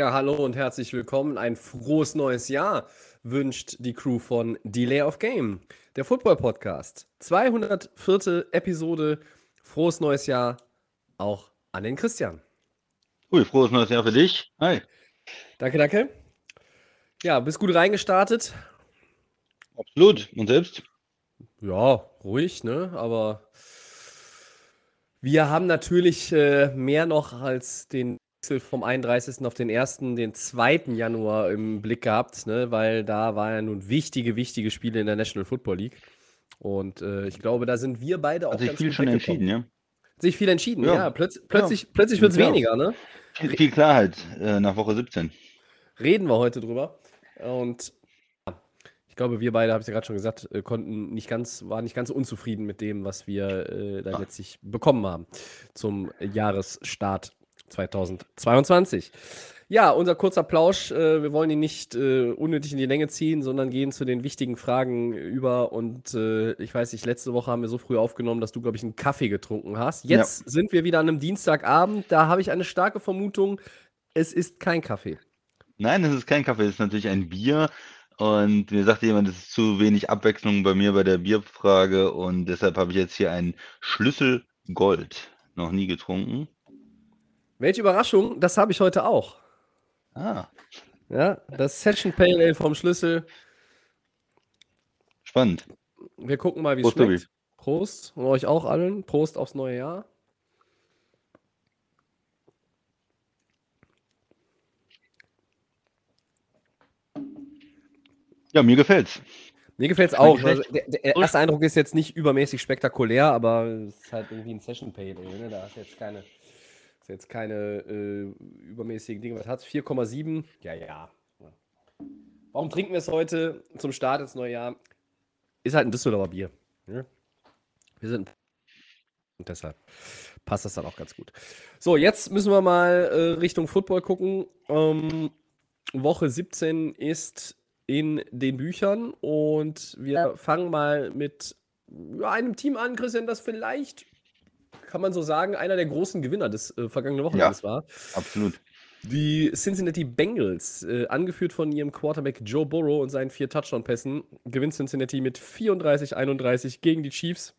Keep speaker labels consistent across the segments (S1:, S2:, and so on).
S1: Ja, hallo und herzlich willkommen. Ein frohes neues Jahr wünscht die Crew von Delay of Game, der Football Podcast. 204. Episode. Frohes neues Jahr auch an den Christian.
S2: Ui, frohes neues Jahr für dich. Hi.
S1: Danke, danke. Ja, bist gut reingestartet.
S2: Absolut. Und selbst?
S1: Ja, ruhig, ne? Aber wir haben natürlich äh, mehr noch als den vom 31. auf den 1., den 2. Januar im Blick gehabt, ne? Weil da waren ja nun wichtige, wichtige Spiele in der National Football League. Und äh, ich glaube, da sind wir beide auch
S2: Hat sich
S1: ganz
S2: viel schon entschieden, ja?
S1: Sich viel entschieden, ja.
S2: Ja.
S1: Plötz plötzlich plötzlich wird es
S2: Ja.
S1: weniger, ne?
S2: Viel, viel Klarheit äh, nach Woche 17.
S1: Reden wir heute drüber. Und ja, ich glaube, wir beide, habe ich ja gerade schon gesagt, äh, konnten nicht ganz, waren nicht ganz unzufrieden mit dem, was wir äh, da letztlich bekommen haben zum Jahresstart 2022. Ja, unser kurzer Plausch. Äh, wir wollen ihn nicht äh, unnötig in die Länge ziehen, sondern gehen zu den wichtigen Fragen über. Und äh, ich weiß nicht, letzte Woche haben wir so früh aufgenommen, dass du, glaube ich, einen Kaffee getrunken hast.
S2: Ja.
S1: Jetzt sind wir wieder an einem Dienstagabend. Da habe ich eine starke Vermutung, es ist kein Kaffee.
S2: Nein, das ist kein Kaffee, das ist natürlich ein Bier. Und mir sagte jemand, es ist zu wenig Abwechslung bei mir bei der Bierfrage. Und deshalb habe ich jetzt hier einen Schlüssel Gold. Noch nie getrunken.
S1: Welche Überraschung, das habe ich heute auch.
S2: Ah,
S1: Ja, das Session Pale Ale vom Schlüssel.
S2: spannend.
S1: Wir gucken mal, wie es
S2: Prost, Tobi.
S1: schmeckt. Prost und euch auch allen. Prost aufs neue Jahr.
S2: Ja, mir gefällt's.
S1: Mir gefällt es
S2: Schmeckt
S1: auch. Also, der, der erste Eindruck ist jetzt nicht übermäßig spektakulär, aber es ist halt irgendwie ein Session Pale Ale. Ne? Da ist jetzt keine, jetzt keine äh, übermäßigen Dinge. Was hat 4,7? Ja, ja. Warum trinken wir es heute zum Start ins neue Jahr? Ist halt ein Düsseldorfer Bier. Ne? Wir sind und deshalb passt das dann auch ganz gut. So, jetzt müssen wir mal äh, Richtung Football gucken. Ähm, Woche 17 ist in den Büchern und wir fangen mal mit ja, einem Team an, Christian, das vielleicht, kann man so sagen, einer der großen Gewinner des äh, vergangenen Wochenendes war.
S2: Absolut.
S1: Die Cincinnati Bengals, äh, angeführt von ihrem Quarterback Joe Burrow und seinen vier Touchdown-Pässen, gewinnt Cincinnati mit 34-31 gegen die Chiefs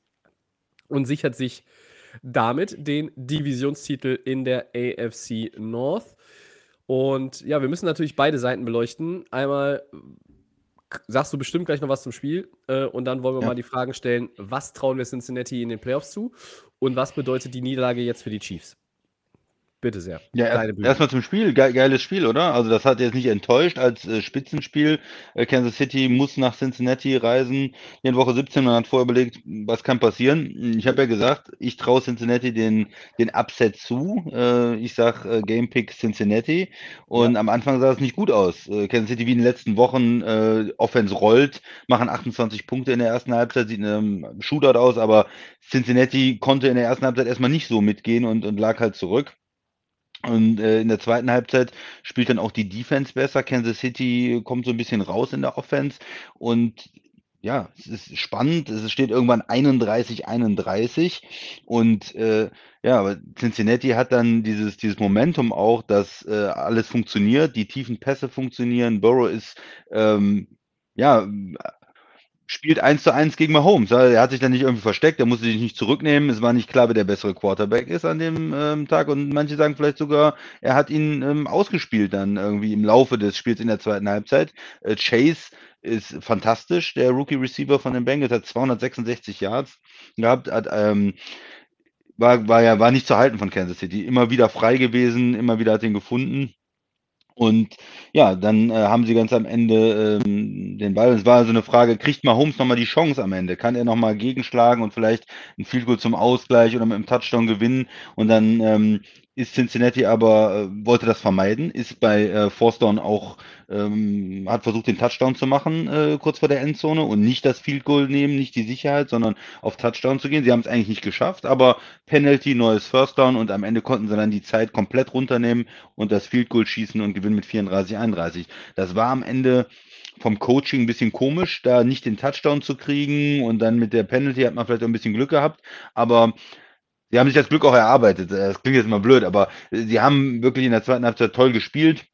S1: und sichert sich damit den Divisionstitel in der AFC North. Und ja, wir müssen natürlich beide Seiten beleuchten. Einmal sagst du bestimmt gleich noch was zum Spiel äh, und dann wollen wir
S2: Ja.
S1: mal die Fragen stellen, was trauen wir Cincinnati in den Playoffs zu und was bedeutet die Niederlage jetzt für die Chiefs? Bitte sehr.
S2: Ja, erstmal zum Spiel. Ge geiles Spiel, oder? Also das hat jetzt nicht enttäuscht als äh, Spitzenspiel. Äh, Kansas City muss nach Cincinnati reisen in Woche 17 und hat vorher überlegt, was kann passieren. Ich habe ja gesagt, ich traue Cincinnati den, den Upset zu. Äh, ich sag äh, Game Pick Cincinnati. Und am Anfang sah es nicht gut aus. Äh, Kansas City wie in den letzten Wochen äh, Offense rollt, machen 28 Punkte in der ersten Halbzeit, sieht einem Shootout aus, aber Cincinnati konnte in der ersten Halbzeit erstmal nicht so mitgehen und, und lag halt zurück. Und äh, in der zweiten Halbzeit spielt dann auch die Defense besser. Kansas City kommt so ein bisschen raus in der Offense. Und ja, es ist spannend. Es steht irgendwann 31, 31. Und äh, ja, aber Cincinnati hat dann dieses, dieses Momentum auch, dass äh, alles funktioniert, die tiefen Pässe funktionieren. Burrow ist ähm, ja spielt eins zu eins gegen Mahomes. Er hat sich dann nicht irgendwie versteckt, er musste sich nicht zurücknehmen. Es war nicht klar, wer der bessere Quarterback ist an dem ähm, Tag. Und manche sagen vielleicht sogar, er hat ihn ähm, ausgespielt dann irgendwie im Laufe des Spiels in der zweiten Halbzeit. Äh, Chase ist fantastisch. Der Rookie Receiver von den Bengals hat 266 Yards gehabt, hat ähm, war, war ja war nicht zu halten von Kansas City. Immer wieder frei gewesen, immer wieder hat ihn gefunden. Und ja, dann äh, haben sie ganz am Ende ähm, den Ball. Es war also eine Frage, kriegt Mahomes nochmal die Chance am Ende? Kann er nochmal gegenschlagen und vielleicht ein Field Goal zum Ausgleich oder mit einem Touchdown gewinnen? Und dann ähm, ist Cincinnati aber, äh, wollte das vermeiden, ist bei äh, Fourth Down auch, ähm, hat versucht, den Touchdown zu machen, äh, kurz vor der Endzone und nicht das Field Goal nehmen, nicht die Sicherheit, sondern auf Touchdown zu gehen. Sie haben es eigentlich nicht geschafft, aber Penalty, neues First Down und am Ende konnten sie dann die Zeit komplett runternehmen und das Field Goal schießen und gewinnen mit 34, 31. Das war am Ende vom Coaching ein bisschen komisch, da nicht den Touchdown zu kriegen und dann mit der Penalty hat man vielleicht auch ein bisschen Glück gehabt, aber Sie haben sich das Glück auch erarbeitet. Das klingt jetzt mal blöd, aber sie haben wirklich in der zweiten Halbzeit toll gespielt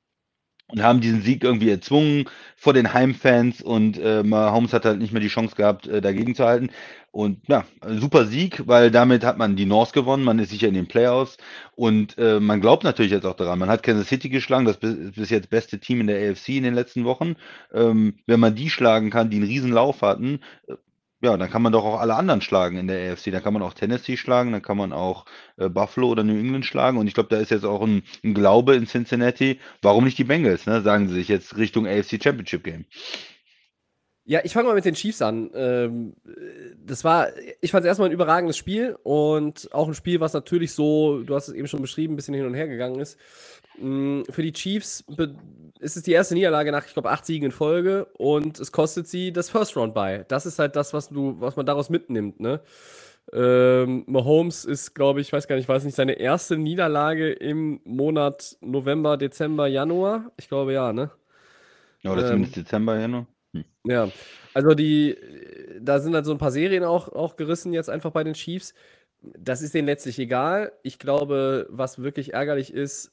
S2: und haben diesen Sieg irgendwie erzwungen vor den Heimfans und äh, Mahomes hat halt nicht mehr die Chance gehabt, äh, dagegen zu halten. Und ja, super Sieg, weil damit hat man die North gewonnen, man ist sicher in den Playoffs und äh, man glaubt natürlich jetzt auch daran. Man hat Kansas City geschlagen, das ist bis jetzt beste Team in der AFC in den letzten Wochen. Ähm, wenn man die schlagen kann, die einen riesen Lauf hatten, äh, ja, dann kann man doch auch alle anderen schlagen in der AFC. Dann kann man auch Tennessee schlagen, dann kann man auch äh, Buffalo oder New England schlagen. Und ich glaube, da ist jetzt auch ein, ein, Glaube in Cincinnati. Warum nicht die Bengals, ne? sagen sie sich jetzt Richtung AFC Championship Game.
S1: Ja, ich fange mal mit den Chiefs an. Ähm, das war, ich fand es erstmal ein überragendes Spiel und auch ein Spiel, was natürlich so, du hast es eben schon beschrieben, ein bisschen hin und her gegangen ist. Mm, für die Chiefs ist es die erste Niederlage nach, ich glaube, acht Siegen in Folge und es kostet sie das First Round bei. Das ist halt das, was du, was man daraus mitnimmt, ne? Ähm, Mahomes ist, glaube ich, weiß gar nicht, es nicht seine erste Niederlage im Monat November, Dezember, Januar? Ich glaube ja, ne?
S2: Ja, oder ähm, zumindest Dezember, Januar.
S1: Hm. Ja, also die, da sind halt so ein paar Serien auch, auch gerissen jetzt einfach bei den Chiefs. Das ist denen letztlich egal. Ich glaube, was wirklich ärgerlich ist,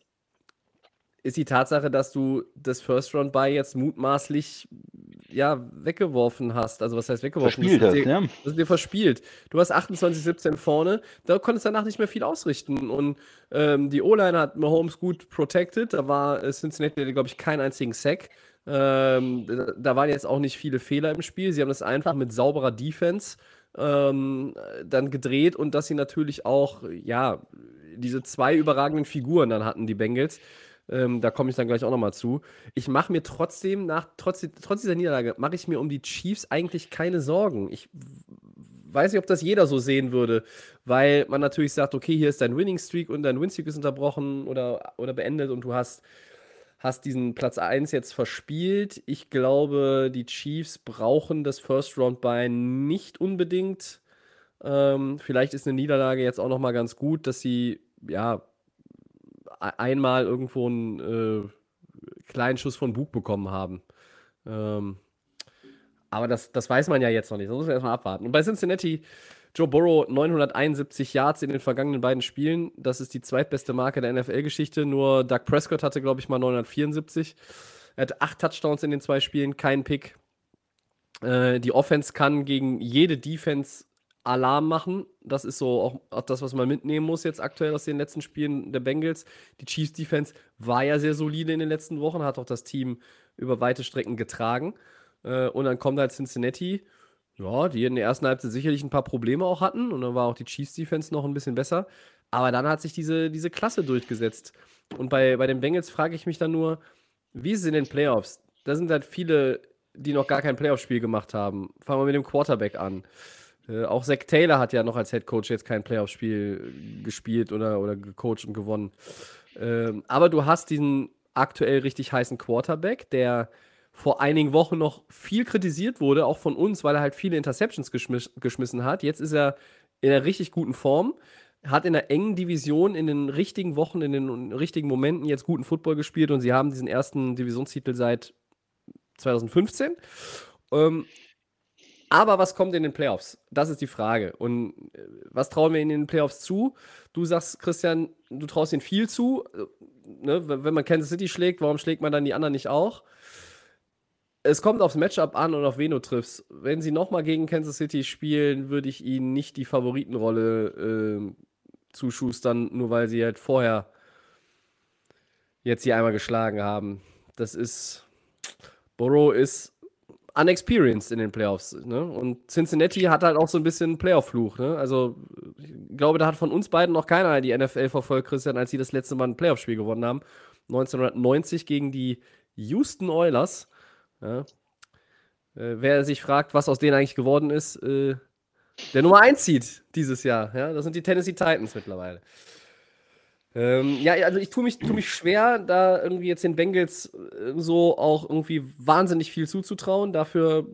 S1: ist die Tatsache, dass du das First Round Buy jetzt mutmaßlich ja weggeworfen hast. Also was heißt weggeworfen?
S2: Verspielt
S1: das
S2: hast, dir, ja.
S1: Das ist dir verspielt. Du hast 28-17 vorne, da konntest du danach nicht mehr viel ausrichten. Und ähm, die O-Line hat Mahomes gut protected. Da war Cincinnati, glaube ich, keinen einzigen Sack. Ähm, da waren jetzt auch nicht viele Fehler im Spiel. Sie haben das einfach mit sauberer Defense ähm, dann gedreht und dass sie natürlich auch, ja, diese zwei überragenden Figuren dann hatten, die Bengals. Ähm, da komme ich dann gleich auch nochmal zu. Ich mache mir trotzdem, nach, trotz, trotz dieser Niederlage, mache ich mir um die Chiefs eigentlich keine Sorgen. Ich weiß nicht, ob das jeder so sehen würde, weil man natürlich sagt, okay, hier ist dein Winning Streak und dein Win Streak ist unterbrochen oder, oder beendet und du hast hast diesen Platz 1 jetzt verspielt. Ich glaube, die Chiefs brauchen das First Round bei nicht unbedingt. Ähm, vielleicht ist eine Niederlage jetzt auch noch mal ganz gut, dass sie ja einmal irgendwo einen äh, kleinen Schuss von Bug bekommen haben. Ähm, aber das, das weiß man ja jetzt noch nicht. Das muss man erstmal abwarten. Und bei Cincinnati Joe Burrow 971 Yards in den vergangenen beiden Spielen. Das ist die zweitbeste Marke der NFL-Geschichte. Nur Doug Prescott hatte, glaube ich, mal 974. Er hat acht Touchdowns in den zwei Spielen, keinen Pick. Äh, die Offense kann gegen jede Defense Alarm machen. Das ist so auch, auch, das, was man mitnehmen muss jetzt aktuell aus den letzten Spielen der Bengals. Die Chiefs Defense war ja sehr solide in den letzten Wochen, hat auch das Team über weite Strecken getragen. Äh, und dann kommt halt Cincinnati ja, die in der ersten Halbzeit sicherlich ein paar Probleme auch hatten und dann war auch die Chiefs-Defense noch ein bisschen besser. Aber dann hat sich diese, diese Klasse durchgesetzt. Und bei, bei den Bengals frage ich mich dann nur, wie ist es in den Playoffs? Da sind halt viele, die noch gar kein Playoff-Spiel gemacht haben. Fangen wir mit dem Quarterback an. Äh, auch Zach Taylor hat ja noch als Head Coach jetzt kein Playoff-Spiel gespielt oder, oder gecoacht und gewonnen. Ähm, aber du hast diesen aktuell richtig heißen Quarterback, der vor einigen Wochen noch viel kritisiert wurde, auch von uns, weil er halt viele Interceptions geschmiss geschmissen hat. Jetzt ist er in einer richtig guten Form, hat in einer engen Division in den richtigen Wochen, in den richtigen Momenten jetzt guten Football gespielt und sie haben diesen ersten Divisionstitel seit 2015. Ähm, aber was kommt in den Playoffs? Das ist die Frage. Und äh, was trauen wir ihnen in den Playoffs zu? Du sagst, Christian, du traust ihnen viel zu. Äh, ne? Wenn man Kansas City schlägt, warum schlägt man dann die anderen nicht auch? es kommt aufs Matchup an und auf wen du triffst. Wenn sie nochmal gegen Kansas City spielen, würde ich ihnen nicht die Favoritenrolle äh, zuschustern, nur weil sie halt vorher jetzt hier einmal geschlagen haben. Das ist. Burrow ist unexperienced in den Playoffs. Ne? Und Cincinnati hat halt auch so ein bisschen Playoff-Fluch. Ne? Also, ich glaube, da hat von uns beiden noch keiner die NFL verfolgt, Christian, als sie das letzte Mal ein Playoff-Spiel gewonnen haben. 1990 gegen die Houston Oilers. Ja. Äh, wer sich fragt, was aus denen eigentlich geworden ist, äh, der Nummer 1 zieht dieses Jahr. Ja? Das sind die Tennessee Titans mittlerweile. Ähm, ja, also ich tue mich, tu mich schwer, da irgendwie jetzt den Bengals äh, so auch irgendwie wahnsinnig viel zuzutrauen. Dafür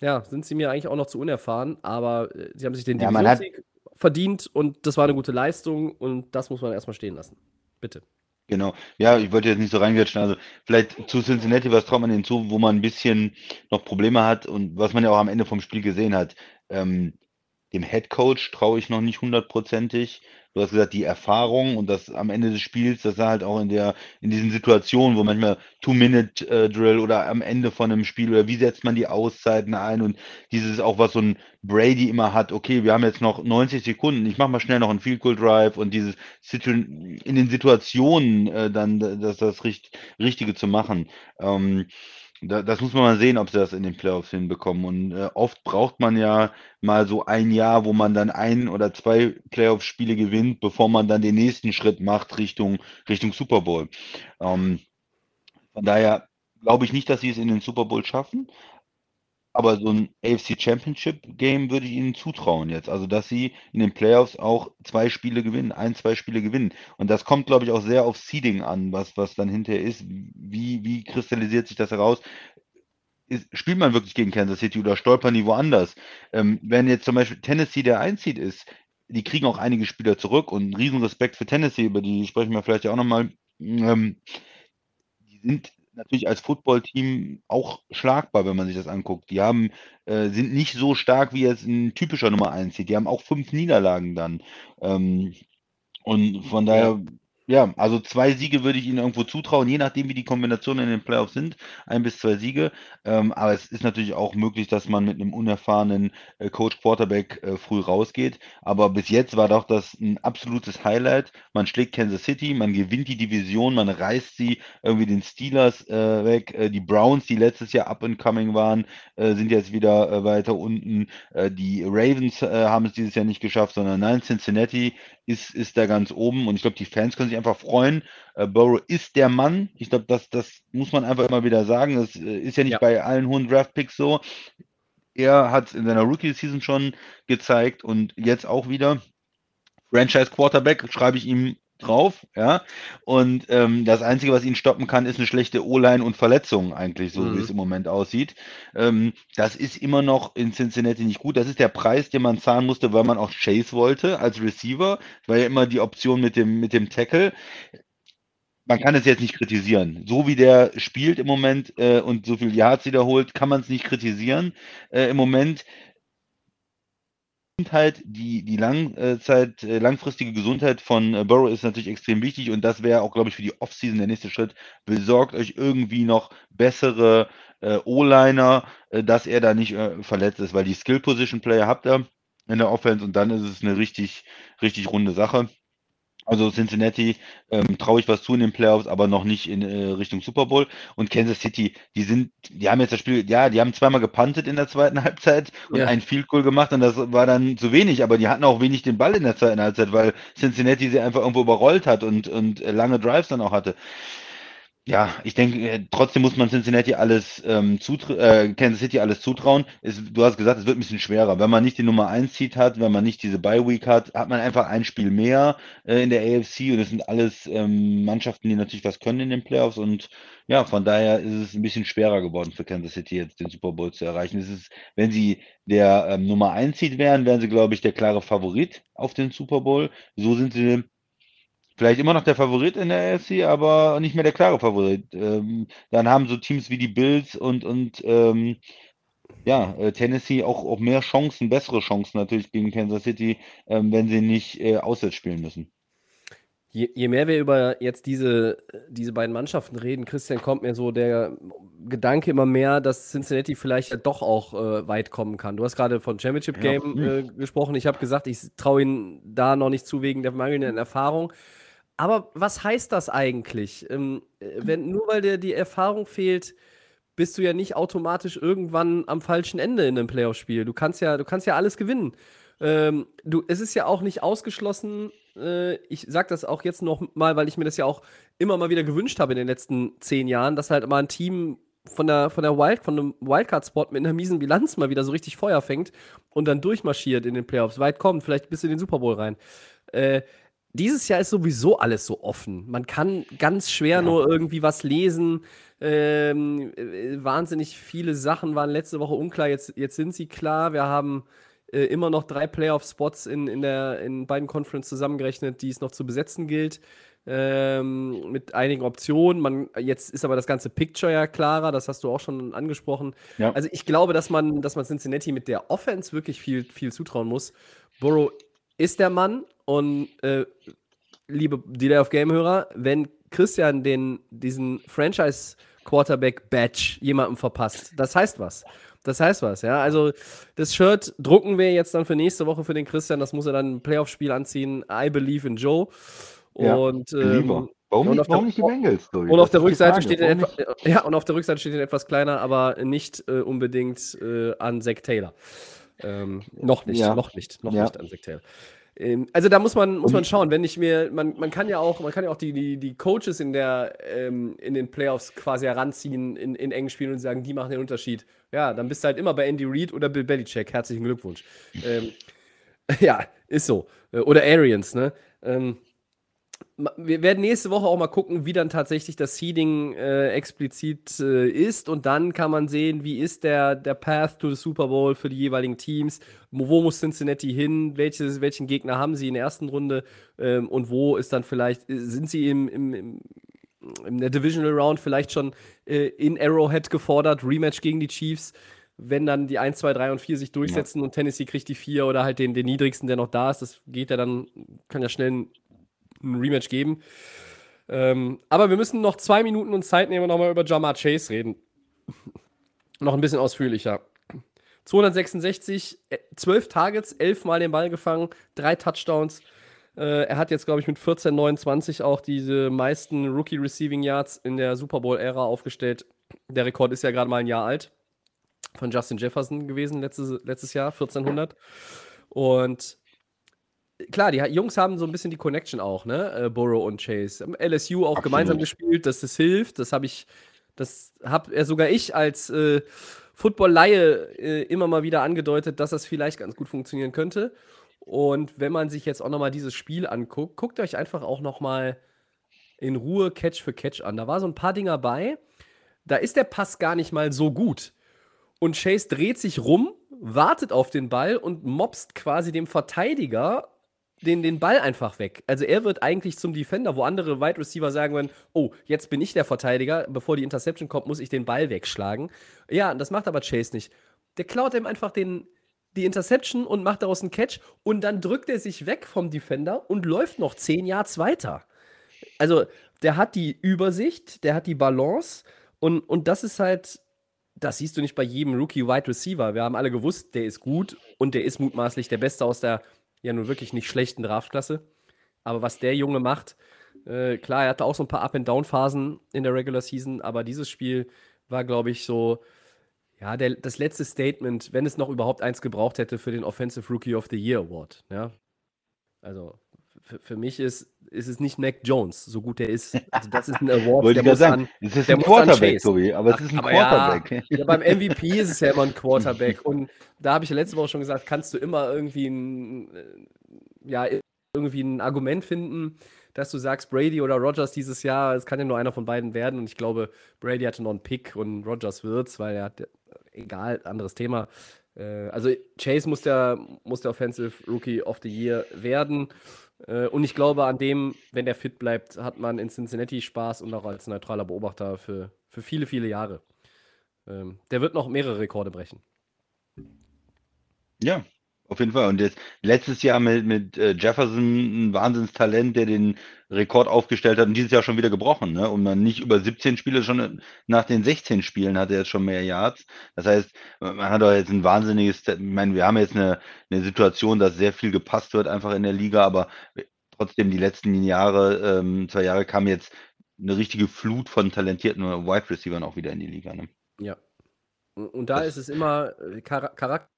S1: ja, sind sie mir eigentlich auch noch zu unerfahren, aber äh, sie haben sich den
S2: Ja,
S1: Divisionssieg verdient und das war eine gute Leistung und das muss man erstmal stehen lassen. Bitte.
S2: Genau. Ja, ich wollte jetzt nicht so reingrätschen. Also vielleicht zu Cincinnati, was traut man denen zu, wo man ein bisschen noch Probleme hat und was man ja auch am Ende vom Spiel gesehen hat. Ähm, dem Head Coach traue ich noch nicht hundertprozentig. Du hast gesagt, die Erfahrung und das am Ende des Spiels, das er halt auch in der, in diesen Situationen, wo manchmal Two-Minute-Drill oder am Ende von einem Spiel oder wie setzt man die Auszeiten ein und dieses auch, was so ein Brady immer hat, okay, wir haben jetzt noch 90 Sekunden, ich mache mal schnell noch einen Field Goal Drive und dieses in den Situationen äh, dann das, das Richt Richtige zu machen. Ähm, da, das muss man mal sehen, ob sie das in den Playoffs hinbekommen. Und äh, oft braucht man ja mal so ein Jahr, wo man dann ein oder zwei Playoff-Spiele gewinnt, bevor man dann den nächsten Schritt macht Richtung, Richtung Super Bowl. Ähm, von daher glaube ich nicht, dass sie es in den Super Bowl schaffen. Aber so ein AFC Championship Game würde ich ihnen zutrauen jetzt. Also, dass sie in den Playoffs auch zwei Spiele gewinnen, ein, zwei Spiele gewinnen. Und das kommt, glaube ich, auch sehr auf Seeding an, was, was dann hinterher ist. Wie, wie kristallisiert sich das heraus? Ist, spielt man wirklich gegen Kansas City oder stolpern die woanders? Ähm, wenn jetzt zum Beispiel Tennessee der Einzieht ist, die kriegen auch einige Spieler zurück und riesen Respekt für Tennessee, über die sprechen wir vielleicht ja auch nochmal. Ähm, die sind natürlich als Footballteam auch schlagbar, wenn man sich das anguckt. Die haben, äh, sind nicht so stark wie jetzt ein typischer Nummer 1 Seed. Die haben auch fünf Niederlagen dann. Ähm, und von daher, ja, also zwei Siege würde ich ihnen irgendwo zutrauen, je nachdem, wie die Kombinationen in den Playoffs sind. Ein bis zwei Siege. Ähm, aber es ist natürlich auch möglich, dass man mit einem unerfahrenen äh, Coach Quarterback äh, früh rausgeht. Aber bis jetzt war doch das ein absolutes Highlight. Man schlägt Kansas City, man gewinnt die Division, man reißt sie irgendwie den Steelers äh, weg. Äh, die Browns, die letztes Jahr up and coming waren, äh, sind jetzt wieder äh, weiter unten. Die Ravens haben es dieses Jahr nicht geschafft, sondern nein, Cincinnati ist, ist da ganz oben. Und ich glaube, die Fans können sich einfach freuen. Äh, Burrow ist der Mann. Ich glaube, das, das muss man einfach immer wieder sagen. Das äh, ist ja nicht
S1: Ja.
S2: bei allen hohen Draftpicks so. Er hat es in seiner Rookie-Season schon gezeigt und jetzt auch wieder. Franchise Quarterback schreibe ich ihm drauf, ja. Und ähm, das Einzige, was ihn stoppen kann, ist eine schlechte O-Line und Verletzungen eigentlich, so
S1: Mhm.
S2: wie es im Moment aussieht. Ähm, das ist immer noch in Cincinnati nicht gut. Das ist der Preis, den man zahlen musste, weil man auch Chase wollte als Receiver. War ja immer die Option mit dem, mit dem Tackle. Man kann es jetzt nicht kritisieren. So wie der spielt im Moment äh, und so viel Yards wiederholt, kann man es nicht kritisieren. Äh, Im Moment Gesundheit, die, die Langzeit, äh, langfristige Gesundheit von äh, Burrow ist natürlich extrem wichtig und das wäre auch, glaube ich, für die Offseason der nächste Schritt. Besorgt euch irgendwie noch bessere äh, O-Liner, äh, dass er da nicht äh, verletzt ist, weil die Skill-Position-Player habt ihr in der Offense und dann ist es eine richtig, richtig runde Sache. Also Cincinnati ähm, traue ich was zu in den Playoffs, aber noch nicht in äh, Richtung Super Bowl. Und Kansas City, die sind, die haben jetzt das Spiel, ja, die haben zweimal gepuntet in der zweiten Halbzeit und
S1: Ja.
S2: ein Field Goal gemacht und das war dann zu wenig, aber die hatten auch wenig den Ball in der zweiten Halbzeit, weil Cincinnati sie einfach irgendwo überrollt hat und, und äh, lange Drives dann auch hatte. Ja, ich denke, äh, trotzdem muss man Cincinnati alles ähm, zutra- äh, Kansas City alles zutrauen. Es, du hast gesagt, es wird ein bisschen schwerer. Wenn man nicht die Nummer 1 Seed hat, wenn man nicht diese Bye Week hat, hat man einfach ein Spiel mehr äh, in der AFC und es sind alles ähm, Mannschaften, die natürlich was können in den Playoffs und ja, von daher ist es ein bisschen schwerer geworden für Kansas City jetzt den Super Bowl zu erreichen. Es ist, wenn sie der ähm, Nummer 1 Seed wären, wären sie, glaube ich, der klare Favorit auf den Super Bowl. So sind sie vielleicht immer noch der Favorit in der AFC, aber nicht mehr der klare Favorit. Ähm, dann haben so Teams wie die Bills und, und ähm, ja, äh, Tennessee auch, auch mehr Chancen, bessere Chancen natürlich gegen Kansas City, ähm, wenn sie nicht äh, auswärts spielen müssen.
S1: Je, je mehr wir über jetzt diese, diese beiden Mannschaften reden, Christian, kommt mir so der Gedanke immer mehr, dass Cincinnati vielleicht ja doch auch äh, weit kommen kann. Du hast gerade von Championship
S2: Ja.
S1: Game äh, gesprochen. Ich habe gesagt, ich traue ihnen da noch nicht zu wegen der mangelnden Erfahrung. Aber was heißt das eigentlich? Ähm, äh, wenn, nur weil dir die Erfahrung fehlt, bist du ja nicht automatisch irgendwann am falschen Ende in einem Playoff-Spiel. Du kannst ja, du kannst ja alles gewinnen. Ähm, du, es ist ja auch nicht ausgeschlossen, äh, ich sag das auch jetzt noch mal, weil ich mir das ja auch immer mal wieder gewünscht habe in den letzten zehn Jahren, dass halt mal ein Team von der, von der Wild, von einem Wildcard-Spot mit einer miesen Bilanz mal wieder so richtig Feuer fängt und dann durchmarschiert in den Playoffs, weit kommt, vielleicht bis in den Super Bowl rein. Äh, dieses Jahr ist sowieso alles so offen. Man kann ganz schwer ja. nur irgendwie was lesen. Ähm, äh, wahnsinnig viele Sachen waren letzte Woche unklar. Jetzt, jetzt sind sie klar. Wir haben äh, immer noch drei Playoff-Spots in, in, in beiden Conferences zusammengerechnet, die es noch zu besetzen gilt. Ähm, mit einigen Optionen. Man, jetzt ist aber das ganze Picture ja klarer, das hast du auch schon angesprochen. Ja. Also ich glaube, dass man, dass man Cincinnati mit der Offense wirklich viel, viel zutrauen muss. Burrow ist der Mann und äh, liebe Delay of Game-Hörer, wenn Christian den, diesen Franchise Quarterback Badge jemandem verpasst, das heißt was. Das heißt was, ja. Also das Shirt drucken wir jetzt dann für nächste Woche für den Christian. Das muss er dann im Playoff-Spiel anziehen. I believe in Joe. Und, ja, ähm,
S2: Warum, nicht, warum nicht die Bengals?
S1: Und auf der Rückseite steht etwa, ja, und auf der Rückseite steht etwas kleiner, aber nicht äh, unbedingt äh, an Zack Taylor. Ähm, noch nicht, ja. noch nicht, noch ja. nicht an Zack Taylor. Ähm, also da muss man, muss man schauen, wenn ich mir, man, man kann ja auch, man kann ja auch die, die, die Coaches in der, ähm, in den Playoffs quasi heranziehen in, in engen Spielen und sagen, die machen den Unterschied. Ja, dann bist du halt immer bei Andy Reid oder Bill Belichick. Herzlichen Glückwunsch. ähm, ja, ist so. Äh, oder Arians, ne? Ähm, wir werden nächste Woche auch mal gucken, wie dann tatsächlich das Seeding äh, explizit äh, ist. Und dann kann man sehen, wie ist der, der Path to the Super Bowl für die jeweiligen Teams. Wo muss Cincinnati hin? Welches, welchen Gegner haben sie in der ersten Runde? Ähm, und wo ist dann vielleicht, äh, sind sie im, im, im in der Divisional Round vielleicht schon äh, in Arrowhead gefordert, Rematch gegen die Chiefs? wenn dann die 1, 2, 3 und 4 sich durchsetzen ja. und Tennessee kriegt die 4 oder halt den, den niedrigsten, der noch da ist, das geht ja dann, kann ja schnell ein ein Rematch geben. Ähm, aber wir müssen noch zwei Minuten uns Zeit nehmen und nochmal über Jamar Chase reden. noch ein bisschen ausführlicher. 266, 12 äh, Targets, 11 Mal den Ball gefangen, drei Touchdowns. Äh, er hat jetzt, glaube ich, mit 14, 29 auch diese meisten Rookie Receiving Yards in der Super Bowl-Ära aufgestellt. Der Rekord ist ja gerade mal ein Jahr alt. Von Justin Jefferson gewesen letztes, letztes Jahr, 1400. Und klar, die Jungs haben so ein bisschen die Connection auch, ne? Äh, Burrow und Chase. LSU auch Absolut. gemeinsam gespielt, dass das hilft. Das habe ich, das habe ja sogar ich als äh, Football-Laie äh, immer mal wieder angedeutet, dass das vielleicht ganz gut funktionieren könnte. Und wenn man sich jetzt auch nochmal dieses Spiel anguckt, guckt euch einfach auch nochmal in Ruhe Catch für Catch an. Da war so ein paar Dinger bei. Da ist der Pass gar nicht mal so gut. Und Chase dreht sich rum, wartet auf den Ball und mobst quasi dem Verteidiger den, den Ball einfach weg. Also er wird eigentlich zum Defender, wo andere Wide Receiver sagen würden, oh, jetzt bin ich der Verteidiger, bevor die Interception kommt, muss ich den Ball wegschlagen. Ja, das macht aber Chase nicht. Der klaut ihm einfach den, die Interception und macht daraus einen Catch und dann drückt er sich weg vom Defender und läuft noch zehn Yards weiter. Also der hat die Übersicht, der hat die Balance und, und das ist halt, das siehst du nicht bei jedem Rookie Wide Receiver. Wir haben alle gewusst, der ist gut und der ist mutmaßlich der Beste aus der ja nun wirklich nicht schlechten Draftklasse. Aber was der Junge macht, äh, klar, er hatte auch so ein paar Up-and-Down-Phasen in der Regular Season, aber dieses Spiel war, glaube ich, so, ja, der, das letzte Statement, wenn es noch überhaupt eins gebraucht hätte für den Offensive Rookie of the Year Award. Ja? Also für mich ist, ist es nicht Mac Jones, so gut er ist. Also das ist ein Award,
S2: Wollte der muss sagen, an, es ist ein Quarterback, Tobi, aber es ist ein aber
S1: Quarterback. Ja, ja, beim MVP ist es ja immer ein Quarterback. Und da habe ich ja letzte Woche schon gesagt, kannst du immer irgendwie ein, äh, ja, irgendwie ein Argument finden, dass du sagst, Brady oder Rogers dieses Jahr, es kann ja nur einer von beiden werden. Und ich glaube, Brady hatte noch einen Pick und Rogers wird's, weil er hat, egal, anderes Thema. Äh, also Chase muss der, muss der Offensive Rookie of the Year werden. Äh, und ich glaube, an dem, wenn der fit bleibt, hat man in Cincinnati Spaß und auch als neutraler Beobachter für, für viele, viele Jahre. Ähm, der wird noch mehrere Rekorde brechen.
S2: Ja, auf jeden Fall. Und jetzt letztes Jahr mit, mit äh, Jefferson ein Wahnsinnstalent, der den Rekord aufgestellt hat und dieses Jahr schon wieder gebrochen. Ne? Und man nicht über 17 Spiele, schon nach den 16 Spielen hat er jetzt schon mehr Yards. Das heißt, man hat doch jetzt ein wahnsinniges, ich meine, wir haben jetzt eine, eine Situation, dass sehr viel gepasst wird einfach in der Liga, aber trotzdem die letzten Jahre, ähm, zwei Jahre kam jetzt eine richtige Flut von talentierten Wide Receivers auch wieder in die Liga. Ne?
S1: Ja. Und da das ist es immer äh, Charakter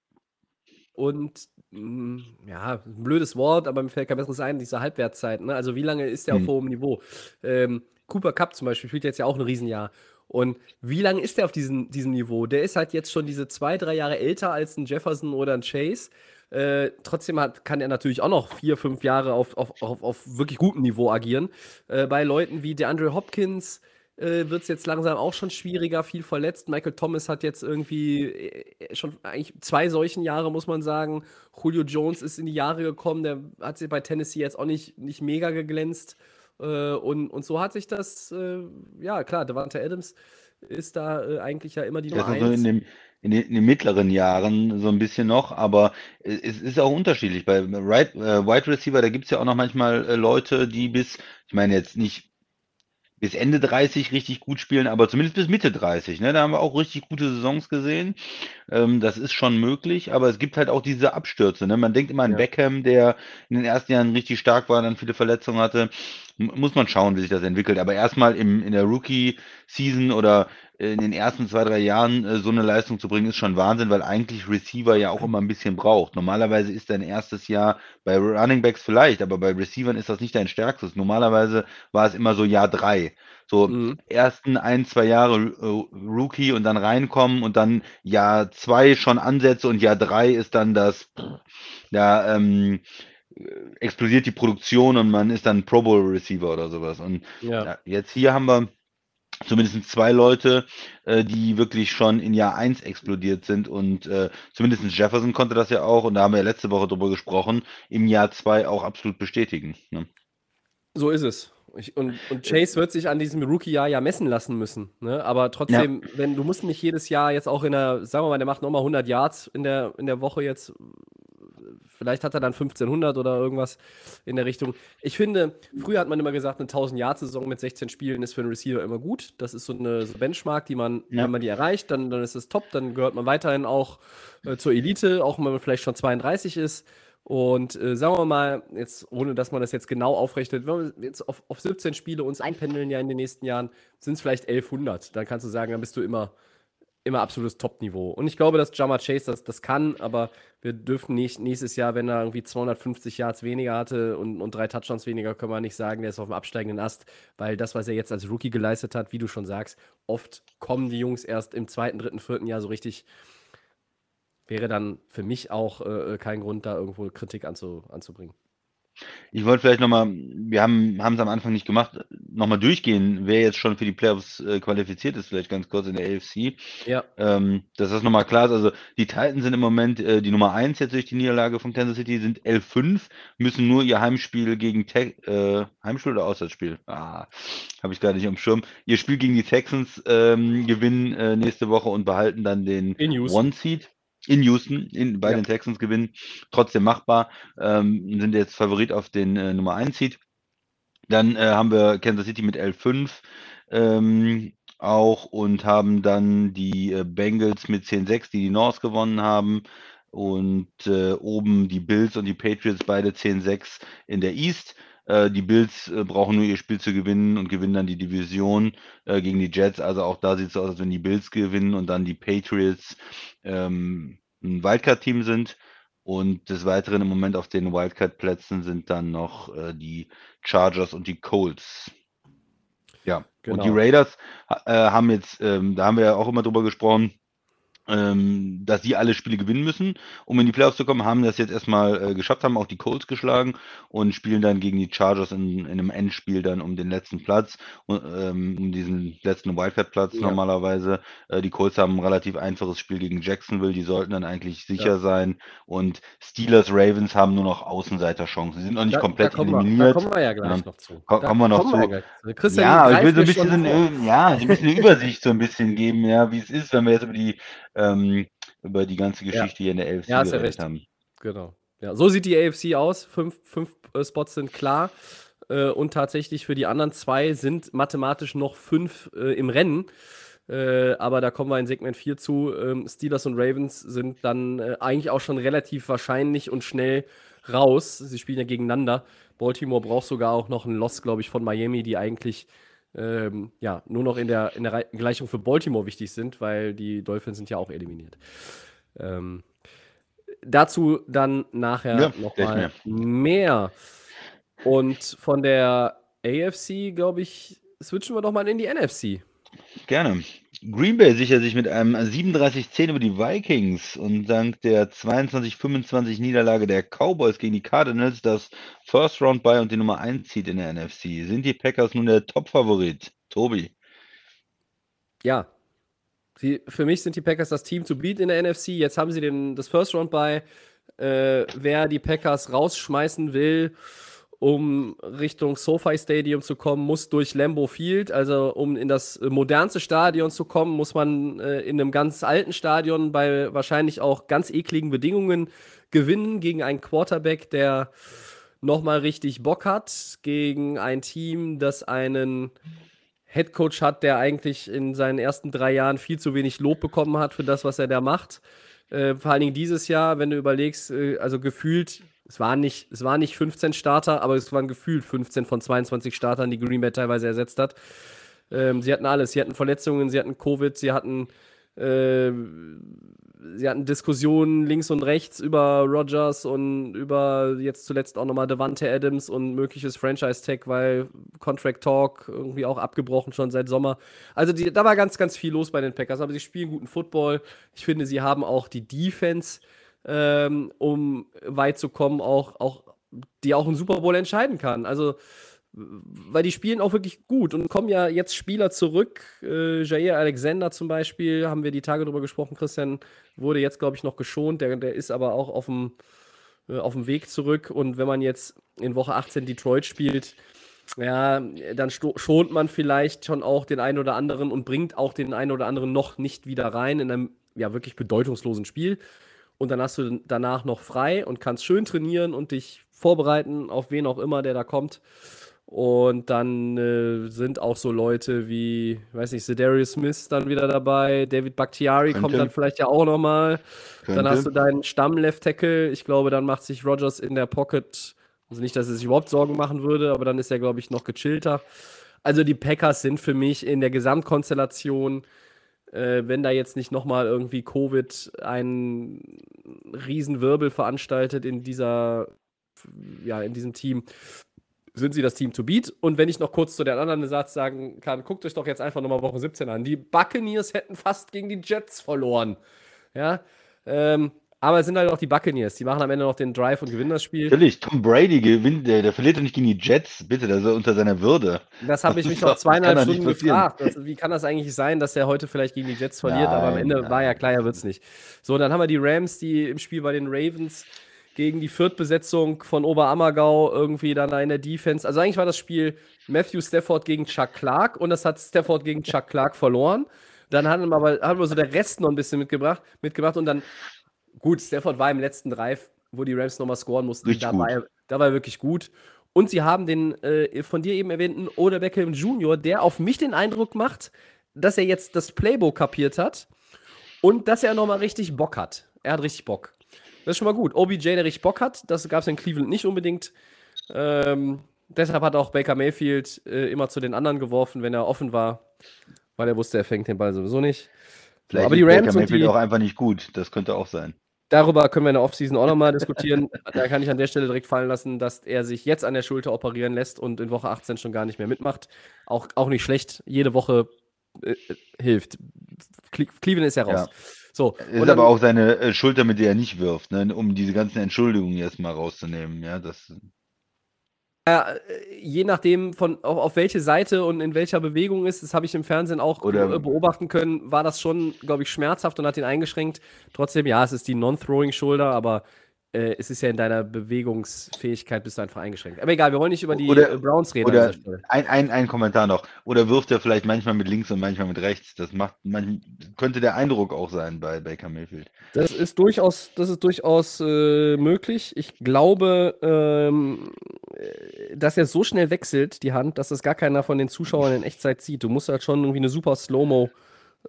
S1: und mh, hm, ja, ein blödes Wort, aber mir fällt kein besseres ein, diese Halbwertszeit. Ne? Also wie lange ist der auf hm. hohem Niveau? Ähm, Cooper Cup zum Beispiel spielt jetzt ja auch ein Riesenjahr. Und wie lange ist der auf diesem, diesem Niveau? Der ist halt jetzt schon diese zwei, drei Jahre älter als ein Jefferson oder ein Chase. Äh, trotzdem hat, kann er natürlich auch noch vier, fünf Jahre auf, auf, auf, auf wirklich gutem Niveau agieren. Äh, bei Leuten wie DeAndre Hopkins äh, wird es jetzt langsam auch schon schwieriger, viel verletzt. Michael Thomas hat jetzt irgendwie äh, schon eigentlich zwei solchen Jahre, muss man sagen. Julio Jones ist in die Jahre gekommen, der hat sich bei Tennessee jetzt auch nicht, nicht mega geglänzt. Äh, und, und so hat sich das, äh, ja klar, Devante Adams ist da äh, eigentlich ja immer die Nummer
S2: Also
S1: eins.
S2: in, in, den, in den mittleren Jahren so ein bisschen noch, aber es ist auch unterschiedlich. Bei right, äh, Wide Receiver, da gibt es ja auch noch manchmal äh, Leute, die bis, ich meine jetzt nicht bis Ende 30 richtig gut spielen, aber zumindest bis Mitte 30. Ne? Da haben wir auch richtig gute Saisons gesehen. Ähm, das ist schon möglich, aber es gibt halt auch diese Abstürze. Ne? Man denkt immer an
S1: Ja.
S2: Beckham, der in den ersten Jahren richtig stark war, dann viele Verletzungen hatte. Muss man schauen, wie sich das entwickelt. Aber erstmal im, in der Rookie-Season oder in den ersten zwei, drei Jahren äh, so eine Leistung zu bringen, ist schon Wahnsinn, weil eigentlich Receiver ja auch immer ein bisschen braucht. Normalerweise ist dein erstes Jahr bei Running Backs vielleicht, aber bei Receivern ist das nicht dein stärkstes. Normalerweise war es immer so Jahr drei. So
S1: Mhm.
S2: ersten ein, zwei Jahre äh, Rookie und dann reinkommen und dann Jahr zwei schon Ansätze und Jahr drei ist dann das, ja, ähm, äh, explodiert die Produktion und man ist dann Pro Bowl Receiver oder sowas. Und
S1: Ja.
S2: ja, jetzt hier haben wir zumindest zwei Leute, äh, die wirklich schon in Jahr 1 explodiert sind und äh, zumindest Jefferson konnte das ja auch und da haben wir ja letzte Woche drüber gesprochen, im Jahr 2 auch absolut bestätigen. Ne?
S1: So ist es. Ich, und, und Chase wird sich an diesem Rookie-Jahr ja messen lassen müssen. Ne? Aber trotzdem, wenn du musst nicht jedes Jahr jetzt auch in der, sagen wir mal, der macht nochmal 100 Yards in der, in der Woche jetzt. Vielleicht hat er dann 1500 oder irgendwas in der Richtung. Ich finde, früher hat man immer gesagt, eine 1000 Yard Saison mit 16 Spielen ist für einen Receiver immer gut. Das ist so eine so Benchmark, die man,
S2: Ja.
S1: wenn man die erreicht, dann, dann ist es top. Dann gehört man weiterhin auch äh, zur Elite, auch wenn man vielleicht schon 32 ist. Und äh, sagen wir mal, jetzt, ohne dass man das jetzt genau aufrechnet, wenn wir jetzt auf, auf 17 Spiele uns einpendeln ja in den nächsten Jahren, sind es vielleicht 1100. Dann kannst du sagen, dann bist du immer, immer absolutes Top-Niveau. Und ich glaube, dass Jama Chase das, das kann, aber wir dürfen nicht nächstes Jahr, wenn er irgendwie 250 Yards weniger hatte und, und drei Touchdowns weniger, können wir nicht sagen, der ist auf dem absteigenden Ast, weil das, was er jetzt als Rookie geleistet hat, wie du schon sagst, oft kommen die Jungs erst im zweiten, dritten, vierten Jahr so richtig wäre dann für mich auch äh, kein Grund, da irgendwo Kritik anzu, anzubringen.
S2: Ich wollte vielleicht nochmal, wir haben es am Anfang nicht gemacht, nochmal durchgehen, wer jetzt schon für die Playoffs äh, qualifiziert ist, vielleicht ganz kurz in der AFC.
S1: Ja,
S2: Ähm, dass das nochmal klar ist. Also die Titans sind im Moment äh, die Nummer 1 jetzt durch die Niederlage von Kansas City, sind 11-5, müssen nur ihr Heimspiel gegen Te äh, Heimspiel oder Auswärtsspiel? Ah, habe ich gar nicht am Schirm. Ihr Spiel gegen die Texans ähm, gewinnen äh, nächste Woche und behalten dann den
S1: In Houston.
S2: In Houston, in, bei
S1: Ja.
S2: den Texans gewinnen, trotzdem machbar, ähm, sind jetzt Favorit auf den äh, Nummer 1 Seed. Dann äh, haben wir Kansas City mit 11-5 ähm, auch und haben dann die äh, Bengals mit 10-6, die die North gewonnen haben. Und äh, oben die Bills und die Patriots beide 10-6 in der East. Äh, die Bills äh, brauchen nur ihr Spiel zu gewinnen und gewinnen dann die Division äh, gegen die Jets. Also auch da sieht es so aus, als wenn die Bills gewinnen und dann die Patriots ähm, ein Wildcard-Team sind. Und des Weiteren im Moment auf den Wildcard-Plätzen sind dann noch äh, die Chargers und die Colts. Ja, und die
S1: Genau.
S2: Raiders äh, haben jetzt, ähm, da haben wir ja auch immer drüber gesprochen, ähm, dass sie alle Spiele gewinnen müssen, um in die Playoffs zu kommen, haben das jetzt erstmal äh, geschafft, haben auch die Colts geschlagen und spielen dann gegen die Chargers in, in einem Endspiel dann um den letzten Platz, ähm, um diesen letzten Wildcard-Platz
S1: Ja.
S2: normalerweise. Äh, die Colts haben ein relativ einfaches Spiel gegen Jacksonville, die sollten dann eigentlich sicher
S1: Ja.
S2: sein und Steelers, Ravens haben nur noch Außenseiterchancen. Sie sind noch nicht komplett
S1: kommen wir, da
S2: eliminiert.
S1: kommen wir ja gleich
S2: sondern
S1: noch zu.
S2: ko-
S1: Da
S2: kommen wir noch zu.
S1: gleich zu. Christian
S2: Ja, ich will so ein bisschen, ja, so ein bisschen eine Übersicht so ein bisschen geben, ja, wie es ist, wenn wir jetzt über die, ähm, über die ganze
S1: Ja.
S2: Geschichte hier in der AFC
S1: Ja, ja
S2: geredet
S1: recht.
S2: haben.
S1: Genau. Ja, so sieht die AFC aus. Fünf, fünf äh, Spots sind klar. Äh, und tatsächlich für die anderen zwei sind mathematisch noch fünf äh, im Rennen. Äh, aber da kommen wir in Segment 4 zu. Ähm, Steelers und Ravens sind dann äh, eigentlich auch schon relativ wahrscheinlich und schnell raus. Sie spielen ja gegeneinander. Baltimore braucht sogar auch noch einen Loss, glaube ich, von Miami, die eigentlich ähm, ja, nur noch in der, in der Gleichung für Baltimore wichtig sind, weil die Dolphins sind ja auch eliminiert. Ähm, dazu dann nachher
S2: Ja,
S1: noch
S2: gleich
S1: mal mehr. Und von der AFC, glaube ich, switchen wir doch mal in die NFC.
S2: gerne. Green Bay sichert sich mit einem 37-10 über die Vikings und dank der 22-25 Niederlage der Cowboys gegen die Cardinals das First Round bei und die Nummer 1 zieht in der NFC. Sind die Packers nun der Top-Favorit? Tobi.
S1: Ja. Sie, für mich sind die Packers das Team zu beat in der NFC. Jetzt haben sie den, das First Round bei. Äh, wer die Packers rausschmeißen will, um Richtung SoFi Stadium zu kommen, muss durch Lambeau Field. Also um in das modernste Stadion zu kommen, muss man äh, in einem ganz alten Stadion bei wahrscheinlich auch ganz ekligen Bedingungen gewinnen gegen einen Quarterback, der nochmal richtig Bock hat, gegen ein Team, das einen Headcoach hat, der eigentlich in seinen ersten drei Jahren viel zu wenig Lob bekommen hat für das, was er da macht. Äh, vor allen Dingen dieses Jahr, wenn du überlegst, äh, also gefühlt es waren nicht, es waren nicht 15 Starter, aber es waren gefühlt 15 von 22 Startern, die Green Bay teilweise ersetzt hat. Ähm, sie hatten alles. Sie hatten Verletzungen, sie hatten Covid, sie hatten, äh, sie hatten Diskussionen links und rechts über Rogers und über jetzt zuletzt auch nochmal Devante Adams und mögliches Franchise-Tag, weil Contract Talk irgendwie auch abgebrochen schon seit Sommer. Also die, da war ganz, ganz viel los bei den Packers, aber sie spielen guten Football. Ich finde, sie haben auch die Defense ähm, um weit zu kommen, auch, auch, die auch einen Super Bowl entscheiden kann. Also, weil die spielen auch wirklich gut und kommen ja jetzt Spieler zurück. Äh, Jair Alexander zum Beispiel, haben wir die Tage drüber gesprochen, Christian, wurde jetzt, glaube ich, noch geschont. Der, der ist aber auch auf dem, äh, auf dem Weg zurück. Und wenn man jetzt in Woche 18 Detroit spielt, ja, dann schont man vielleicht schon auch den einen oder anderen und bringt auch den einen oder anderen noch nicht wieder rein in einem ja wirklich bedeutungslosen Spiel und dann hast du danach noch frei und kannst schön trainieren und dich vorbereiten auf wen auch immer, der da kommt. Und dann äh, sind auch so Leute wie, weiß nicht, Zedarius Smith dann wieder dabei, David Bakhtiari Könnte. kommt dann vielleicht ja auch nochmal. Dann hast du deinen Stamm-Left-Tackle. Ich glaube, dann macht sich Rogers in der Pocket, also nicht, dass er sich überhaupt Sorgen machen würde, aber dann ist er, glaube ich, noch gechillter. Also die Packers sind für mich in der Gesamtkonstellation äh, wenn da jetzt nicht nochmal irgendwie Covid einen Riesenwirbel veranstaltet in dieser, ja, in diesem Team, sind sie das Team to beat. Und wenn ich noch kurz zu den anderen Satz sagen kann, guckt euch doch jetzt einfach nochmal Woche 17 an. Die Buccaneers hätten fast gegen die Jets verloren. Ja, ähm, aber es sind halt auch die Buccaneers. Die machen am Ende noch den Drive und gewinnen das Spiel.
S2: Natürlich, Tom Brady gewinnt, der, der verliert doch nicht gegen die Jets, bitte, das ist unter seiner Würde.
S1: Das habe ich mich noch zweieinhalb Stunden gefragt. Das, wie kann das eigentlich sein, dass er heute vielleicht gegen die Jets verliert? Nein, aber am Ende nein. war ja klar, er wird es nicht. So, dann haben wir die Rams, die im Spiel bei den Ravens gegen die Viertbesetzung von Oberammergau irgendwie dann in der Defense. Also eigentlich war das Spiel Matthew Stafford gegen Chuck Clark und das hat Stafford gegen Chuck Clark verloren. Dann haben wir aber haben wir so der Rest noch ein bisschen mitgebracht, mitgebracht und dann gut, Stafford war im letzten Drive, wo die Rams nochmal scoren mussten. da, war da war er wirklich gut. Und sie haben den äh, von dir eben erwähnten Oder Beckham Jr., der auf mich den Eindruck macht, dass er jetzt das Playbook kapiert hat und dass er nochmal richtig Bock hat. Er hat richtig Bock. Das ist schon mal gut. OBJ, der richtig Bock hat, das gab es in Cleveland nicht unbedingt. Ähm, deshalb hat auch Baker Mayfield äh, immer zu den anderen geworfen, wenn er offen war, weil er wusste, er fängt den Ball sowieso nicht.
S2: Vielleicht aber die Rams Baker Mayfield die, auch einfach nicht gut. Das könnte auch sein.
S1: Darüber können wir in der Offseason auch nochmal diskutieren. da kann ich an der Stelle direkt fallen lassen, dass er sich jetzt an der Schulter operieren lässt und in Woche 18 schon gar nicht mehr mitmacht. Auch, auch nicht schlecht. Jede Woche äh, hilft. Cleveland ist ja raus. Ja.
S2: So, ist dann, aber auch seine äh, Schulter, mit der er nicht wirft, ne, um diese ganzen Entschuldigungen jetzt mal rauszunehmen. Ja, das
S1: äh, je nachdem, von, auf, auf, welche Seite und in welcher Bewegung ist, das habe ich im Fernsehen auch Oder beobachten können, war das schon, glaube ich, schmerzhaft und hat ihn eingeschränkt. Trotzdem, ja, es ist die Non-Throwing Shoulder, aber äh, es ist ja in deiner Bewegungsfähigkeit bist du einfach eingeschränkt. Aber egal, wir wollen nicht über die
S2: oder,
S1: äh, Browns reden.
S2: Oder ein, ein, ein Kommentar noch. Oder wirft er vielleicht manchmal mit links und manchmal mit rechts? Das macht man, könnte der Eindruck auch sein bei Baker Mayfield.
S1: Das ist durchaus, das ist durchaus äh, möglich. Ich glaube, ähm, äh, dass er so schnell wechselt, die Hand, dass das gar keiner von den Zuschauern in Echtzeit sieht. Du musst halt schon irgendwie eine super Slow-Mo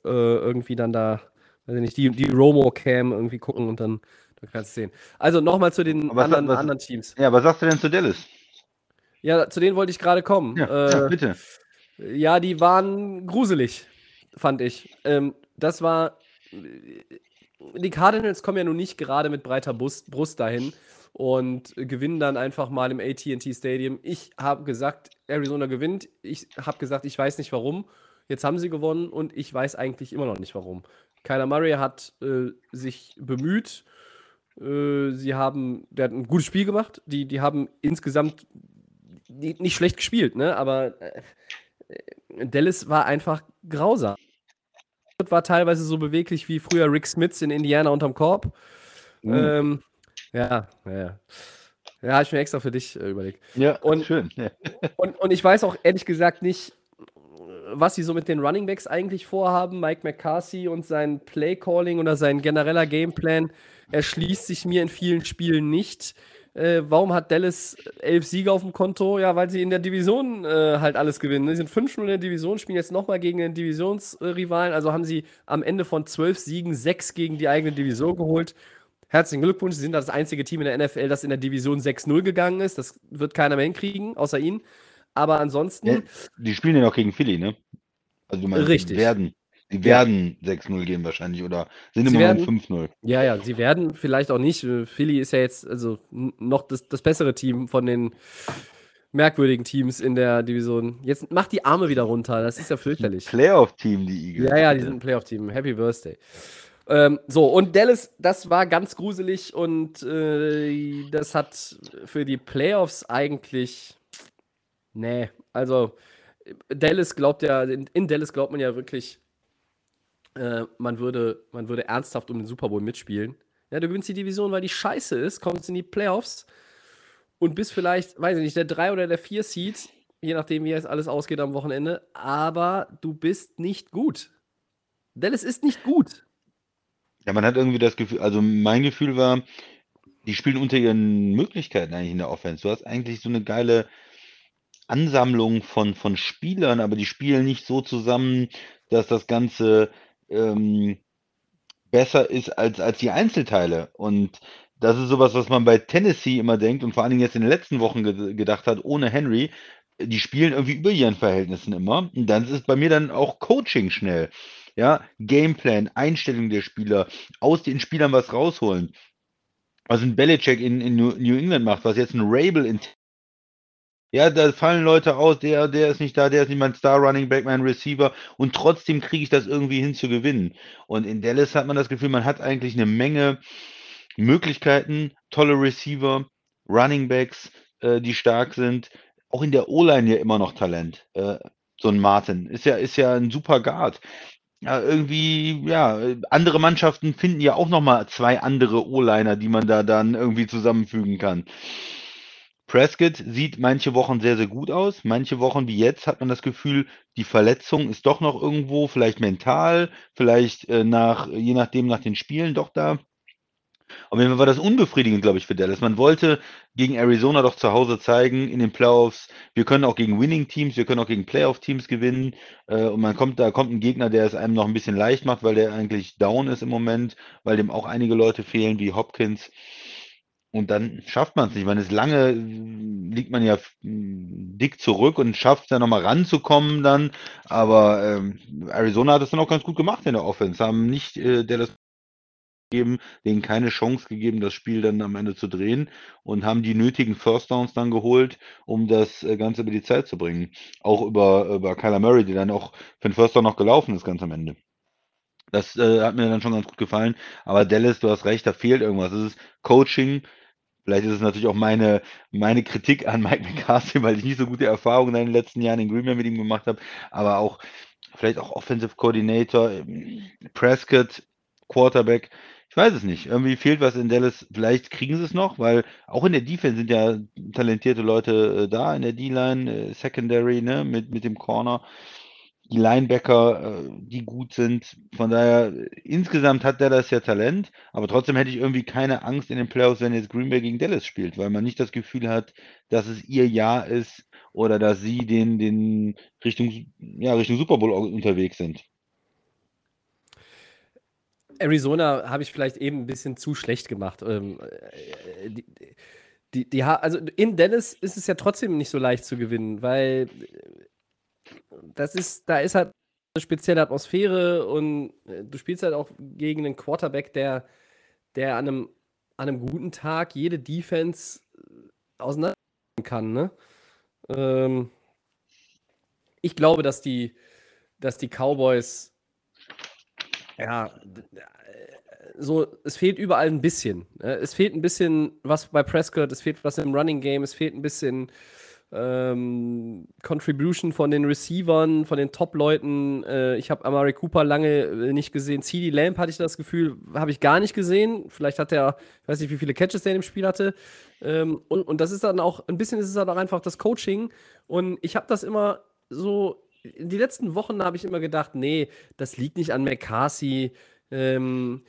S1: äh, irgendwie dann da, weiß ich nicht, die, die Romo-Cam irgendwie gucken und dann Du kannst sehen. Also nochmal zu den anderen, was, anderen Teams.
S2: Ja, was sagst du denn zu Dallas?
S1: Ja, zu denen wollte ich gerade kommen.
S2: Ja, äh, ja, bitte.
S1: Ja, die waren gruselig, fand ich. Ähm, das war. Die Cardinals kommen ja nun nicht gerade mit breiter Brust, Brust dahin und gewinnen dann einfach mal im ATT Stadium. Ich habe gesagt, Arizona gewinnt. Ich habe gesagt, ich weiß nicht warum. Jetzt haben sie gewonnen und ich weiß eigentlich immer noch nicht warum. Kyler Murray hat äh, sich bemüht. Äh, sie haben, der hat ein gutes Spiel gemacht. Die, die haben insgesamt nicht schlecht gespielt, ne? Aber äh, Dallas war einfach grausam. War teilweise so beweglich wie früher Rick Smiths in Indiana unterm Korb. Mhm. Ähm, ja, ja. Ja, habe ich mir extra für dich äh, überlegt.
S2: Ja,
S1: und,
S2: schön. Ja.
S1: Und, und ich weiß auch ehrlich gesagt nicht, was sie so mit den Running Backs eigentlich vorhaben. Mike McCarthy und sein Play-Calling oder sein genereller Gameplan erschließt sich mir in vielen Spielen nicht. Äh, warum hat Dallas elf Siege auf dem Konto? Ja, weil sie in der Division äh, halt alles gewinnen. Sie sind 5-0 in der Division, spielen jetzt nochmal gegen den Divisionsrivalen. Also haben sie am Ende von zwölf Siegen sechs gegen die eigene Division geholt. Herzlichen Glückwunsch, Sie sind das einzige Team in der NFL, das in der Division 6-0 gegangen ist. Das wird keiner mehr hinkriegen, außer Ihnen. Aber ansonsten. Ja,
S2: die spielen ja noch gegen Philly, ne? Also du meinst,
S1: Richtig.
S2: Werden, die werden ja. 6-0 gehen wahrscheinlich oder sind sie immer noch 5-0.
S1: Ja, ja, sie werden vielleicht auch nicht. Philly ist ja jetzt also noch das, das bessere Team von den merkwürdigen Teams in der Division. Jetzt macht die Arme wieder runter. Das ist ja fürchterlich.
S2: Playoff-Team, die Eagles.
S1: Ja, ja, die sind ein Playoff-Team. Happy Birthday. Ähm, so, und Dallas, das war ganz gruselig und äh, das hat für die Playoffs eigentlich. Nee, also Dallas glaubt ja, in, in Dallas glaubt man ja wirklich, äh, man, würde, man würde ernsthaft um den Super Bowl mitspielen. Ja, du gewinnst die Division, weil die scheiße ist, kommst in die Playoffs und bist vielleicht, weiß ich nicht, der 3 oder der 4 Seed, je nachdem, wie jetzt alles ausgeht am Wochenende, aber du bist nicht gut. Dallas ist nicht gut.
S2: Ja, man hat irgendwie das Gefühl, also mein Gefühl war, die spielen unter ihren Möglichkeiten eigentlich in der Offense. Du hast eigentlich so eine geile Ansammlung von, von Spielern, aber die spielen nicht so zusammen, dass das Ganze ähm, besser ist als, als die Einzelteile. Und das ist sowas, was man bei Tennessee immer denkt und vor allen Dingen jetzt in den letzten Wochen ge gedacht hat, ohne Henry. Die spielen irgendwie über ihren Verhältnissen immer. Und dann ist bei mir dann auch Coaching schnell. Ja, Gameplan, Einstellung der Spieler, aus den Spielern was rausholen. Was ein Belichick in, in New England macht, was jetzt ein Rabel in ja, da fallen Leute aus, der, der ist nicht da, der ist nicht mein Star Running Back, mein Receiver und trotzdem kriege ich das irgendwie hin zu gewinnen. Und in Dallas hat man das Gefühl, man hat eigentlich eine Menge Möglichkeiten, tolle Receiver, Running Backs, äh, die stark sind. Auch in der O-Line ja immer noch Talent. Äh, so ein Martin ist ja, ist ja ein super Guard ja, irgendwie, ja, andere Mannschaften finden ja auch nochmal zwei andere O-Liner, die man da dann irgendwie zusammenfügen kann. Prescott sieht manche Wochen sehr, sehr gut aus. Manche Wochen wie jetzt hat man das Gefühl, die Verletzung ist doch noch irgendwo, vielleicht mental, vielleicht äh, nach, je nachdem nach den Spielen doch da. Auf jeden Fall war das unbefriedigend, glaube ich, für Dallas. Man wollte gegen Arizona doch zu Hause zeigen in den Playoffs, wir können auch gegen Winning-Teams, wir können auch gegen Playoff-Teams gewinnen. Äh, und man kommt, da kommt ein Gegner, der es einem noch ein bisschen leicht macht, weil der eigentlich down ist im Moment, weil dem auch einige Leute fehlen, wie Hopkins. Und dann schafft man es nicht. Man ist lange, liegt man ja dick zurück und schafft es ja nochmal ranzukommen dann. Aber ähm, Arizona hat es dann auch ganz gut gemacht in der Offense. Haben nicht äh, der das gegeben, denen keine Chance gegeben, das Spiel dann am Ende zu drehen und haben die nötigen First Downs dann geholt, um das äh, Ganze über die Zeit zu bringen. Auch über, über Kyler Murray, der dann auch für den First Down noch gelaufen ist, ganz am Ende. Das äh, hat mir dann schon ganz gut gefallen. Aber Dallas, du hast recht, da fehlt irgendwas. Es ist Coaching. Vielleicht ist es natürlich auch meine, meine Kritik an Mike McCarthy, weil ich nicht so gute Erfahrungen in den letzten Jahren in Green Bay mit ihm gemacht habe. Aber auch vielleicht auch Offensive Coordinator, Prescott, Quarterback. Ich weiß es nicht. Irgendwie fehlt was in Dallas. Vielleicht kriegen sie es noch, weil auch in der Defense sind ja talentierte Leute äh, da, in der D-Line, äh, Secondary, ne, mit, mit dem Corner. Die Linebacker, äh, die gut sind. Von daher, insgesamt hat Dallas ja Talent, aber trotzdem hätte ich irgendwie keine Angst in den Playoffs, wenn jetzt Green Bay gegen Dallas spielt, weil man nicht das Gefühl hat, dass es ihr Jahr ist oder dass sie den, den Richtung, ja, Richtung Super Bowl unterwegs sind.
S1: Arizona habe ich vielleicht eben ein bisschen zu schlecht gemacht. Ähm, äh, die, die, die, also in Dallas ist es ja trotzdem nicht so leicht zu gewinnen, weil äh, das ist, da ist halt eine spezielle Atmosphäre und äh, du spielst halt auch gegen einen Quarterback, der, der an einem, an einem guten Tag jede Defense auseinander kann. Ne? Ähm, ich glaube, dass die, dass die Cowboys, ja, so, es fehlt überall ein bisschen. Ne? Es fehlt ein bisschen was bei Prescott, es fehlt was im Running Game, es fehlt ein bisschen ähm, Contribution von den Receivern, von den Top-Leuten. Äh, ich habe Amari Cooper lange äh, nicht gesehen. CD Lamp hatte ich das Gefühl, habe ich gar nicht gesehen. Vielleicht hat er, ich weiß nicht, wie viele Catches der dem Spiel hatte. Ähm, und, und das ist dann auch, ein bisschen ist es dann auch einfach das Coaching. Und ich habe das immer so, in die letzten Wochen habe ich immer gedacht, nee, das liegt nicht an McCarthy. Ähm,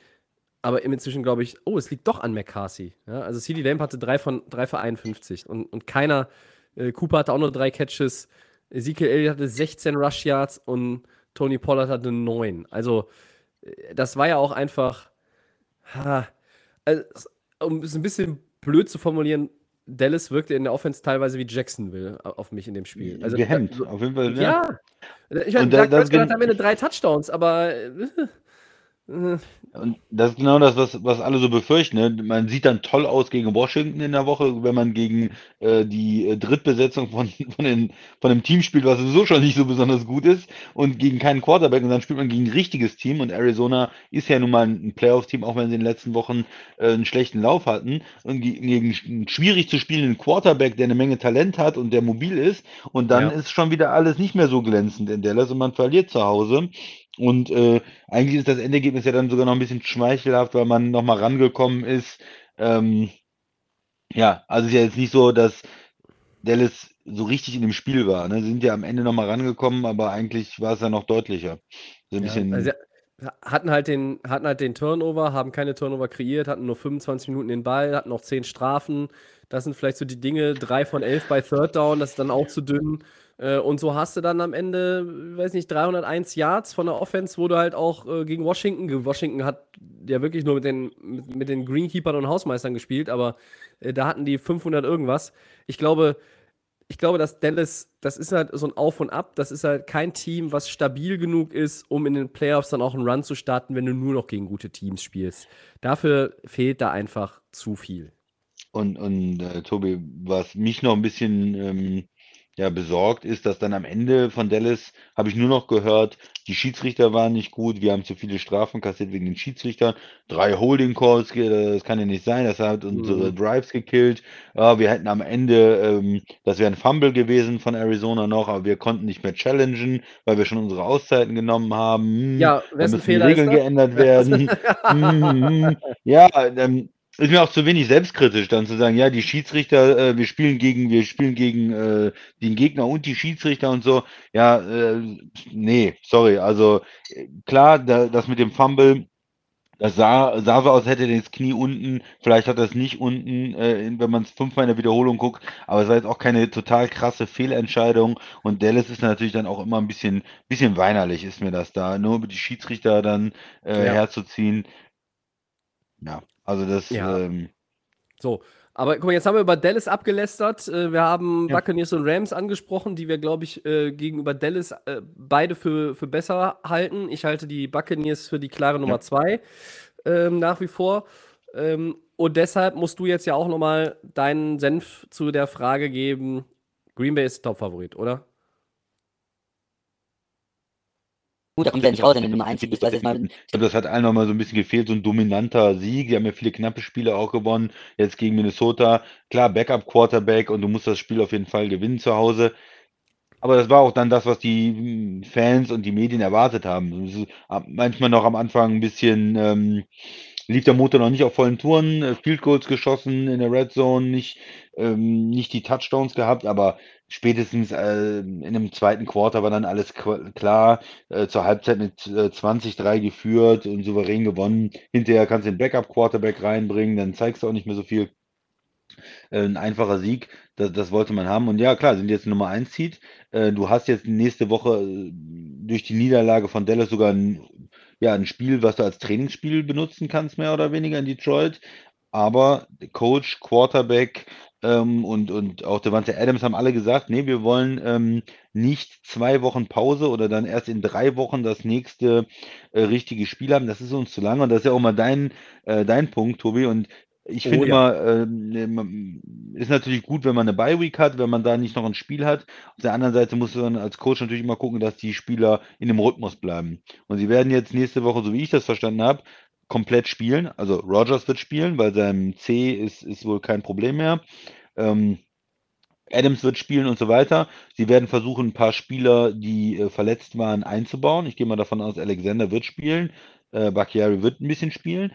S1: aber inzwischen glaube ich, oh, es liegt doch an McCarthy. Ja, also CD Lamp hatte drei von, drei für 51 und, und keiner äh, Cooper hatte auch nur drei Catches. Ezekiel Elliott hatte 16 Rush Yards und Tony Pollard hatte 9. Also, äh, das war ja auch einfach. Ha, also, um es ein bisschen blöd zu formulieren, Dallas wirkte in der Offense teilweise wie Jacksonville auf mich in dem Spiel.
S2: Also, Gehemmt, auf jeden Fall.
S1: Ja. ja. Ich meine, Doug Prescott hat am Ende drei Touchdowns, aber äh,
S2: und das ist genau das, was, was alle so befürchten. Ne? Man sieht dann toll aus gegen Washington in der Woche, wenn man gegen äh, die äh, Drittbesetzung von, von, den, von einem Team spielt, was sowieso schon nicht so besonders gut ist, und gegen keinen Quarterback. Und dann spielt man gegen ein richtiges Team. Und Arizona ist ja nun mal ein Playoff-Team, auch wenn sie in den letzten Wochen äh, einen schlechten Lauf hatten. Und gegen einen schwierig zu spielenden Quarterback, der eine Menge Talent hat und der mobil ist. Und dann ja. ist schon wieder alles nicht mehr so glänzend in Dallas und man verliert zu Hause. Und äh, eigentlich ist das Endergebnis ja dann sogar noch ein bisschen schmeichelhaft, weil man nochmal rangekommen ist. Ähm, ja, also es ist ja jetzt nicht so, dass Dallas so richtig in dem Spiel war. Ne? Sie sind ja am Ende nochmal rangekommen, aber eigentlich war es ja noch deutlicher. So ein ja, bisschen.
S1: Also hatten halt, den, hatten halt den Turnover, haben keine Turnover kreiert, hatten nur 25 Minuten den Ball, hatten noch 10 Strafen. Das sind vielleicht so die Dinge, 3 von 11 bei Third Down, das ist dann auch zu dünn. Äh, und so hast du dann am Ende, weiß nicht, 301 Yards von der Offense, wo du halt auch äh, gegen Washington, Washington hat ja wirklich nur mit den, mit, den Greenkeepern und Hausmeistern gespielt, aber äh, da hatten die 500 irgendwas. Ich glaube, ich glaube, dass Dallas, das ist halt so ein Auf und Ab. Das ist halt kein Team, was stabil genug ist, um in den Playoffs dann auch einen Run zu starten, wenn du nur noch gegen gute Teams spielst. Dafür fehlt da einfach zu viel.
S2: Und, und äh, Tobi, was mich noch ein bisschen ähm, ja, besorgt ist, dass dann am Ende von Dallas habe ich nur noch gehört, die Schiedsrichter waren nicht gut, wir haben zu viele Strafen kassiert wegen den Schiedsrichtern, drei Holding Calls, das kann ja nicht sein, das hat unsere mhm. Drives gekillt. Ja, wir hätten am Ende, ähm, das wäre ein Fumble gewesen von Arizona noch, aber wir konnten nicht mehr challengen, weil wir schon unsere Auszeiten genommen haben.
S1: Hm, ja,
S2: wessen Fehler die Regeln geändert werden. hm, hm. Ja, ähm, ist mir auch zu wenig selbstkritisch, dann zu sagen, ja, die Schiedsrichter, äh, wir spielen gegen, wir spielen gegen äh, den Gegner und die Schiedsrichter und so. Ja, äh, nee, sorry. Also klar, da, das mit dem Fumble, das sah, sah so aus, hätte das Knie unten, vielleicht hat er es nicht unten, äh, wenn man es fünfmal in der Wiederholung guckt, aber es war jetzt auch keine total krasse Fehlentscheidung und Dallas ist natürlich dann auch immer ein bisschen, bisschen weinerlich, ist mir das da, nur über die Schiedsrichter dann äh, ja. herzuziehen. Ja, also das. Ja. Ähm,
S1: so, aber guck mal, jetzt haben wir über Dallas abgelästert. Äh, wir haben ja. Buccaneers und Rams angesprochen, die wir, glaube ich, äh, gegenüber Dallas äh, beide für, für besser halten. Ich halte die Buccaneers für die klare Nummer ja. zwei ähm, nach wie vor. Ähm, und deshalb musst du jetzt ja auch nochmal deinen Senf zu der Frage geben: Green Bay ist Top-Favorit, oder?
S2: Gut, da kommt ja nicht raus, wenn du Nummer 1 bist. Ich glaube, das hat allen nochmal so ein bisschen gefehlt, so ein dominanter Sieg. Die haben ja viele knappe Spiele auch gewonnen, jetzt gegen Minnesota. Klar, Backup-Quarterback und du musst das Spiel auf jeden Fall gewinnen zu Hause. Aber das war auch dann das, was die hm, Fans und die Medien erwartet haben. manchmal noch am Anfang ein bisschen ähm, lief der Motor noch nicht auf vollen Touren, äh, Field Goals geschossen in der Red Zone, nicht, ähm, nicht die Touchdowns gehabt, aber spätestens äh, in dem zweiten Quarter war dann alles klar. Äh, zur Halbzeit mit äh, 20-3 geführt und souverän gewonnen. Hinterher kannst du den Backup-Quarterback reinbringen, dann zeigst du auch nicht mehr so viel. Äh, ein einfacher Sieg, das, das wollte man haben. Und ja, klar, sind jetzt Nummer 1 Seed. Äh, du hast jetzt nächste Woche äh, durch die Niederlage von Dallas sogar ein ja, ein Spiel, was du als Trainingsspiel benutzen kannst, mehr oder weniger in Detroit. Aber Coach, Quarterback ähm, und, und auch Devante Adams haben alle gesagt, nee, wir wollen ähm, nicht zwei Wochen Pause oder dann erst in drei Wochen das nächste äh, richtige Spiel haben. Das ist uns zu lange und das ist ja auch mal dein, äh, dein Punkt, Tobi. Und Ich
S1: Oh
S2: finde
S1: ja.
S2: immer, äh, man- ist natürlich gut, wenn man eine Bye-Week hat, wenn man da nicht noch ein Spiel hat. Auf der anderen Seite muss man als Coach natürlich immer gucken, dass die Spieler in dem Rhythmus bleiben. Und sie werden jetzt nächste Woche, so wie ich das verstanden habe, komplett spielen. Also Rogers wird spielen, weil seinem C ist, ist wohl kein Problem mehr. Ähm, Adams wird spielen und so weiter. Sie werden versuchen, ein paar Spieler, die äh, verletzt waren, einzubauen. Ich gehe mal davon aus, Alexander wird spielen. Äh, Bakhtiari wird ein bisschen spielen.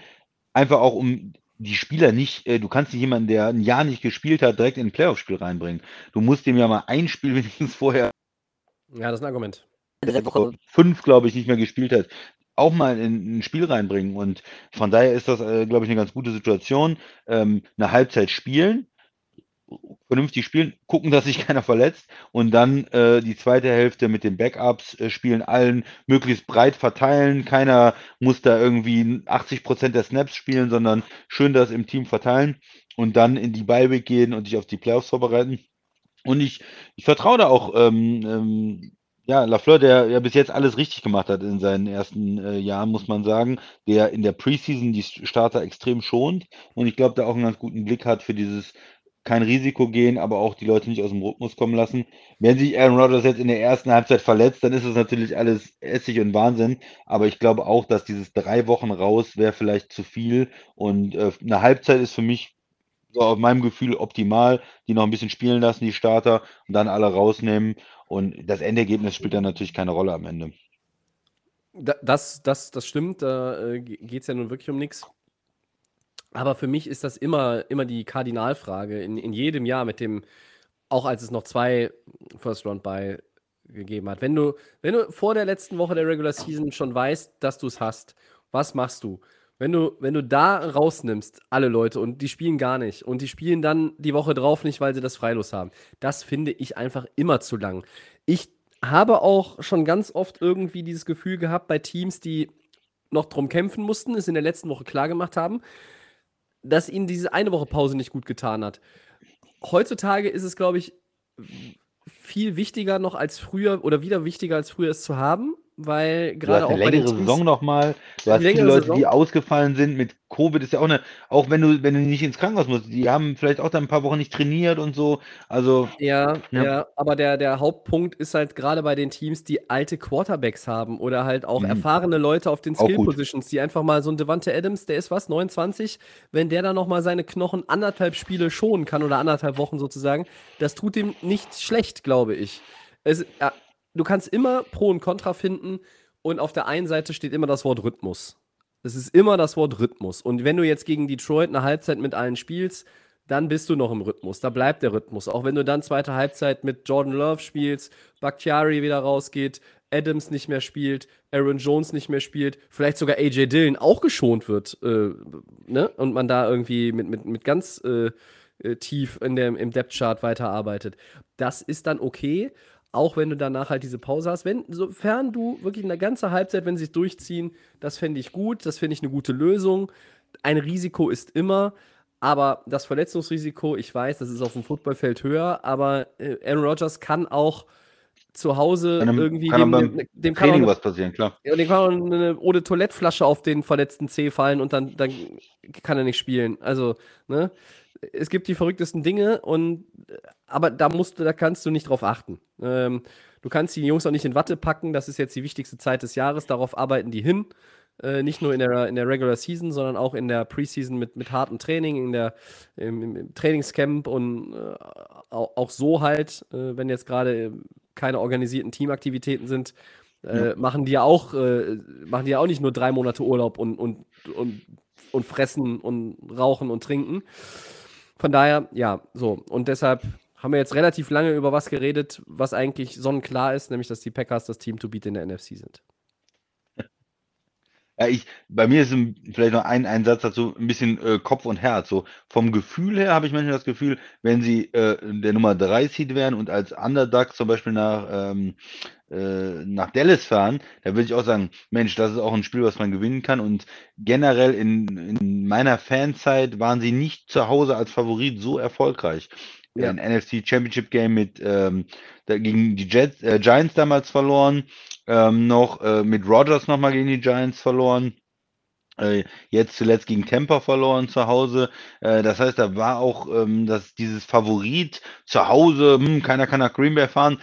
S2: Einfach auch, um die Spieler nicht, äh, du kannst nicht jemanden, der ein Jahr nicht gespielt hat, direkt in ein Playoff-Spiel reinbringen. Du musst dem ja mal ein Spiel wenigstens vorher,
S1: Ja, das ist ein Argument.
S2: Woche fünf, glaube ich, nicht mehr gespielt hat, auch mal in ein Spiel reinbringen. Und von daher ist das, äh, glaube ich, eine ganz gute Situation. Ähm, eine Halbzeit spielen, vernünftig spielen, gucken, dass sich keiner verletzt und dann äh, die zweite Hälfte mit den Backups äh, spielen, allen möglichst breit verteilen. Keiner muss da irgendwie 80 Prozent der Snaps spielen, sondern schön das im Team verteilen und dann in die Bye-Week gehen und sich auf die Playoffs vorbereiten. Und ich, ich vertraue da auch, ähm, ähm, ja, Lafleur, der ja bis jetzt alles richtig gemacht hat in seinen ersten äh, Jahren, muss man sagen, der in der Preseason die Starter extrem schont und ich glaube, da auch einen ganz guten Blick hat für dieses kein Risiko gehen, aber auch die Leute nicht aus dem Rhythmus kommen lassen. Wenn sich Aaron Rodgers jetzt in der ersten Halbzeit verletzt, dann ist es natürlich alles Essig und Wahnsinn. Aber ich glaube auch, dass dieses drei Wochen raus wäre vielleicht zu viel. Und äh, eine Halbzeit ist für mich so auf meinem Gefühl optimal. Die noch ein bisschen spielen lassen, die Starter, und dann alle rausnehmen. Und das Endergebnis spielt dann natürlich keine Rolle am Ende.
S1: Da, das, das, das stimmt, da äh, geht es ja nun wirklich um nichts. Aber für mich ist das immer, immer die Kardinalfrage in, in jedem Jahr mit dem, auch als es noch zwei First Round bei gegeben hat. Wenn du, wenn du vor der letzten Woche der Regular Season schon weißt, dass du es hast, was machst du? Wenn du, wenn du da rausnimmst, alle Leute, und die spielen gar nicht, und die spielen dann die Woche drauf nicht, weil sie das Freilos haben, das finde ich einfach immer zu lang. Ich habe auch schon ganz oft irgendwie dieses Gefühl gehabt bei Teams, die noch drum kämpfen mussten, es in der letzten Woche klar gemacht haben, dass ihnen diese eine Woche Pause nicht gut getan hat. Heutzutage ist es, glaube ich, viel wichtiger noch als früher oder wieder wichtiger als früher es zu haben, weil gerade auch
S2: eine
S1: bei den
S2: längere
S1: Teams,
S2: Saison nochmal. Du hast viele
S1: längere
S2: Leute,
S1: Saison.
S2: die ausgefallen sind. Mit Covid ist ja auch eine, auch wenn du, wenn du nicht ins Krankenhaus musst, die haben vielleicht auch dann ein paar Wochen nicht trainiert und so. Also,
S1: Ja,
S2: Ja.
S1: ja, aber der, der Hauptpunkt ist halt gerade bei den Teams, die alte Quarterbacks haben oder halt auch
S2: Mhm.
S1: erfahrene Leute auf den. Skill-Positions, die einfach mal so ein Devante Adams, der ist was, 29, wenn der dann nochmal seine Knochen anderthalb Spiele schonen kann oder anderthalb Wochen sozusagen, das tut ihm nicht schlecht, glaube ich. Es, ja, du kannst immer Pro und Contra finden und auf der einen Seite steht immer das Wort Rhythmus. Es ist immer das Wort Rhythmus. Und wenn du jetzt gegen Detroit eine Halbzeit mit allen spielst, dann bist du noch im Rhythmus. Da bleibt der Rhythmus. Auch wenn du dann zweite Halbzeit mit Jordan Love spielst, Bakhtiari wieder rausgeht, Adams nicht mehr spielt, Aaron Jones nicht mehr spielt, vielleicht sogar AJ Dillon auch geschont wird, äh, ne? Und man da irgendwie mit, mit, mit ganz äh, äh, tief in dem, im Depth-Chart weiterarbeitet. Das ist dann okay, auch wenn du danach halt diese Pause hast. Wenn, sofern du wirklich eine ganze Halbzeit, wenn sie es durchziehen, das fände ich gut, das finde ich eine gute Lösung. Ein Risiko ist immer, aber das Verletzungsrisiko, ich weiß, das ist auf dem Footballfeld höher, aber äh, Aaron Rodgers kann auch zu Hause
S2: Kann,
S1: irgendwie
S2: kann
S1: dem, dem, dem kann
S2: Training
S1: auch,
S2: was passieren, klar.
S1: ja, dem kann auch eine ohne Toilettflasche auf den verletzten C fallen und dann, dann kann er nicht spielen. Also, ne? Es gibt die verrücktesten Dinge und aber da musst du, da kannst du nicht drauf achten. Ähm, du kannst die Jungs auch nicht in Watte packen, das ist jetzt die wichtigste Zeit des Jahres, darauf arbeiten die hin. Äh, nicht nur in der, in der Regular Season, sondern auch in der Preseason mit, mit hartem Training, in der, im, im- Trainingscamp und äh, auch, auch so halt, äh, wenn jetzt gerade äh, keine organisierten Teamaktivitäten sind, äh, machen die ja auch, äh, machen die ja auch nicht nur drei Monate Urlaub und, und, und, und fressen und rauchen und trinken. Von daher, ja, so. Und deshalb haben wir jetzt relativ lange über was geredet, was eigentlich sonnenklar ist, nämlich dass die Packers das Team to beat in der NFC sind.
S2: Ja, ich, bei mir ist vielleicht noch ein, ein Satz dazu, ein bisschen äh, Kopf und Herz. So vom Gefühl her habe ich manchmal das Gefühl, wenn sie äh, der Nummer 3 Seed wären und als Underdog zum Beispiel nach, ähm, äh, nach Dallas fahren, da würde ich auch sagen, Mensch, das ist auch ein Spiel, was man gewinnen kann. Und generell in, in meiner Fanzeit waren sie nicht zu Hause als Favorit so erfolgreich.
S1: Ja.
S2: Ein NFC Championship Game mit ähm, gegen die Jets, äh, Giants damals verloren, ähm, noch äh, mit Rodgers nochmal gegen die Giants verloren. Äh, jetzt zuletzt gegen Tampa verloren zu Hause. Äh, das heißt, da war auch ähm, das, dieses Favorit zu Hause, hm, keiner kann nach Green Bay fahren.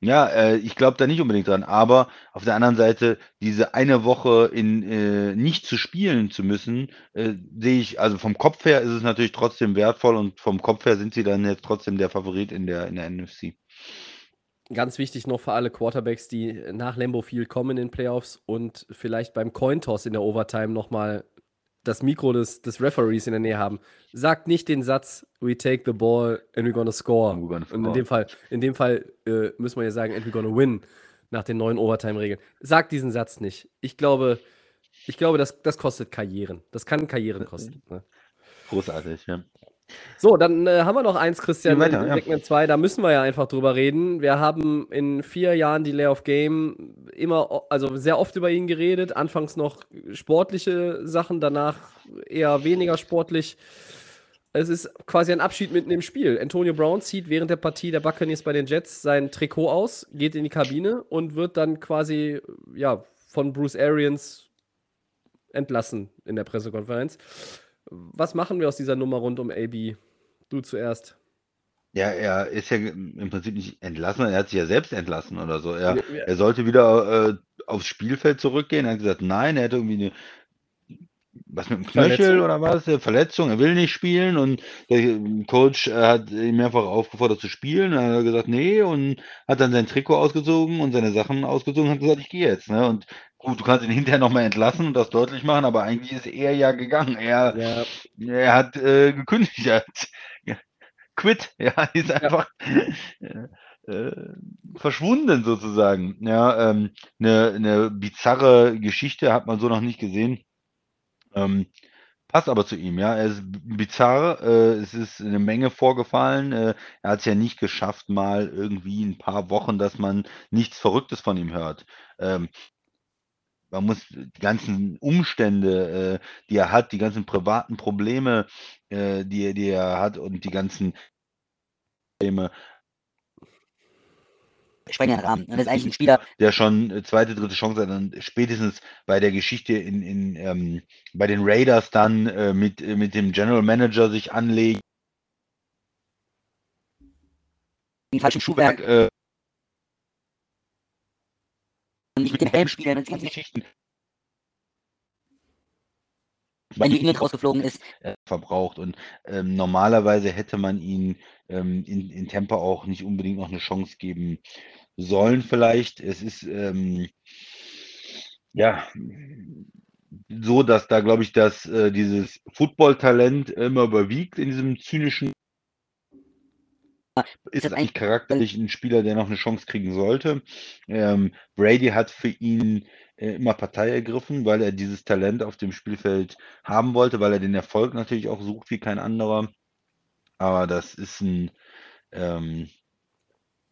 S2: Ja, äh, ich glaube da nicht unbedingt dran. Aber auf der anderen Seite, diese eine Woche in äh, nicht zu spielen zu müssen, äh, sehe ich, also vom Kopf her ist es natürlich trotzdem wertvoll und vom Kopf her sind sie dann jetzt trotzdem der Favorit in der, in der NFC.
S1: Ganz wichtig noch für alle Quarterbacks, die nach Lambo Field kommen in den Playoffs und vielleicht beim Cointoss in der Overtime nochmal das Mikro des, des Referees in der Nähe haben. Sagt nicht den Satz, we take the ball and we're gonna score. We're gonna score. Und in dem Fall, in dem Fall äh, müssen wir ja sagen, and we're gonna win nach den neuen Overtime-Regeln. Sagt diesen Satz nicht. Ich glaube, ich glaube, das, das kostet Karrieren. Das kann Karrieren kosten. Ne?
S2: Großartig, ja.
S1: So, dann äh, haben wir noch eins, Christian, weiter, Segment 2. Da müssen wir ja einfach drüber reden. Wir haben in vier Jahren die Lay of Game immer, also sehr oft über ihn geredet. Anfangs noch sportliche Sachen, danach eher weniger sportlich. Es ist quasi ein Abschied mitten im Spiel. Antonio Brown zieht während der Partie der Buccaneers bei den Jets sein Trikot aus, geht in die Kabine und wird dann quasi ja, von Bruce Arians entlassen in der Pressekonferenz. Was machen wir aus dieser Nummer rund um AB? Du zuerst.
S2: Ja, er ist ja im Prinzip nicht entlassen, er hat sich ja selbst entlassen oder so. Er, er sollte wieder äh, aufs Spielfeld zurückgehen. Er hat gesagt, nein, er hätte irgendwie eine, was mit dem Knöchel oder was, Verletzung, er will nicht spielen und der Coach äh, hat ihn mehrfach aufgefordert zu spielen. Dann hat er gesagt, nee, und hat dann sein Trikot ausgezogen und seine Sachen ausgezogen und hat gesagt, ich gehe jetzt. Ne? Und gut, du kannst ihn hinterher nochmal entlassen und das deutlich machen, aber eigentlich ist er ja gegangen. Er, ja. er hat äh, gekündigt, er hat ja, quit, ja, ist einfach ja. äh, verschwunden sozusagen. Ja, ähm, eine, eine bizarre Geschichte hat man so noch nicht gesehen. Ähm, passt aber zu ihm, ja. Er ist bizarr, äh, es ist eine Menge vorgefallen. Äh, er hat es ja nicht geschafft, mal irgendwie ein paar Wochen, dass man nichts Verrücktes von ihm hört. Ähm, man muss die ganzen Umstände, äh, die er hat, die ganzen privaten Probleme, äh, die, die er hat und die ganzen Probleme
S3: sprengen den Rahmen. Das ist eigentlich ein Spieler,
S2: der schon zweite, dritte Chance hat, dann spätestens bei der Geschichte in, in ähm, bei den Raiders dann äh, mit, mit dem General Manager sich anlegt.
S3: Den falschen Schuhwerk. Äh, nicht mit dem Helm spielen und die ganzen Geschichten. Wenn New England rausgeflogen ist.
S2: Äh, verbraucht und ähm, normalerweise hätte man ihn ähm, in, in Tampa auch nicht unbedingt noch eine Chance geben sollen vielleicht. Es ist ähm, ja so, dass da glaube ich, dass äh, dieses Football-Talent immer überwiegt in diesem zynischen ist das eigentlich charakterlich ein Spieler, der noch eine Chance kriegen sollte. Ähm, Brady hat für ihn äh, immer Partei ergriffen, weil er dieses Talent auf dem Spielfeld haben wollte, weil er den Erfolg natürlich auch sucht wie kein anderer. Aber das ist ein, ähm,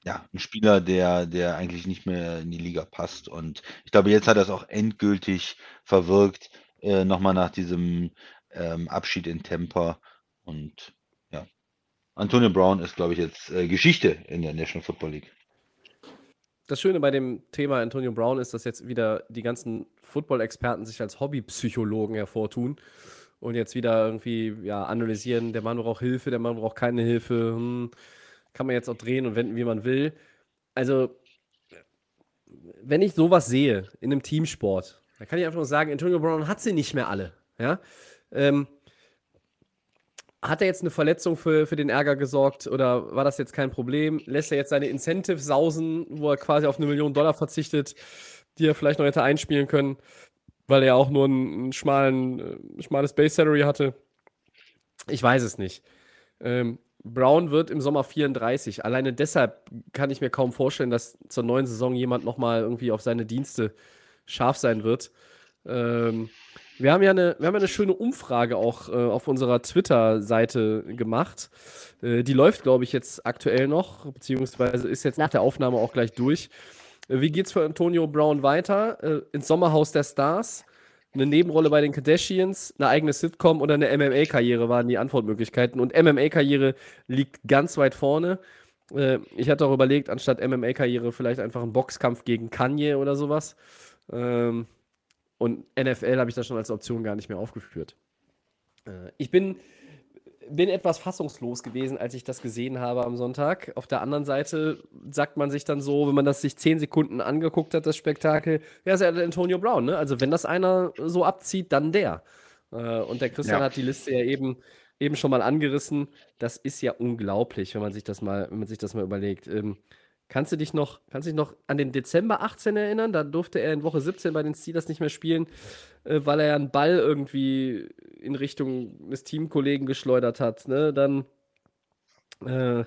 S2: ja, ein Spieler, der, der eigentlich nicht mehr in die Liga passt. Und ich glaube, jetzt hat er es auch endgültig verwirkt, äh, nochmal nach diesem ähm, Abschied in Tampa. Und Antonio Brown ist, glaube ich, jetzt äh, Geschichte in der National Football League.
S1: Das Schöne bei dem Thema Antonio Brown ist, dass jetzt wieder die ganzen Football-Experten sich als Hobbypsychologen hervortun und jetzt wieder irgendwie ja, analysieren, der Mann braucht Hilfe, der Mann braucht keine Hilfe, hm, kann man jetzt auch drehen und wenden, wie man will. Also, wenn ich sowas sehe in einem Teamsport, dann kann ich einfach nur sagen, Antonio Brown hat sie nicht mehr alle. Ja? Ähm, hat er jetzt eine Verletzung für, für den Ärger gesorgt oder war das jetzt kein Problem? Lässt er jetzt seine Incentives sausen, wo er quasi auf eine Million Dollar verzichtet, die er vielleicht noch hätte einspielen können? weil er auch nur ein, ein schmalen, äh, schmales Base Salary hatte. Ich weiß es nicht. Ähm, Brown wird im Sommer 34. Alleine deshalb kann ich mir kaum vorstellen, dass zur neuen Saison jemand nochmal irgendwie auf seine Dienste scharf sein wird. Ähm, wir haben ja eine, wir haben eine schöne Umfrage auch äh, auf unserer Twitter-Seite gemacht. Äh, die läuft, glaube ich, jetzt aktuell noch, beziehungsweise ist jetzt nach der Aufnahme auch gleich durch. Wie geht's für Antonio Brown weiter? Äh, ins Sommerhaus der Stars? Eine Nebenrolle bei den Kardashians, eine eigene Sitcom oder eine MMA-Karriere waren die Antwortmöglichkeiten. Und MMA-Karriere liegt ganz weit vorne. Äh, ich hatte auch überlegt, anstatt MMA-Karriere vielleicht einfach einen Boxkampf gegen Kanye oder sowas. Ähm, und NFL habe ich da schon als Option gar nicht mehr aufgeführt. Äh, ich bin, bin etwas fassungslos gewesen, als ich das gesehen habe am Sonntag. Auf der anderen Seite sagt man sich dann so, wenn man das sich zehn Sekunden angeguckt hat, das Spektakel, ja, ist ja der Antonio Brown, ne? Also wenn das einer so abzieht, dann der. Äh, und der Christian
S2: Ja.
S1: hat die Liste ja eben, eben schon mal angerissen. Das ist ja unglaublich, wenn man sich das mal, wenn man sich das mal überlegt. Ähm, kannst du dich noch, kannst dich noch an den Dezember 18 erinnern? Da durfte er in Woche 17 bei den Steelers nicht mehr spielen, äh, weil er einen Ball irgendwie in Richtung des Teamkollegen geschleudert hat. Ne? Dann äh,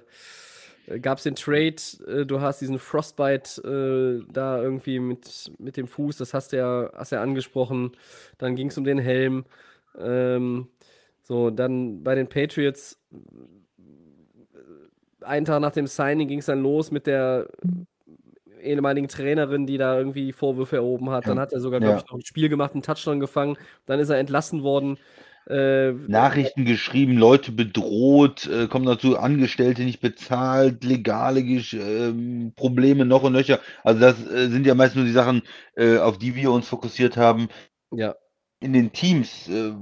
S1: gab es den Trade, äh, du hast diesen Frostbite äh, da irgendwie mit, mit dem Fuß, das hast du ja, hast ja angesprochen. Dann ging es um den Helm. Ähm, so, dann bei den Patriots, einen Tag nach dem Signing ging es dann los mit der ehemaligen Trainerin, die da irgendwie Vorwürfe erhoben hat. Dann hat er sogar, glaube
S2: Ja.
S1: ich, noch ein Spiel gemacht, einen Touchdown gefangen. Dann ist er entlassen worden. Äh,
S2: Nachrichten geschrieben, Leute bedroht, äh, kommen dazu, Angestellte nicht bezahlt, legale ähm, Probleme noch und nöcher. Also das äh, sind ja meist nur die Sachen, äh, auf die wir uns fokussiert haben.
S1: ja,
S2: In den Teams, äh,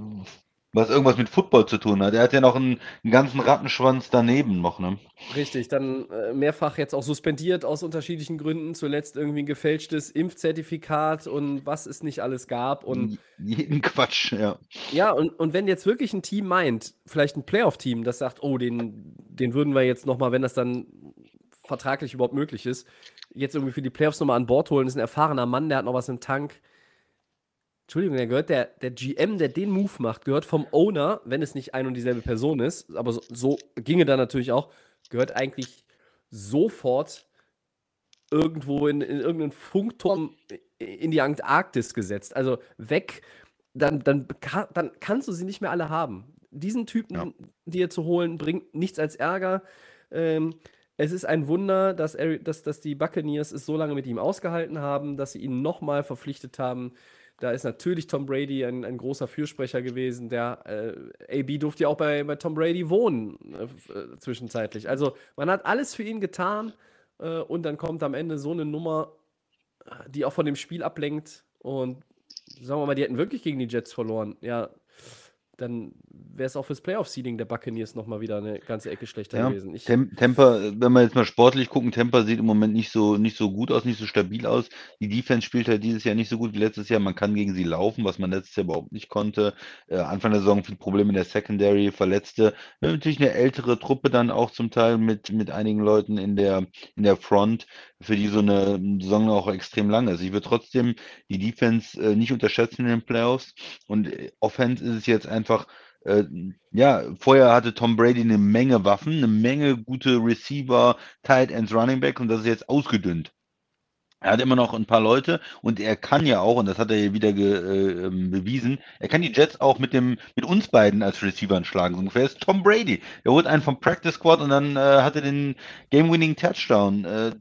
S2: was irgendwas mit Football zu tun hat. Er hat ja noch einen, einen ganzen Rattenschwanz daneben noch, ne?
S1: Richtig, dann äh, mehrfach jetzt auch suspendiert aus unterschiedlichen Gründen. Zuletzt irgendwie ein gefälschtes Impfzertifikat und was es nicht alles gab. Und
S2: Jeden Quatsch, ja.
S1: ja, und, und wenn jetzt wirklich ein Team meint, vielleicht ein Playoff-Team, das sagt, oh, den, den würden wir jetzt nochmal, wenn das dann vertraglich überhaupt möglich ist, jetzt irgendwie für die Playoffs nochmal an Bord holen, das ist ein erfahrener Mann, der hat noch was im Tank. Entschuldigung, der gehört, der, der GM, der den Move macht, gehört vom Owner, wenn es nicht ein und dieselbe Person ist, aber so, so ginge da natürlich auch, gehört eigentlich sofort irgendwo in, in irgendeinen Funkturm in die Antarktis gesetzt. Also weg, dann, dann, dann kannst du sie nicht mehr alle haben. Diesen Typen,
S2: Ja.
S1: dir zu holen, bringt nichts als Ärger. Ähm, es ist ein Wunder, dass, Ari- dass, dass die Buccaneers es so lange mit ihm ausgehalten haben, dass sie ihn nochmal verpflichtet haben. Da ist natürlich Tom Brady ein, ein großer Fürsprecher gewesen. Der äh, AB durfte ja auch bei, bei Tom Brady wohnen, äh, äh, zwischenzeitlich. Also man hat alles für ihn getan äh, und dann kommt am Ende so eine Nummer, äh, die auch von dem Spiel ablenkt. Und sagen wir mal, die hätten wirklich gegen die Jets verloren. Ja, dann wäre es auch fürs Playoff-Seeding der Buccaneers nochmal wieder eine ganze Ecke schlechter
S2: Ja,
S1: gewesen. Ich,
S2: Tem Temper, wenn wir jetzt mal sportlich gucken, Temper sieht im Moment nicht so, nicht so gut aus, nicht so stabil aus. Die Defense spielt halt dieses Jahr nicht so gut wie letztes Jahr. Man kann gegen sie laufen, was man letztes Jahr überhaupt nicht konnte. Äh, Anfang der Saison viel Probleme in der Secondary, Verletzte. Haben natürlich eine ältere Truppe dann auch zum Teil mit, mit einigen Leuten in der, in der Front, für die so eine Saison auch extrem lang ist. Ich würde trotzdem die Defense äh, nicht unterschätzen in den Playoffs. Und äh, Offense ist es jetzt einfach, äh, ja, vorher hatte Tom Brady eine Menge Waffen, eine Menge gute Receiver, Tight Ends, Running Back und das ist jetzt ausgedünnt. Er hat immer noch ein paar Leute und er kann ja auch, und das hat er ja wieder ge, äh, ähm, bewiesen, er kann die Jets auch mit dem, mit uns beiden als Receivern schlagen. So ungefähr ist Tom Brady. Er holt einen vom Practice Squad und dann äh, hat er den Game-Winning Touchdown. Äh,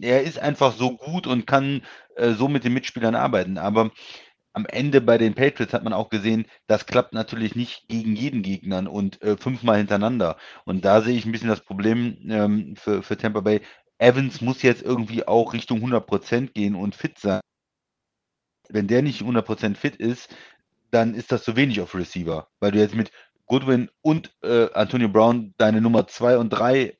S2: er ist einfach so gut und kann äh, so mit den Mitspielern arbeiten. Aber am Ende bei den Patriots hat man auch gesehen, das klappt natürlich nicht gegen jeden Gegner und äh, fünfmal hintereinander. Und da sehe ich ein bisschen das Problem ähm, für, für Tampa Bay. Evans muss jetzt irgendwie auch Richtung 100% gehen und fit sein. Wenn der nicht 100% fit ist, dann ist das zu wenig auf Receiver, weil du jetzt mit Goodwin und äh, Antonio Brown deine Nummer 2 und 3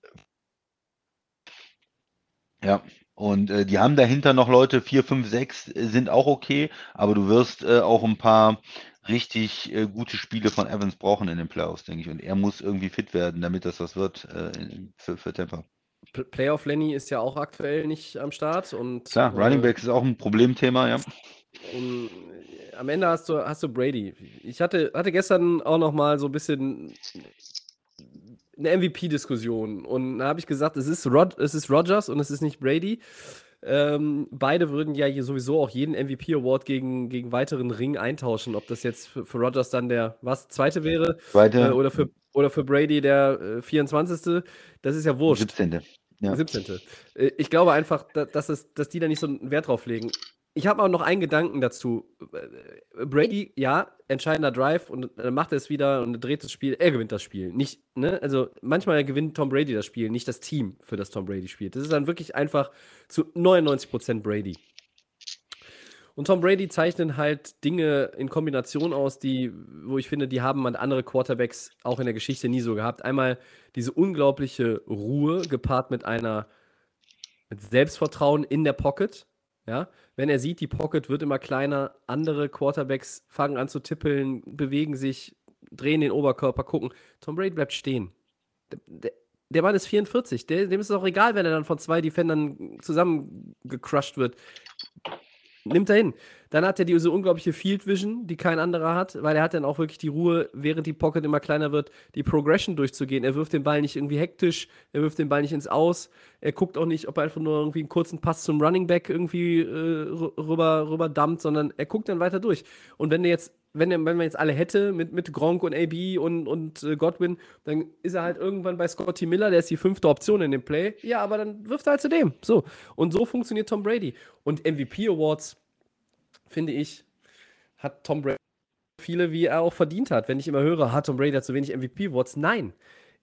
S2: ja, und äh, die haben dahinter noch Leute, 4, 5, 6 sind auch okay, aber du wirst äh, auch ein paar richtig äh, gute Spiele von Evans brauchen in den Playoffs, denke ich. Und er muss irgendwie fit werden, damit das was wird äh, in- für, für Tampa.
S1: Playoff Lenny ist ja auch aktuell nicht am Start und
S2: Klar,
S1: äh,
S2: Running Backs ist auch ein Problemthema, ja.
S1: Und äh, am Ende hast du, hast du Brady. Ich hatte, hatte gestern auch noch mal so ein bisschen eine MVP-Diskussion. Und da habe ich gesagt, es ist, Rod, es ist Rogers und es ist nicht Brady. Ähm, beide würden ja hier sowieso auch jeden MVP-Award gegen, gegen weiteren Ring eintauschen. Ob das jetzt für, für Rogers dann der was zweite wäre
S2: Zweite,
S1: äh, oder, für, oder für Brady der äh, 24. Das ist ja wurscht.
S2: 17. Ja.
S1: 17. Äh, Ich glaube einfach, da- dass, es, dass die da nicht so einen Wert drauf legen. Ich habe auch noch einen Gedanken dazu. Äh, Brady, ja, entscheidender Drive und dann macht er es wieder und dreht das Spiel. Er gewinnt das Spiel. Nicht, ne? Also manchmal gewinnt Tom Brady das Spiel, nicht das Team, für das Tom Brady spielt. Das ist dann wirklich einfach zu 99% Brady. Und Tom Brady zeichnet halt Dinge in Kombination aus, die, wo ich finde, die haben man andere Quarterbacks auch in der Geschichte nie so gehabt. Einmal diese unglaubliche Ruhe gepaart mit einer mit Selbstvertrauen in der Pocket. Ja, wenn er sieht, die Pocket wird immer kleiner, andere Quarterbacks fangen an zu tippeln, bewegen sich, drehen den Oberkörper, gucken. Tom Brady bleibt stehen. Der, der, der Mann ist 44. Der, dem ist es auch egal, wenn er dann von zwei Defendern zusammengecrushed wird. Nimmt er hin. Dann hat er diese unglaubliche Field Vision, die kein anderer hat, weil er hat dann auch wirklich die Ruhe, während die Pocket immer kleiner wird, die Progression durchzugehen. Er wirft den Ball nicht irgendwie hektisch, er wirft den Ball nicht ins Aus, er guckt auch nicht, ob er einfach nur irgendwie einen kurzen Pass zum Running Back irgendwie äh, rüber, rüber dumpt, sondern er guckt dann weiter durch. Und wenn er jetzt wenn, wenn man jetzt alle hätte mit, mit Gronk und AB und, und äh, Godwin, dann ist er halt irgendwann bei Scotty Miller, der ist die fünfte Option in dem Play. Ja, aber dann wirft er halt zu dem. So. Und so funktioniert Tom Brady. Und MVP Awards, finde ich, hat Tom Brady viele, wie er auch verdient hat. Wenn ich immer höre, hat Tom Brady hat zu wenig MVP Awards. Nein.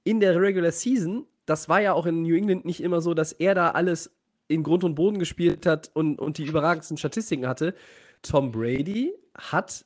S1: In der Regular Season, das war ja auch in New England nicht immer so, dass er da alles in Grund und Boden gespielt hat und, und die überragendsten Statistiken hatte. Tom Brady hat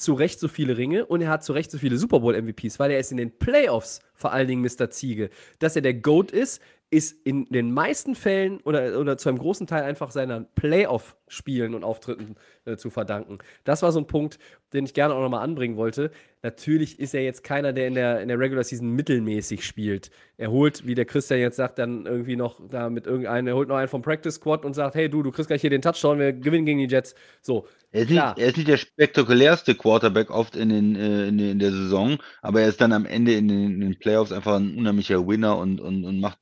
S1: zu Recht so viele Ringe und er hat zu Recht so viele Super Bowl MVPs, weil er ist in den Playoffs vor allen Dingen Mr. Ziege. Dass er der GOAT ist, ist in den meisten Fällen oder, oder zu einem großen Teil einfach seiner Playoff-Spielen und Auftritten äh, zu verdanken. Das war so ein Punkt, den ich gerne auch nochmal anbringen wollte. Natürlich ist er jetzt keiner, der in der, in der Regular Season mittelmäßig spielt. Er holt, wie der Christian jetzt sagt, dann irgendwie noch da mit irgendeinem, er holt noch einen vom Practice Squad und sagt, hey du, du kriegst gleich hier den Touchdown, wir gewinnen gegen die Jets. So.
S2: Er ist, nicht, er ist nicht der spektakulärste Quarterback oft in, den, äh, in, in, der Saison, aber er ist dann am Ende in den, in den Playoffs einfach ein unheimlicher Winner und, und, und macht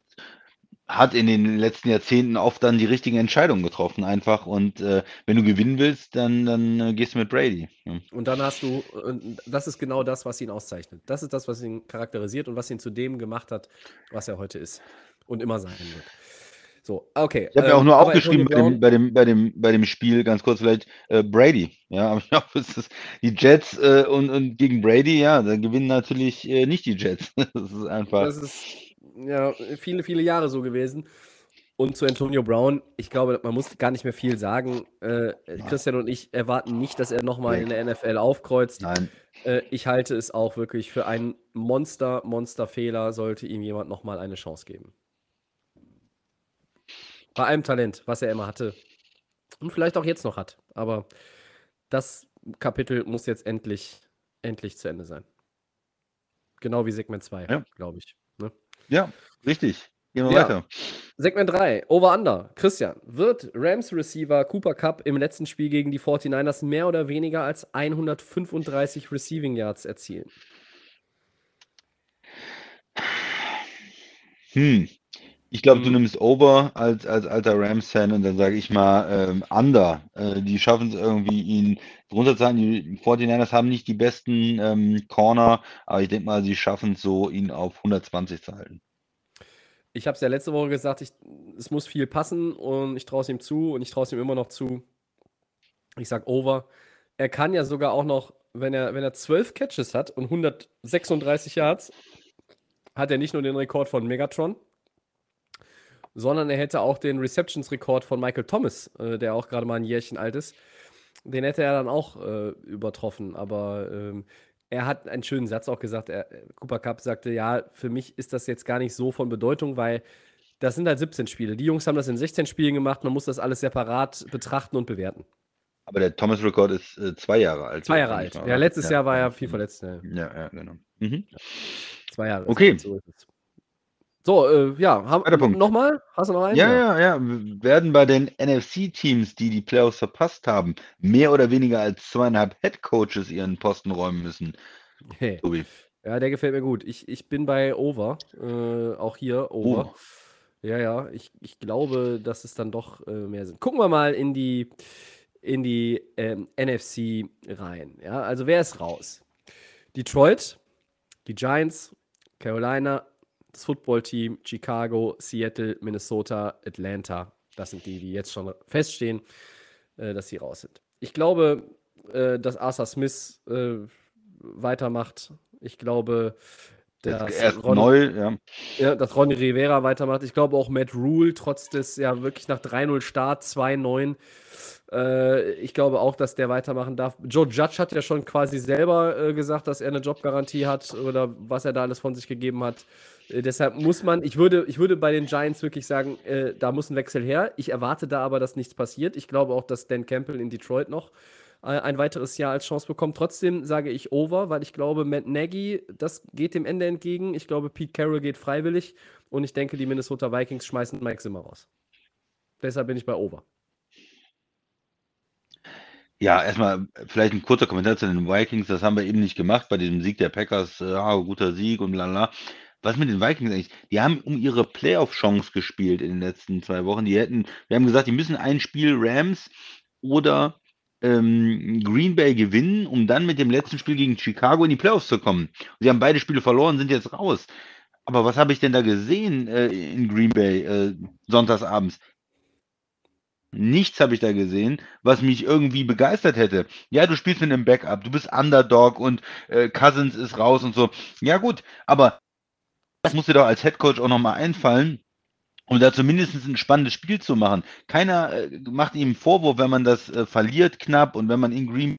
S2: hat in den letzten Jahrzehnten oft dann die richtigen Entscheidungen getroffen, einfach. Und äh, wenn du gewinnen willst, dann, dann äh, gehst du mit Brady.
S1: Ja. Und dann hast du, das ist genau das, was ihn auszeichnet. Das ist das, was ihn charakterisiert und was ihn zu dem gemacht hat, was er heute ist und immer sein wird. So, okay.
S2: Ich habe ähm, ja auch nur aufgeschrieben bei dem, bei, dem, bei, dem, bei dem Spiel, ganz kurz vielleicht, äh, Brady. Ja, aber ich glaube, es ist die Jets äh, und, und gegen Brady, ja, da gewinnen natürlich äh, nicht die Jets. das ist einfach.
S1: Das ist ja, viele, viele Jahre so gewesen. Und zu Antonio Brown, ich glaube, man muss gar nicht mehr viel sagen. Äh, Christian und ich erwarten nicht, dass er nochmal in der NFL aufkreuzt.
S2: Nein.
S1: Äh, ich halte es auch wirklich für einen Monster, Monster-Fehler, sollte ihm jemand nochmal eine Chance geben. Bei allem Talent, was er immer hatte. Und vielleicht auch jetzt noch hat. Aber das Kapitel muss jetzt endlich, endlich zu Ende sein. Genau wie Segment 2, ja. glaube ich.
S2: Ja, richtig. Gehen wir ja. weiter.
S1: Segment 3, Over-Under. Christian, wird Rams-Receiver Cooper Cup im letzten Spiel gegen die 49ers mehr oder weniger als 135 Receiving Yards erzielen?
S2: Hm. Ich glaube, du hm. nimmst Over als, als alter Rams-Fan und dann sage ich mal ähm, Under. Äh, die schaffen es irgendwie, ihn runterzuhalten. Die 49ers haben nicht die besten ähm, Corner, aber ich denke mal, sie schaffen es so, ihn auf 120 zu halten.
S1: Ich habe es ja letzte Woche gesagt, ich, es muss viel passen und ich traue es ihm zu und ich traue es ihm immer noch zu. Ich sage Over. Er kann ja sogar auch noch, wenn er, wenn er 12 Catches hat und 136 Yards, hat er nicht nur den Rekord von Megatron, sondern er hätte auch den Receptions-Rekord von Michael Thomas, äh, der auch gerade mal ein Jährchen alt ist. Den hätte er dann auch äh, übertroffen. Aber ähm, er hat einen schönen Satz auch gesagt. Er, Cooper Cup sagte: Ja, für mich ist das jetzt gar nicht so von Bedeutung, weil das sind halt 17 Spiele. Die Jungs haben das in 16 Spielen gemacht. Man muss das alles separat betrachten und bewerten.
S2: Aber der Thomas-Rekord ist äh, zwei Jahre alt.
S1: Zwei Jahre alt. Ja, letztes ja. Jahr war er viel verletzt.
S2: Ja, ja, ja genau. Mhm.
S1: Zwei Jahre.
S2: Okay. So
S1: so, äh, ja, haben nochmal? Hast du noch einen?
S2: Ja, ja, ja. Werden bei den NFC-Teams, die die Playoffs verpasst haben, mehr oder weniger als zweieinhalb Head-Coaches ihren Posten räumen müssen?
S1: Hey. Tobi. Ja, der gefällt mir gut. Ich, ich bin bei Over. Äh, auch hier Over. Oh. Ja, ja. Ich, ich glaube, dass es dann doch äh, mehr sind. Gucken wir mal in die, in die ähm, NFC rein. Ja, also wer ist raus? Detroit, die Giants, Carolina, das Footballteam, Chicago, Seattle, Minnesota, Atlanta. Das sind die, die jetzt schon feststehen, äh, dass sie raus sind. Ich glaube, äh, dass Arthur Smith äh, weitermacht. Ich glaube, dass Ron-
S2: neu, ja.
S1: Ja, dass Ronny Rivera weitermacht. Ich glaube auch Matt Rule, trotz des ja wirklich nach 3-0 Start, 2-9. Äh, ich glaube auch, dass der weitermachen darf. Joe Judge hat ja schon quasi selber äh, gesagt, dass er eine Jobgarantie hat oder was er da alles von sich gegeben hat. Äh, deshalb muss man, ich würde, ich würde bei den Giants wirklich sagen, äh, da muss ein Wechsel her. Ich erwarte da aber, dass nichts passiert. Ich glaube auch, dass Dan Campbell in Detroit noch äh, ein weiteres Jahr als Chance bekommt. Trotzdem sage ich over, weil ich glaube, Matt Nagy, das geht dem Ende entgegen. Ich glaube, Pete Carroll geht freiwillig und ich denke, die Minnesota Vikings schmeißen Mike Zimmer raus. Deshalb bin ich bei over.
S2: Ja, erstmal vielleicht ein kurzer Kommentar zu den Vikings. Das haben wir eben nicht gemacht bei diesem Sieg der Packers. Äh, Ja, guter Sieg und lala. Was mit den Vikings eigentlich? Die haben um ihre Playoff-Chance gespielt in den letzten zwei Wochen. Die hätten, wir haben gesagt, die müssen ein Spiel Rams oder ähm, Green Bay gewinnen, um dann mit dem letzten Spiel gegen Chicago in die Playoffs zu kommen. Sie haben beide Spiele verloren, sind jetzt raus. Aber was habe ich denn da gesehen äh, in Green Bay äh, sonntagsabends? Nichts habe ich da gesehen, was mich irgendwie begeistert hätte. Ja, du spielst mit einem Backup, du bist Underdog und äh, Cousins ist raus und so. Ja gut, aber das muss dir doch als Headcoach auch nochmal einfallen, um da zumindest ein spannendes Spiel zu machen. Keiner äh, macht ihm Vorwurf, wenn man das äh, verliert knapp und wenn man in Green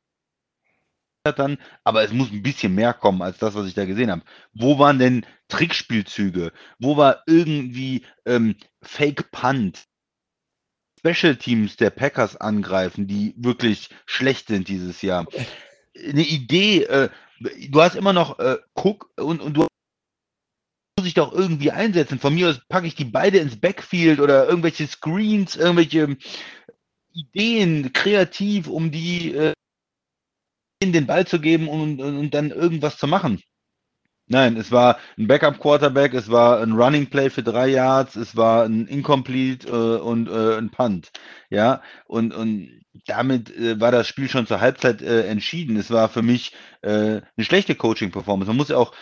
S2: hat dann, aber es muss ein bisschen mehr kommen als das, was ich da gesehen habe. Wo waren denn Trickspielzüge? Wo war irgendwie ähm, Fake Punt? Special Teams der Packers angreifen, die wirklich schlecht sind dieses Jahr. Eine Idee, äh, du hast immer noch äh, Cook und, und du muss ich doch irgendwie einsetzen. Von mir aus packe ich die beide ins Backfield oder irgendwelche Screens, irgendwelche Ideen, kreativ, um die äh, den Ball zu geben und, und, und dann irgendwas zu machen. Nein, es war ein Backup-Quarterback, es war ein Running Play für drei Yards, es war ein Incomplete äh, und äh, ein Punt. Ja, und, und damit äh, war das Spiel schon zur Halbzeit äh, entschieden. Es war für mich äh, eine schlechte Coaching-Performance. Man muss ja auch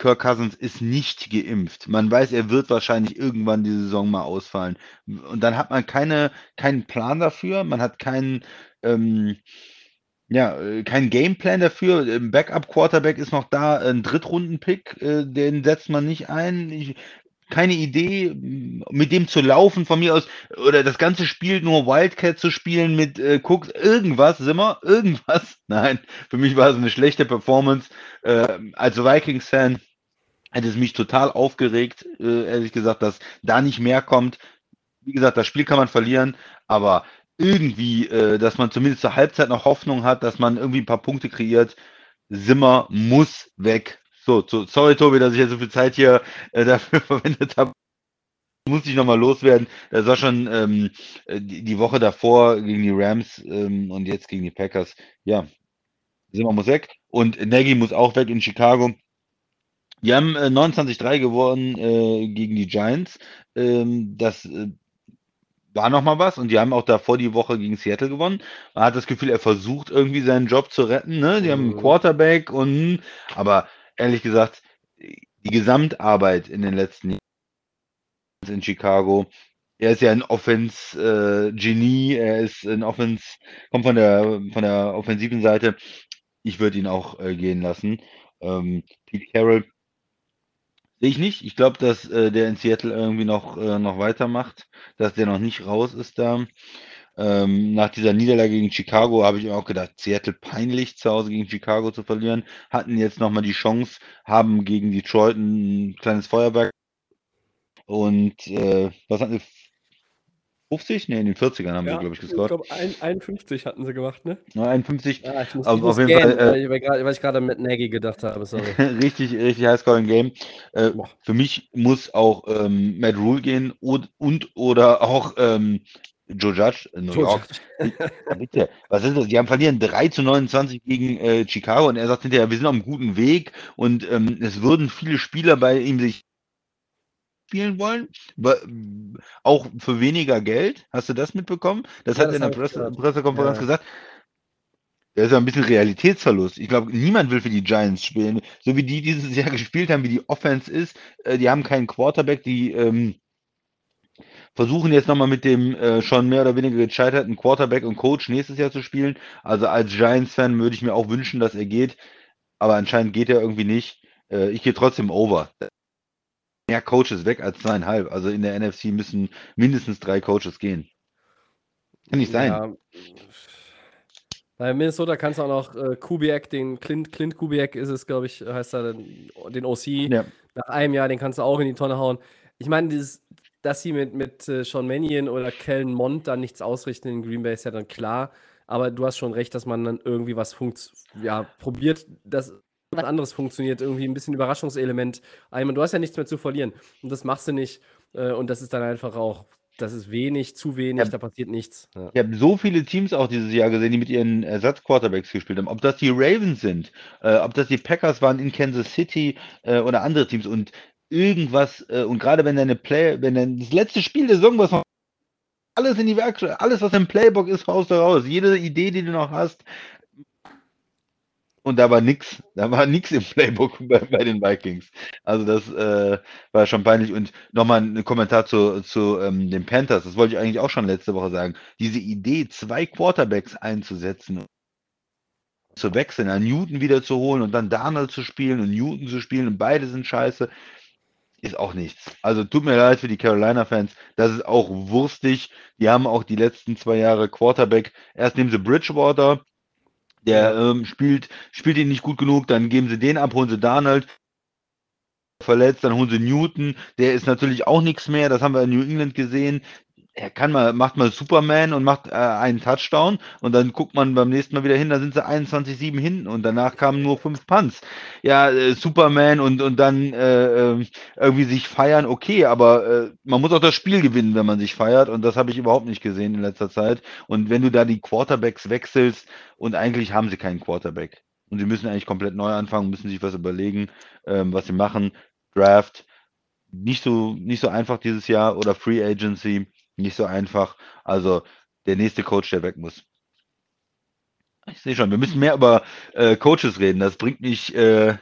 S2: Kirk Cousins ist nicht geimpft. Man weiß, er wird wahrscheinlich irgendwann die Saison mal ausfallen. Und dann hat man keine, keinen Plan dafür, man hat keinen, ähm, ja, äh, keinen Gameplan dafür. Ein Backup-Quarterback ist noch da, ein Drittrunden-Pick, äh, den setzt man nicht ein. Ich, keine Idee, mit dem zu laufen von mir aus oder das ganze Spiel nur Wildcat zu spielen mit äh, Cooks, irgendwas, Simmer, irgendwas. Nein, für mich war es eine schlechte Performance. Äh, als Vikings-Fan hätte es mich total aufgeregt, äh, ehrlich gesagt, dass da nicht mehr kommt. Wie gesagt, das Spiel kann man verlieren, aber irgendwie, äh, dass man zumindest zur Halbzeit noch Hoffnung hat, dass man irgendwie ein paar Punkte kreiert. Simmer muss weg. So, so sorry Tobi, dass ich jetzt so viel Zeit hier äh, dafür verwendet habe. Muss ich nochmal loswerden. Das war schon ähm, die, Woche davor gegen die Rams ähm, und jetzt gegen die Packers. Ja, Simmer muss weg und Nagy muss auch weg in Chicago. Die haben äh, 29-3 gewonnen äh, gegen die Giants. Ähm, das äh, war nochmal was und die haben auch davor die Woche gegen Seattle gewonnen. Man hat das Gefühl, er versucht irgendwie seinen Job zu retten. Ne? Die haben einen
S1: Mhm.
S2: Quarterback und aber ehrlich gesagt, die Gesamtarbeit in den letzten Jahren in Chicago, er ist ja ein Offense-Genie, er ist ein Offense, kommt von der von der offensiven Seite. Ich würde ihn auch äh, gehen lassen. Ähm, Pete Carroll ich nicht. Ich glaube, dass äh, der in Seattle irgendwie noch, äh, noch weitermacht, dass der noch nicht raus ist da. Ähm, nach dieser Niederlage gegen Chicago habe ich auch gedacht, Seattle peinlich zu Hause gegen Chicago zu verlieren. Hatten jetzt nochmal die Chance, haben gegen Detroit ein kleines Feuerwerk. Und äh, was hatten sie? 50? Ne, in den 40ern haben wir, glaube ich,
S1: ich
S2: gescored.
S1: glaube, 51 hatten sie gemacht, ne?
S2: Ja, 51.
S1: Ja, ich muss,
S2: Aber
S1: ich muss
S2: auf jeden Fall, äh,
S1: weil ich ich gerade mit Nagy gedacht habe, sorry.
S2: richtig, richtig Highscoring Game. Äh, für mich muss auch ähm, Matt Rule gehen und, und oder auch ähm, Joe Judge in New York. Ja, Bitte, was ist das? Die haben verlieren 3 zu 29 gegen äh, Chicago und er sagt hinterher, wir sind auf einem guten Weg und ähm, es würden viele Spieler bei ihm sich spielen wollen, auch für weniger Geld. Hast du das mitbekommen? Das
S1: Ja,
S2: hat er in der Presse. Pressekonferenz
S1: Ja.
S2: gesagt. Das ist ja ein bisschen Realitätsverlust. Ich glaube, niemand will für die Giants spielen. So wie die dieses Jahr gespielt haben, wie die Offense ist, äh, die haben keinen Quarterback, die ähm, versuchen jetzt nochmal mit dem äh, schon mehr oder weniger gescheiterten Quarterback und Coach nächstes Jahr zu spielen. Also als Giants-Fan würde ich mir auch wünschen, dass er geht, aber anscheinend geht er irgendwie nicht. Äh, ich gehe trotzdem over. Mehr Coaches weg als zweieinhalb. Also in der NFC müssen mindestens drei Coaches gehen. Kann nicht sein.
S1: Ja. Bei Minnesota kannst du auch noch äh, Kubiak, den Clint, Clint Kubiak ist es, glaube ich, heißt er, den, den OC.
S2: Ja.
S1: Nach einem Jahr, den kannst du auch in die Tonne hauen. Ich meine, dieses, dass sie mit, mit äh, Sean Mannion oder Kellen Mond dann nichts ausrichten in Green Bay ist ja dann klar. Aber du hast schon recht, dass man dann irgendwie was funkt, ja, probiert, dass was anderes funktioniert, irgendwie ein bisschen Überraschungselement. Einmal, du hast ja nichts mehr zu verlieren. Und das machst du nicht. Äh, und das ist dann einfach auch, das ist wenig, zu wenig,
S2: Ja.
S1: da passiert nichts. Ja.
S2: Ich habe so viele Teams auch dieses Jahr gesehen, die mit ihren Ersatzquarterbacks gespielt haben. Ob das die Ravens sind, äh, ob das die Packers waren in Kansas City äh, oder andere Teams und irgendwas, äh, und gerade wenn deine Play, wenn dein das letzte Spiel der Saison, was noch alles in die Werkstatt, alles, was im Playbook ist, haust du raus. Jede Idee, die du noch hast. Und da war nix, da war nix im Playbook bei, bei den Vikings. Also das äh, war schon peinlich. Und nochmal ein Kommentar zu, zu ähm, den Panthers. Das wollte ich eigentlich auch schon letzte Woche sagen. Diese Idee, zwei Quarterbacks einzusetzen, zu wechseln, einen Newton wieder zu holen und dann Darnold zu spielen und Newton zu spielen und beide sind scheiße, ist auch nichts. Also tut mir leid für die Carolina-Fans. Das ist auch wurstig. Die haben auch die letzten zwei Jahre Quarterback. Erst nehmen sie Bridgewater, der ähm, spielt, spielt ihn nicht gut genug, dann geben sie den ab, holen sie Darnold, verletzt, dann holen sie Newton, der ist natürlich auch nichts mehr, das haben wir in New England gesehen. Er kann mal, macht mal Superman und macht äh, einen Touchdown und dann guckt man beim nächsten Mal wieder hin, da sind sie 21-7 hinten und danach kamen nur fünf Punts. Ja, äh, Superman und, und dann äh, ähm, irgendwie sich feiern, okay, aber äh, man muss auch das Spiel gewinnen, wenn man sich feiert und das habe ich überhaupt nicht gesehen in letzter Zeit. Und wenn du da die Quarterbacks wechselst und eigentlich haben sie keinen Quarterback und sie müssen eigentlich komplett neu anfangen, müssen sich was überlegen, ähm, was sie machen. Draft, nicht so, nicht so einfach dieses Jahr oder Free Agency, nicht so einfach. Also der nächste Coach, der weg muss. Ich sehe schon, wir müssen mehr über äh, Coaches reden. Das bringt mich. Äh,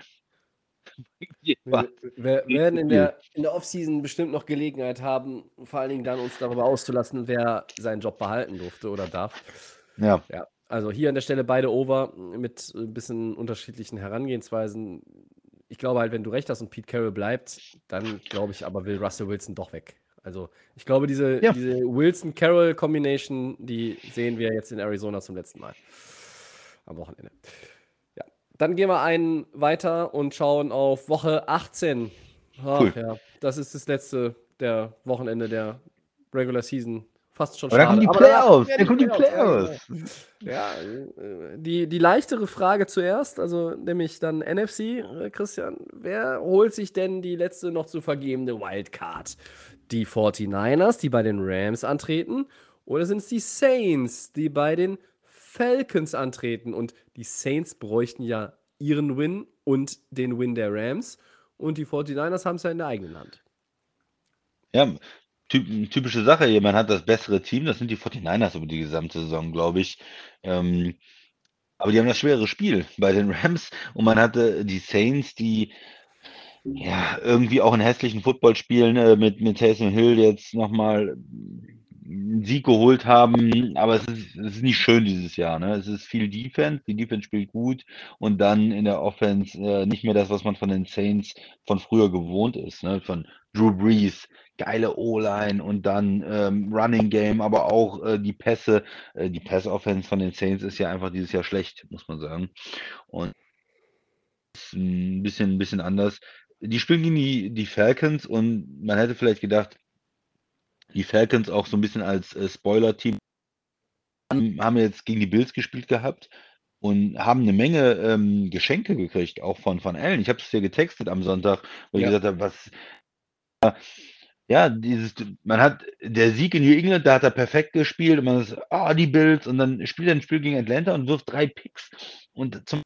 S1: Wir, wir werden in der, in der Offseason bestimmt noch Gelegenheit haben, vor allen Dingen dann uns darüber auszulassen, wer seinen Job behalten durfte oder darf.
S2: ja,
S1: Ja, also hier an der Stelle beide over mit ein bisschen unterschiedlichen Herangehensweisen. Ich glaube halt, wenn du recht hast und Pete Carroll bleibt, dann glaube ich aber, will Russell Wilson doch weg. Also ich glaube, diese,
S2: Ja.
S1: diese Wilson-Carroll-Kombination, die sehen wir jetzt in Arizona zum letzten Mal. Am Wochenende. Ja, dann gehen wir einen weiter und schauen auf Woche 18. Ach,
S2: Cool.
S1: ja, das ist das letzte der Wochenende der Regular Season. Fast schon
S2: aber dann kommen die Playoffs. Dann kommen die
S1: genau.
S2: Playoffs.
S1: Ja, äh, die, die leichtere Frage zuerst, also nämlich dann NFC, Christian. Wer holt sich denn die letzte noch zu vergebende Wildcard? Die 49ers, die bei den Rams antreten, oder sind es die Saints, die bei den Falcons antreten? Und die Saints bräuchten ja ihren Win und den Win der Rams. Und die 49ers haben es ja in der eigenen Hand.
S2: Ja, typ, typische Sache hier. Man hat das bessere Team. Das sind die 49ers über die gesamte Saison, glaube ich. Ähm, aber die haben das schwere Spiel bei den Rams und man hatte die Saints, die ja irgendwie auch einen hässlichen Football spielen äh, mit, mit Taysom Hill jetzt nochmal einen Sieg geholt haben. Aber es ist, es ist nicht schön dieses Jahr. Ne? Es ist viel Defense. Die Defense spielt gut und dann in der Offense äh, nicht mehr das, was man von den Saints von früher gewohnt ist. Ne? Von Drew Brees, geile O-Line und dann ähm, Running Game, aber auch äh, die Pässe. Äh, die Pass-Offense von den Saints ist ja einfach dieses Jahr schlecht, muss man sagen. Und ein bisschen, ein bisschen anders. Die spielen gegen die, die Falcons und man hätte vielleicht gedacht, die Falcons auch so ein bisschen als äh, Spoiler-Team haben jetzt gegen die Bills gespielt gehabt und haben eine Menge ähm, Geschenke gekriegt, auch von Van Allen. Ich habe es dir getextet am Sonntag, wo ich
S1: Ja.
S2: gesagt habe, was ja, dieses, man hat der Sieg in New England, da hat er perfekt gespielt und man ist, ah, die Bills und dann spielt er ein Spiel gegen Atlanta und wirft drei Picks und zum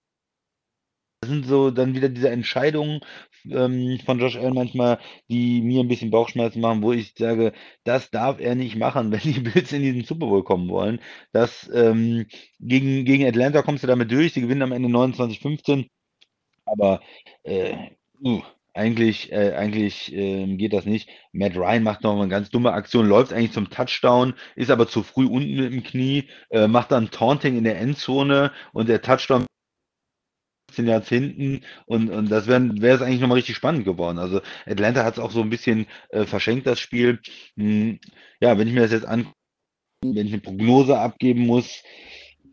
S2: das sind so dann wieder diese Entscheidungen ähm, von Josh Allen manchmal, die mir ein bisschen Bauchschmerzen machen, wo ich sage, das darf er nicht machen, wenn die Bills in diesen Super Bowl kommen wollen. Das ähm, gegen, gegen Atlanta kommst du damit durch, sie gewinnen am Ende 29-15, aber äh, uh, eigentlich, äh, eigentlich ähm, geht das nicht. Matt Ryan macht noch eine ganz dumme Aktion, läuft eigentlich zum Touchdown, ist aber zu früh unten mit dem Knie, äh, macht dann Taunting in der Endzone und der Touchdown 15 Yards hinten und, und das wäre es eigentlich nochmal richtig spannend geworden. Also Atlanta hat es auch so ein bisschen äh, verschenkt, das Spiel. Hm, ja, wenn ich mir das jetzt an, wenn ich eine Prognose abgeben muss,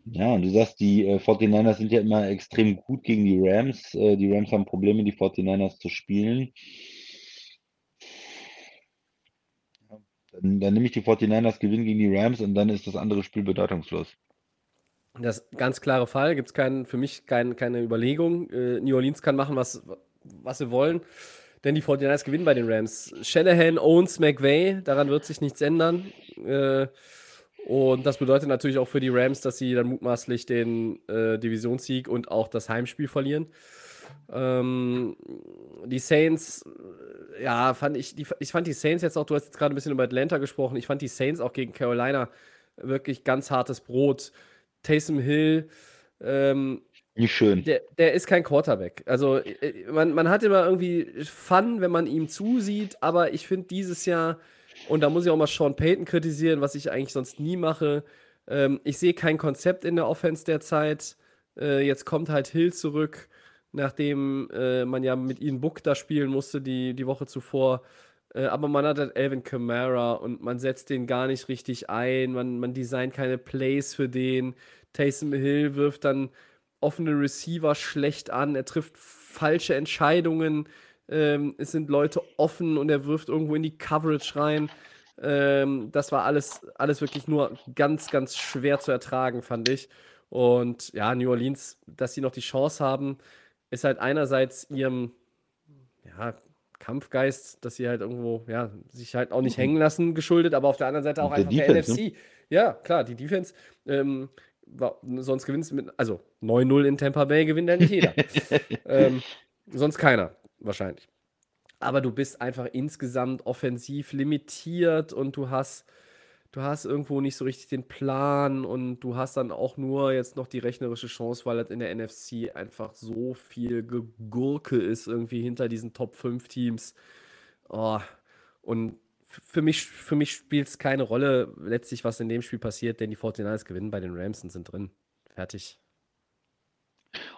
S2: ja, du sagst, die äh, 49ers sind ja immer extrem gut gegen die Rams. Äh, die Rams haben Probleme, die 49ers zu spielen. Dann, dann nehme ich die 49ers gewinnen gegen die Rams und dann ist das andere Spiel bedeutungslos.
S1: Das ist ein ganz klare Fall. Gibt es für mich kein, keine Überlegung. Äh, New Orleans kann machen, was, was sie wollen. Denn die 49ers gewinnen bei den Rams. Shanahan owns McVay. Daran wird sich nichts ändern. Äh, und das bedeutet natürlich auch für die Rams, dass sie dann mutmaßlich den äh, Divisionssieg und auch das Heimspiel verlieren. Ähm, die Saints, äh, ja, fand ich, die, ich fand die Saints jetzt auch, du hast jetzt gerade ein bisschen über Atlanta gesprochen, ich fand die Saints auch gegen Carolina wirklich ganz hartes Brot. Taysom Hill, ähm,
S2: nicht schön.
S1: Der, der, ist kein Quarterback. Also äh, man, man hat immer irgendwie Fun, wenn man ihm zusieht, aber ich finde dieses Jahr, und da muss ich auch mal Sean Payton kritisieren, was ich eigentlich sonst nie mache, ähm, ich sehe kein Konzept in der Offense derzeit. Äh, jetzt kommt halt Hill zurück nachdem äh, man ja mit Ian Book da spielen musste die, die Woche zuvor. Äh, aber man hat halt Alvin Kamara und man setzt den gar nicht richtig ein. Man, man designt keine Plays für den. Taysom Hill wirft dann offene Receiver schlecht an. Er trifft falsche Entscheidungen. Ähm, es sind Leute offen und er wirft irgendwo in die Coverage rein. Ähm, das war alles, alles wirklich nur ganz, ganz schwer zu ertragen, fand ich. Und ja, New Orleans, dass sie noch die Chance haben, ist halt einerseits ihrem ja, Kampfgeist, dass sie halt irgendwo, ja, sich halt auch nicht mhm. hängen lassen, geschuldet, aber auf der anderen Seite auch einfach der, Defense, der NFC. Ne? Ja, klar, die Defense. Ähm, war, sonst gewinnst du mit, also 9-0 in Tampa Bay gewinnt ja nicht jeder. ähm, sonst keiner, wahrscheinlich. Aber du bist einfach insgesamt offensiv limitiert und du hast du hast irgendwo nicht so richtig den Plan und du hast dann auch nur jetzt noch die rechnerische Chance, weil halt in der NFC einfach so viel Gurke ist irgendwie hinter diesen Top 5 Teams. Oh, und für mich, für mich spielt es keine Rolle letztlich, was in dem Spiel passiert, denn die 49ers gewinnen bei den Rams und sind drin. Fertig.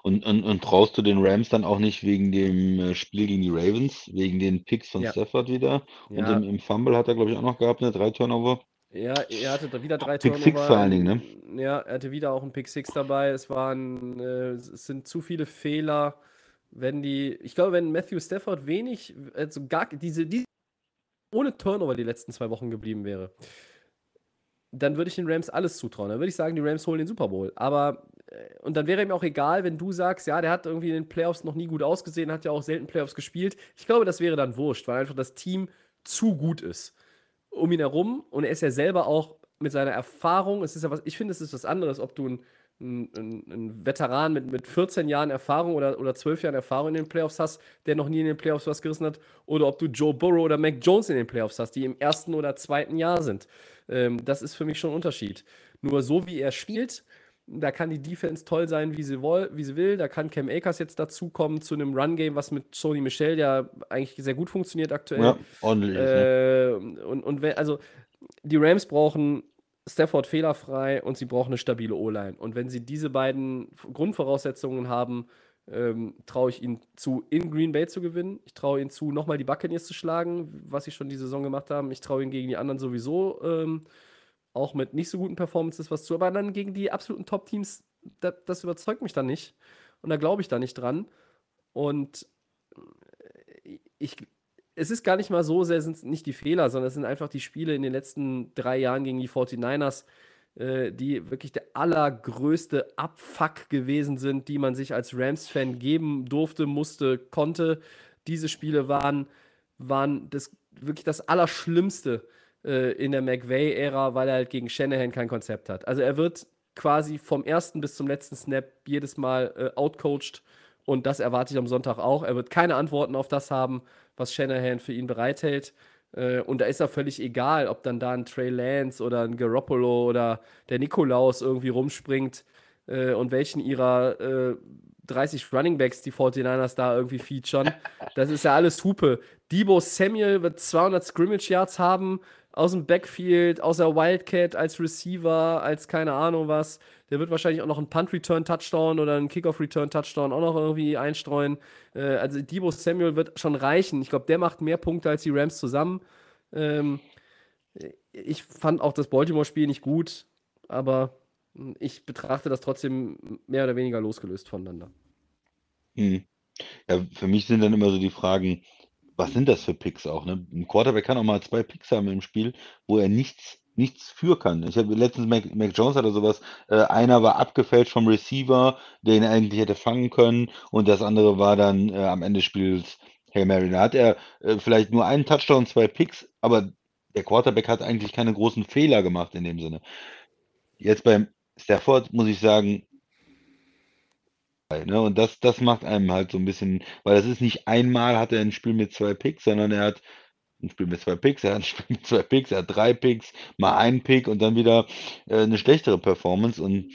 S2: Und, und, und traust du den Rams dann auch nicht wegen dem äh, Spiel gegen die Ravens, wegen den Picks von ja. Stafford wieder? Und ja. im, im Fumble hat er, glaube ich, auch noch gehabt, ne? Drei Turnover.
S1: Ja, er hatte da wieder drei
S2: Pick Turnover. Six vor allen Dingen,
S1: ne? Ja, er hatte wieder auch einen Pick Six dabei. Es waren, äh, es sind zu viele Fehler. Wenn die, ich glaube, wenn Matthew Stafford wenig, also gar, diese, diese ohne Turnover die letzten zwei Wochen geblieben wäre, dann würde ich den Rams alles zutrauen. Dann würde ich sagen, die Rams holen den Super Bowl. Aber, äh, und dann wäre ihm auch egal, wenn du sagst, ja, der hat irgendwie in den Playoffs noch nie gut ausgesehen, hat ja auch selten Playoffs gespielt. Ich glaube, das wäre dann wurscht, weil einfach das Team zu gut ist um ihn herum und er ist ja selber auch mit seiner Erfahrung, es ist ja was, ich finde, es ist was anderes, ob du ein, ein, ein, Veteran mit, mit 14 Jahren Erfahrung oder, oder 12 Jahren Erfahrung in den Playoffs hast, der noch nie in den Playoffs was gerissen hat, oder ob du Joe Burrow oder Mac Jones in den Playoffs hast, die im ersten oder zweiten Jahr sind. Ähm, das ist für mich schon ein Unterschied. Nur so wie er spielt, da kann die Defense toll sein, wie sie, woll, wie sie will. Da kann Cam Akers jetzt dazukommen zu einem Run-Game, was mit Sony Michel ja eigentlich sehr gut funktioniert aktuell. Ja, ordentlich. Äh, ne? Und, und wenn, also die Rams brauchen Stafford fehlerfrei und sie brauchen eine stabile O-Line. Und wenn sie diese beiden Grundvoraussetzungen haben, ähm, traue ich ihnen zu, in Green Bay zu gewinnen. Ich traue ihnen zu, nochmal die Buccaneers zu schlagen, was sie schon die Saison gemacht haben. Ich traue ihnen gegen die anderen sowieso ähm, auch mit nicht so guten Performances was zu. Aber dann gegen die absoluten Top-Teams, das, das, überzeugt mich dann nicht. Und da glaube ich da nicht dran. Und äh, ich, es ist gar nicht mal so sehr, sind nicht die Fehler, sondern es sind einfach die Spiele in den letzten drei Jahren gegen die 49ers, äh, die wirklich der allergrößte Abfuck gewesen sind, die man sich als Rams-Fan geben durfte, musste, konnte. Diese Spiele waren, waren das, wirklich das Allerschlimmste äh, in der McVay-Ära, weil er halt gegen Shanahan kein Konzept hat. Also er wird quasi vom ersten bis zum letzten Snap jedes Mal äh, outcoached und das erwarte ich am Sonntag auch. Er wird keine Antworten auf das haben, was Shanahan für ihn bereithält. Äh, und da ist er völlig egal, ob dann da ein Trey Lance oder ein Garoppolo oder der Nikolaus irgendwie rumspringt äh, und welchen ihrer äh, 30 Runningbacks die 49ers da irgendwie featuren. Das ist ja alles Hupe. Debo Samuel wird 200 Scrimmage Yards haben aus dem Backfield, aus der Wildcat als Receiver, als keine Ahnung was. Der wird wahrscheinlich auch noch einen Punt-Return-Touchdown oder einen Kickoff-Return-Touchdown auch noch irgendwie einstreuen. Äh, also Debo Samuel wird schon reichen. Ich glaube, der macht mehr Punkte als die Rams zusammen. Ähm, ich fand auch das Baltimore-Spiel nicht gut, aber ich betrachte das trotzdem mehr oder weniger losgelöst voneinander.
S2: Hm. Ja, für mich sind dann immer so die Fragen, was sind das für Picks auch? Ne? Ein Quarterback kann auch mal zwei Picks haben im Spiel, wo er nichts, nichts für kann. Ich habe letztens Mac, Mac Jones hatte sowas, äh, einer war abgefälscht vom Receiver, den er eigentlich hätte fangen können, und das andere war dann äh, am Ende des Spiels Hail Mary. Da hat er äh, vielleicht nur einen Touchdown, zwei Picks, aber der Quarterback hat eigentlich keine großen Fehler gemacht in dem Sinne. Jetzt beim Stafford muss ich sagen, Ne? Und das, das macht einem halt so ein bisschen, weil das ist nicht einmal hat er ein Spiel mit zwei Picks, sondern er hat ein Spiel mit zwei Picks, er hat ein Spiel mit zwei Picks, er hat drei Picks, mal einen Pick und dann wieder äh, eine schlechtere Performance. Und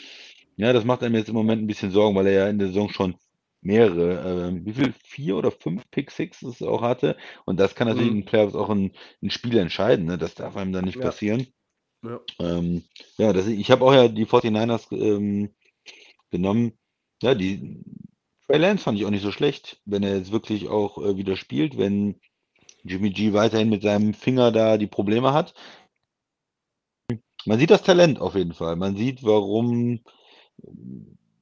S2: ja, das macht einem jetzt im Moment ein bisschen Sorgen, weil er ja in der Saison schon mehrere, äh, wie viel, vier oder fünf Pick Sixes auch hatte. Und das kann natürlich
S1: Mhm.
S2: in Playoffs auch ein, ein Spiel entscheiden. Ne? Das darf einem dann nicht
S1: Ja.
S2: passieren.
S1: Ja.
S2: Ähm, ja, das, ich habe auch ja die 49ers ähm, genommen. Ja, die Trey Lance fand ich auch nicht so schlecht, wenn er jetzt wirklich auch äh, wieder spielt, wenn Jimmy G weiterhin mit seinem Finger da die Probleme hat. Man sieht das Talent auf jeden Fall. Man sieht, warum,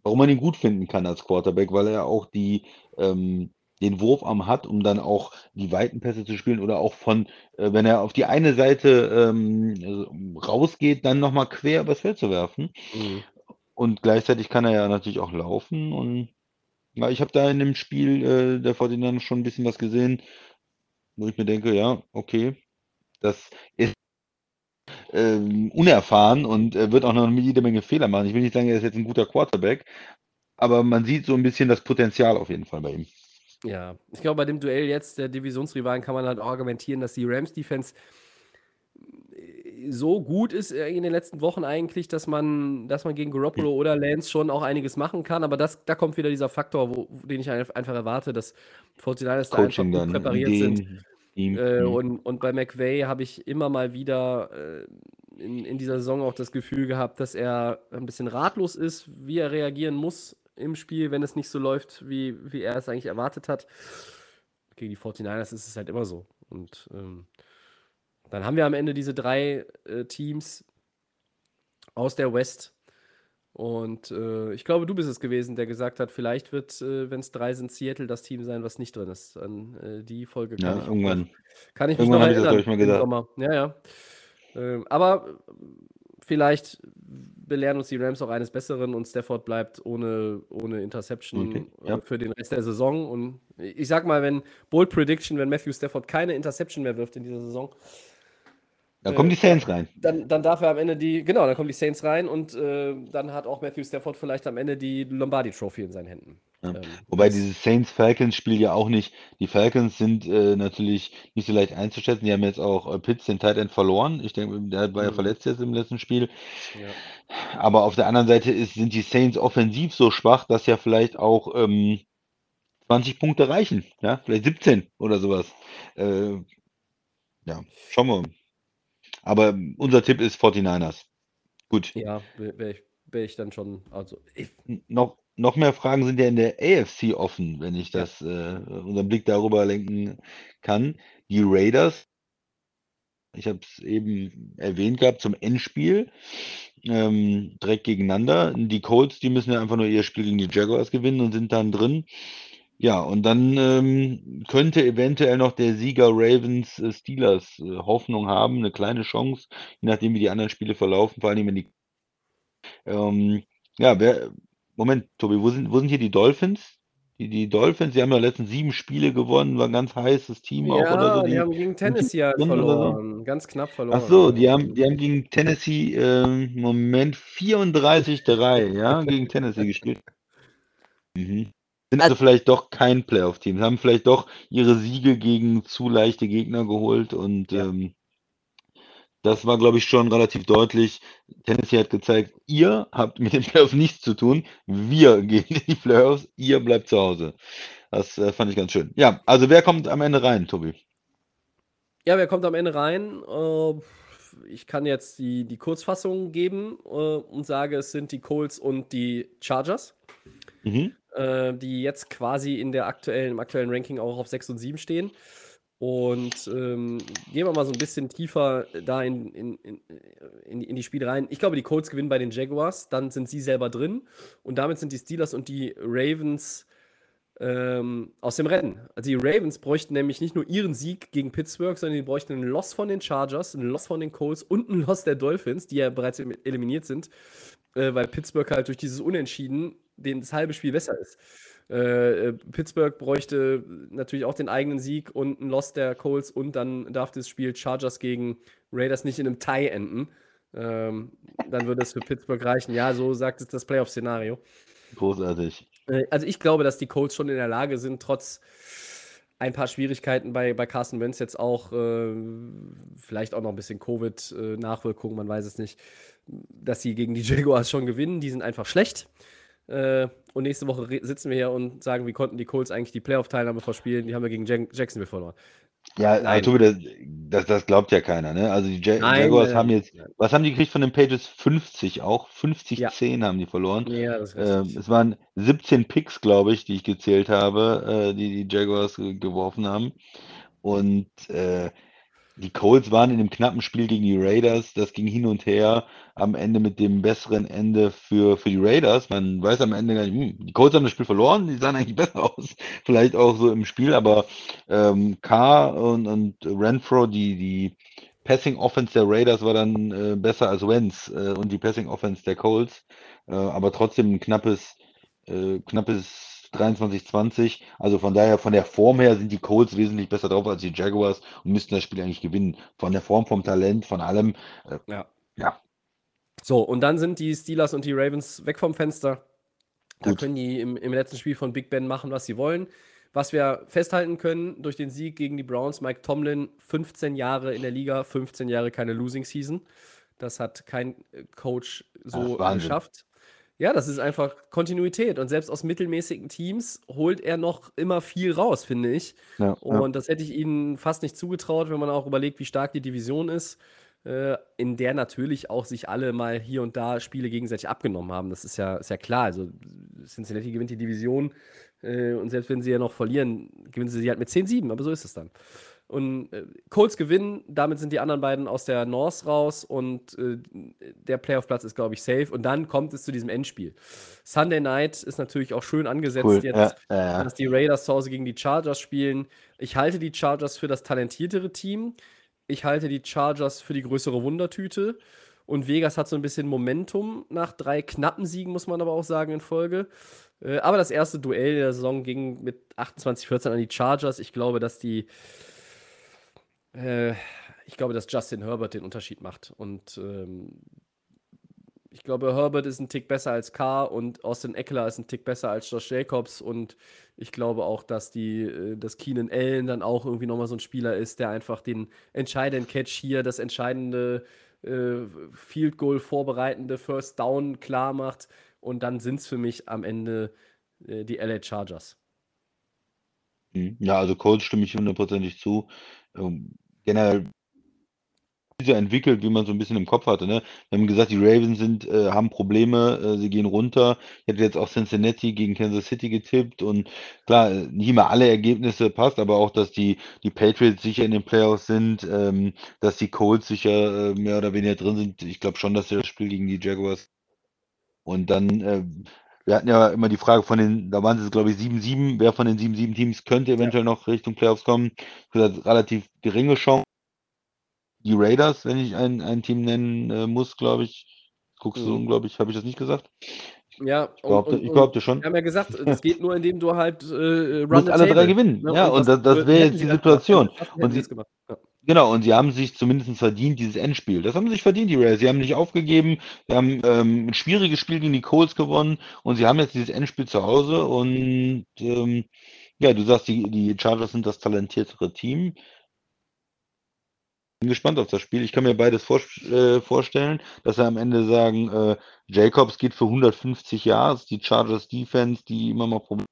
S2: warum man ihn gut finden kann als Quarterback, weil er auch die, ähm, den Wurfarm hat, um dann auch die weiten Pässe zu spielen oder auch von, äh, wenn er auf die eine Seite ähm, rausgeht, dann nochmal quer übers Feld zu werfen.
S1: Mhm.
S2: Und gleichzeitig kann er ja natürlich auch laufen. Und ja, ich habe da in dem Spiel äh, der 49ers schon ein bisschen was gesehen, wo ich mir denke, ja, okay, das ist ähm, unerfahren und äh, wird auch noch jede Menge Fehler machen. Ich will nicht sagen, er ist jetzt ein guter Quarterback, aber man sieht so ein bisschen das Potenzial auf jeden Fall bei ihm.
S1: Ja, ich glaube, bei dem Duell jetzt der Divisionsrivalen kann man halt argumentieren, dass die Rams-Defense so gut ist äh, in den letzten Wochen eigentlich, dass man, dass man gegen Garoppolo oder Lance schon auch einiges machen kann. Aber das, da kommt wieder dieser Faktor, wo, den ich ein- einfach erwarte, dass 49ers da einfach gut präpariert sind.
S2: Ideen.
S1: Äh,
S2: mhm.
S1: und, und bei McVay habe ich immer mal wieder äh, in, in dieser Saison auch das Gefühl gehabt, dass er ein bisschen ratlos ist, wie er reagieren muss im Spiel, wenn es nicht so läuft, wie, wie er es eigentlich erwartet hat. Gegen die 49ers ist es halt immer so. Und ähm, dann haben wir am Ende diese drei äh, Teams aus der West. Und äh, ich glaube, du bist es gewesen, der gesagt hat, vielleicht wird, äh, wenn es drei sind, Seattle das Team sein, was nicht drin ist. An äh, die Folge kann
S2: Ja,
S1: ich
S2: irgendwann.
S1: kann ich mich
S2: Irgendwann
S1: noch erinnern
S2: ich, mal.
S1: Sommer. Ja, ja. Ähm, aber vielleicht belehren uns die Rams auch eines Besseren und Stafford bleibt ohne, ohne Interception
S2: Okay,
S1: äh,
S2: ja.
S1: für den Rest der Saison. Und ich sag mal, wenn Bold Prediction, wenn Matthew Stafford keine Interception mehr wirft in dieser Saison,
S2: Da kommen die Saints rein.
S1: dann, dann darf er am Ende die, genau, dann kommen die Saints rein und äh, dann hat auch Matthew Stafford vielleicht am Ende die Lombardi Trophy in seinen Händen.
S2: Ja.
S1: Ähm,
S2: Wobei dieses Saints-Falcons-Spiel ja auch nicht, die Falcons sind äh, natürlich nicht so leicht einzuschätzen. Die haben jetzt auch äh, Pitts, den Tight End, verloren. Ich denke, der war ja
S1: Mhm.
S2: verletzt jetzt im letzten Spiel.
S1: ja.
S2: Aber auf der anderen Seite ist, sind die Saints offensiv so schwach, dass ja vielleicht auch ähm, 20 Punkte reichen. Ja, vielleicht 17 oder sowas. Äh, ja, schauen wir. Aber unser Tipp ist 49ers. Gut.
S1: Ja, wäre ich, wär ich dann schon, also ich,
S2: Noch, noch mehr Fragen sind ja in der AFC offen, wenn ich das, äh, unseren Blick darüber lenken kann. Die Raiders, ich habe es eben erwähnt gehabt, zum Endspiel, ähm, direkt gegeneinander. Die Colts, die müssen ja einfach nur ihr Spiel gegen die Jaguars gewinnen und sind dann drin. Ja, und dann ähm, könnte eventuell noch der Sieger Ravens äh, Steelers äh, Hoffnung haben, eine kleine Chance, je nachdem wie die anderen Spiele verlaufen, vor allem wenn die ähm, ja, wer, Moment, Tobi, wo sind, wo sind hier die Dolphins? Die, die Dolphins, die haben ja letzten sieben Spiele gewonnen, war ein ganz heißes Team auch oder so.
S1: Ja, die,
S2: Die,
S1: haben gegen Tennessee halt
S2: oder so?
S1: verloren. Ganz knapp verloren.
S2: ach so, die haben, die haben gegen Tennessee, ähm, Moment, 34-3, ja, gegen Tennessee gespielt. Mhm. Sind also vielleicht doch kein Playoff-Team, haben vielleicht doch ihre Siege gegen zu leichte Gegner geholt und
S1: Ja.
S2: ähm, das war, glaube ich, schon relativ deutlich. Tennessee hat gezeigt, ihr habt mit den Playoffs nichts zu tun. Wir gehen in die Playoffs, ihr bleibt zu Hause. Das äh, fand ich ganz schön. Ja, also wer kommt am Ende rein, Tobi?
S1: Ja, wer kommt am Ende rein? Äh, ich kann jetzt die, die Kurzfassung geben äh, und sage, es sind die Colts und die Chargers,
S2: Mhm.
S1: Äh, die jetzt quasi in der aktuellen, im aktuellen Ranking auch auf 6 und 7 stehen. Und ähm, gehen wir mal so ein bisschen tiefer da in, in, in, in, die- Spiele rein. Ich glaube, die Colts gewinnen bei den Jaguars, dann sind sie selber drin. Und damit sind die Steelers und die Ravens ähm, aus dem Rennen. Also die Ravens bräuchten nämlich nicht nur ihren Sieg gegen Pittsburgh, sondern die bräuchten einen Loss von den Chargers, einen Loss von den Colts und einen Loss der Dolphins, die ja bereits elim- eliminiert sind, äh, weil Pittsburgh halt durch dieses Unentschieden den, das halbe Spiel besser ist. Äh, äh, Pittsburgh bräuchte natürlich auch den eigenen Sieg und einen Loss der Colts und dann darf das Spiel Chargers gegen Raiders nicht in einem Tie enden. Ähm, dann würde es für Pittsburgh reichen. Ja, so sagt es das Playoff-Szenario.
S2: Großartig.
S1: Äh, Also ich glaube, dass die Colts schon in der Lage sind, trotz ein paar Schwierigkeiten bei, bei Carson Wentz jetzt auch, äh, vielleicht auch noch ein bisschen Covid-Nachwirkungen, man weiß es nicht, dass sie gegen die Jaguars schon gewinnen. Die sind einfach schlecht. Äh, und nächste Woche sitzen wir hier und sagen, wie konnten die Colts eigentlich die Playoff-Teilnahme verspielen? Die haben wir gegen Jan Jacksonville verloren.
S2: Ja,
S1: Nein.
S2: aber Tobi, das, das, das glaubt ja keiner, ne? Also die Ja-
S1: Nein,
S2: Jaguars
S1: nein,
S2: haben
S1: nein,
S2: jetzt,
S1: nein.
S2: was haben die gekriegt von den Pages? 50 auch. 50,
S1: Ja.
S2: 10 haben die verloren.
S1: Ja, das
S2: Ähm, es waren 17 Picks, glaube ich, die ich gezählt habe, äh, die die Jaguars ge geworfen haben. Und äh, die Colts waren in dem knappen Spiel gegen die Raiders. Das ging hin und her. Am Ende mit dem besseren Ende für, für die Raiders. Man weiß am Ende gar nicht, hm, die Colts haben das Spiel verloren. Die sahen eigentlich besser aus. Vielleicht auch so im Spiel. Aber ähm, Carr und, und Renfro, die, die Passing Offense der Raiders war dann äh, besser als Wentz äh, und die Passing Offense der Colts. Äh, aber trotzdem ein knappes, äh, knappes 23-20. Also von daher, von der Form her sind die Colts wesentlich besser drauf als die Jaguars und müssten das Spiel eigentlich gewinnen. Von der Form, vom Talent, von allem. Äh,
S1: Ja.
S2: ja.
S1: So, und dann sind die Steelers und die Ravens weg vom Fenster. Da
S2: Gut.
S1: können die im, im letzten Spiel von Big Ben machen, was sie wollen. Was wir festhalten können durch den Sieg gegen die Browns, Mike Tomlin, 15 Jahre in der Liga, 15 Jahre keine Losing Season. Das hat kein äh, Coach so
S2: Ach,
S1: geschafft. Ja, das ist einfach Kontinuität. Und selbst aus mittelmäßigen Teams holt er noch immer viel raus, finde ich.
S2: Ja, ja.
S1: Und das hätte ich ihnen fast nicht zugetraut, wenn man auch überlegt, wie stark die Division ist, äh, in der natürlich auch sich alle mal hier und da Spiele gegenseitig abgenommen haben. Das ist ja, ist ja klar. Also Cincinnati gewinnt die Division äh, und selbst wenn sie ja noch verlieren, gewinnen sie sie halt mit 10-7, aber so ist es dann. Und äh, Colts gewinnen, damit sind die anderen beiden aus der North raus und äh, der Playoff-Platz ist, glaube ich, safe. Und dann kommt es zu diesem Endspiel. Sunday Night ist natürlich auch schön angesetzt
S2: Cool.
S1: jetzt
S2: Ja, ja.
S1: dass die Raiders zu Hause gegen die Chargers spielen. Ich halte die Chargers für das talentiertere Team. Ich halte die Chargers für die größere Wundertüte. Und Vegas hat so ein bisschen Momentum nach drei knappen Siegen, muss man aber auch sagen, in Folge. Äh, aber das erste Duell der Saison ging mit 28-14 an die Chargers. Ich glaube, dass die. Äh, ich glaube, dass Justin Herbert den Unterschied macht. Und ähm, ich glaube, Herbert ist ein Tick besser als Carr und Austin Eckler ist ein Tick besser als Josh Jacobs. Und ich glaube auch, dass die, äh, dass Keenan Allen dann auch irgendwie nochmal so ein Spieler ist, der einfach den entscheidenden Catch hier, das entscheidende äh, Field Goal vorbereitende First Down klar macht. Und dann sind es für mich am Ende äh, die LA Chargers.
S2: Mhm. Ja, also Colts stimme ich hundertprozentig zu. Ähm, generell entwickelt, wie man so ein bisschen im Kopf hatte. Ne? Wir haben gesagt, die Ravens sind, äh, haben Probleme, äh, sie gehen runter. Ich hätte jetzt auch Cincinnati gegen Kansas City getippt und klar, äh, nicht immer alle Ergebnisse passt, aber auch, dass die, die Patriots sicher in den Playoffs sind, ähm, dass die Colts sicher äh, mehr oder weniger drin sind. Ich glaube schon, dass sie das Spiel gegen die Jaguars und dann, äh, wir hatten ja immer die Frage von den, da waren es glaube ich 7-7, wer von den 7-7 Teams könnte eventuell noch Richtung Playoffs kommen. Ich gesagt, relativ geringe Chance. Die Raiders, wenn ich ein, ein Team nennen äh, muss, glaube ich. Guckst du,
S1: Mhm.
S2: glaube ich, habe ich das nicht gesagt?
S1: Ja,
S2: Ich behaupte, ich behaupte schon.
S1: Wir haben ja gesagt, das geht nur, indem du halt äh, run
S2: alle drei
S1: table,
S2: gewinnen.
S1: ne?
S2: Ja, und das, das
S1: hätten
S2: wäre jetzt die
S1: das
S2: Situation.
S1: gemacht.
S2: Und
S1: sie das. Ja.
S2: Genau, und sie haben sich zumindest verdient, dieses Endspiel. Das haben sie sich verdient, die Raiders. Sie haben nicht aufgegeben. Sie haben ähm, ein schwieriges Spiel gegen die Colts gewonnen und sie haben jetzt dieses Endspiel zu Hause. Und ähm, ja, du sagst, die, die Chargers sind das talentiertere Team. Bin gespannt auf das Spiel. Ich kann mir beides vor, äh, vorstellen, dass wir am Ende sagen, äh, Jacobs geht für 150 Yards, die Chargers Defense, die immer mal Probleme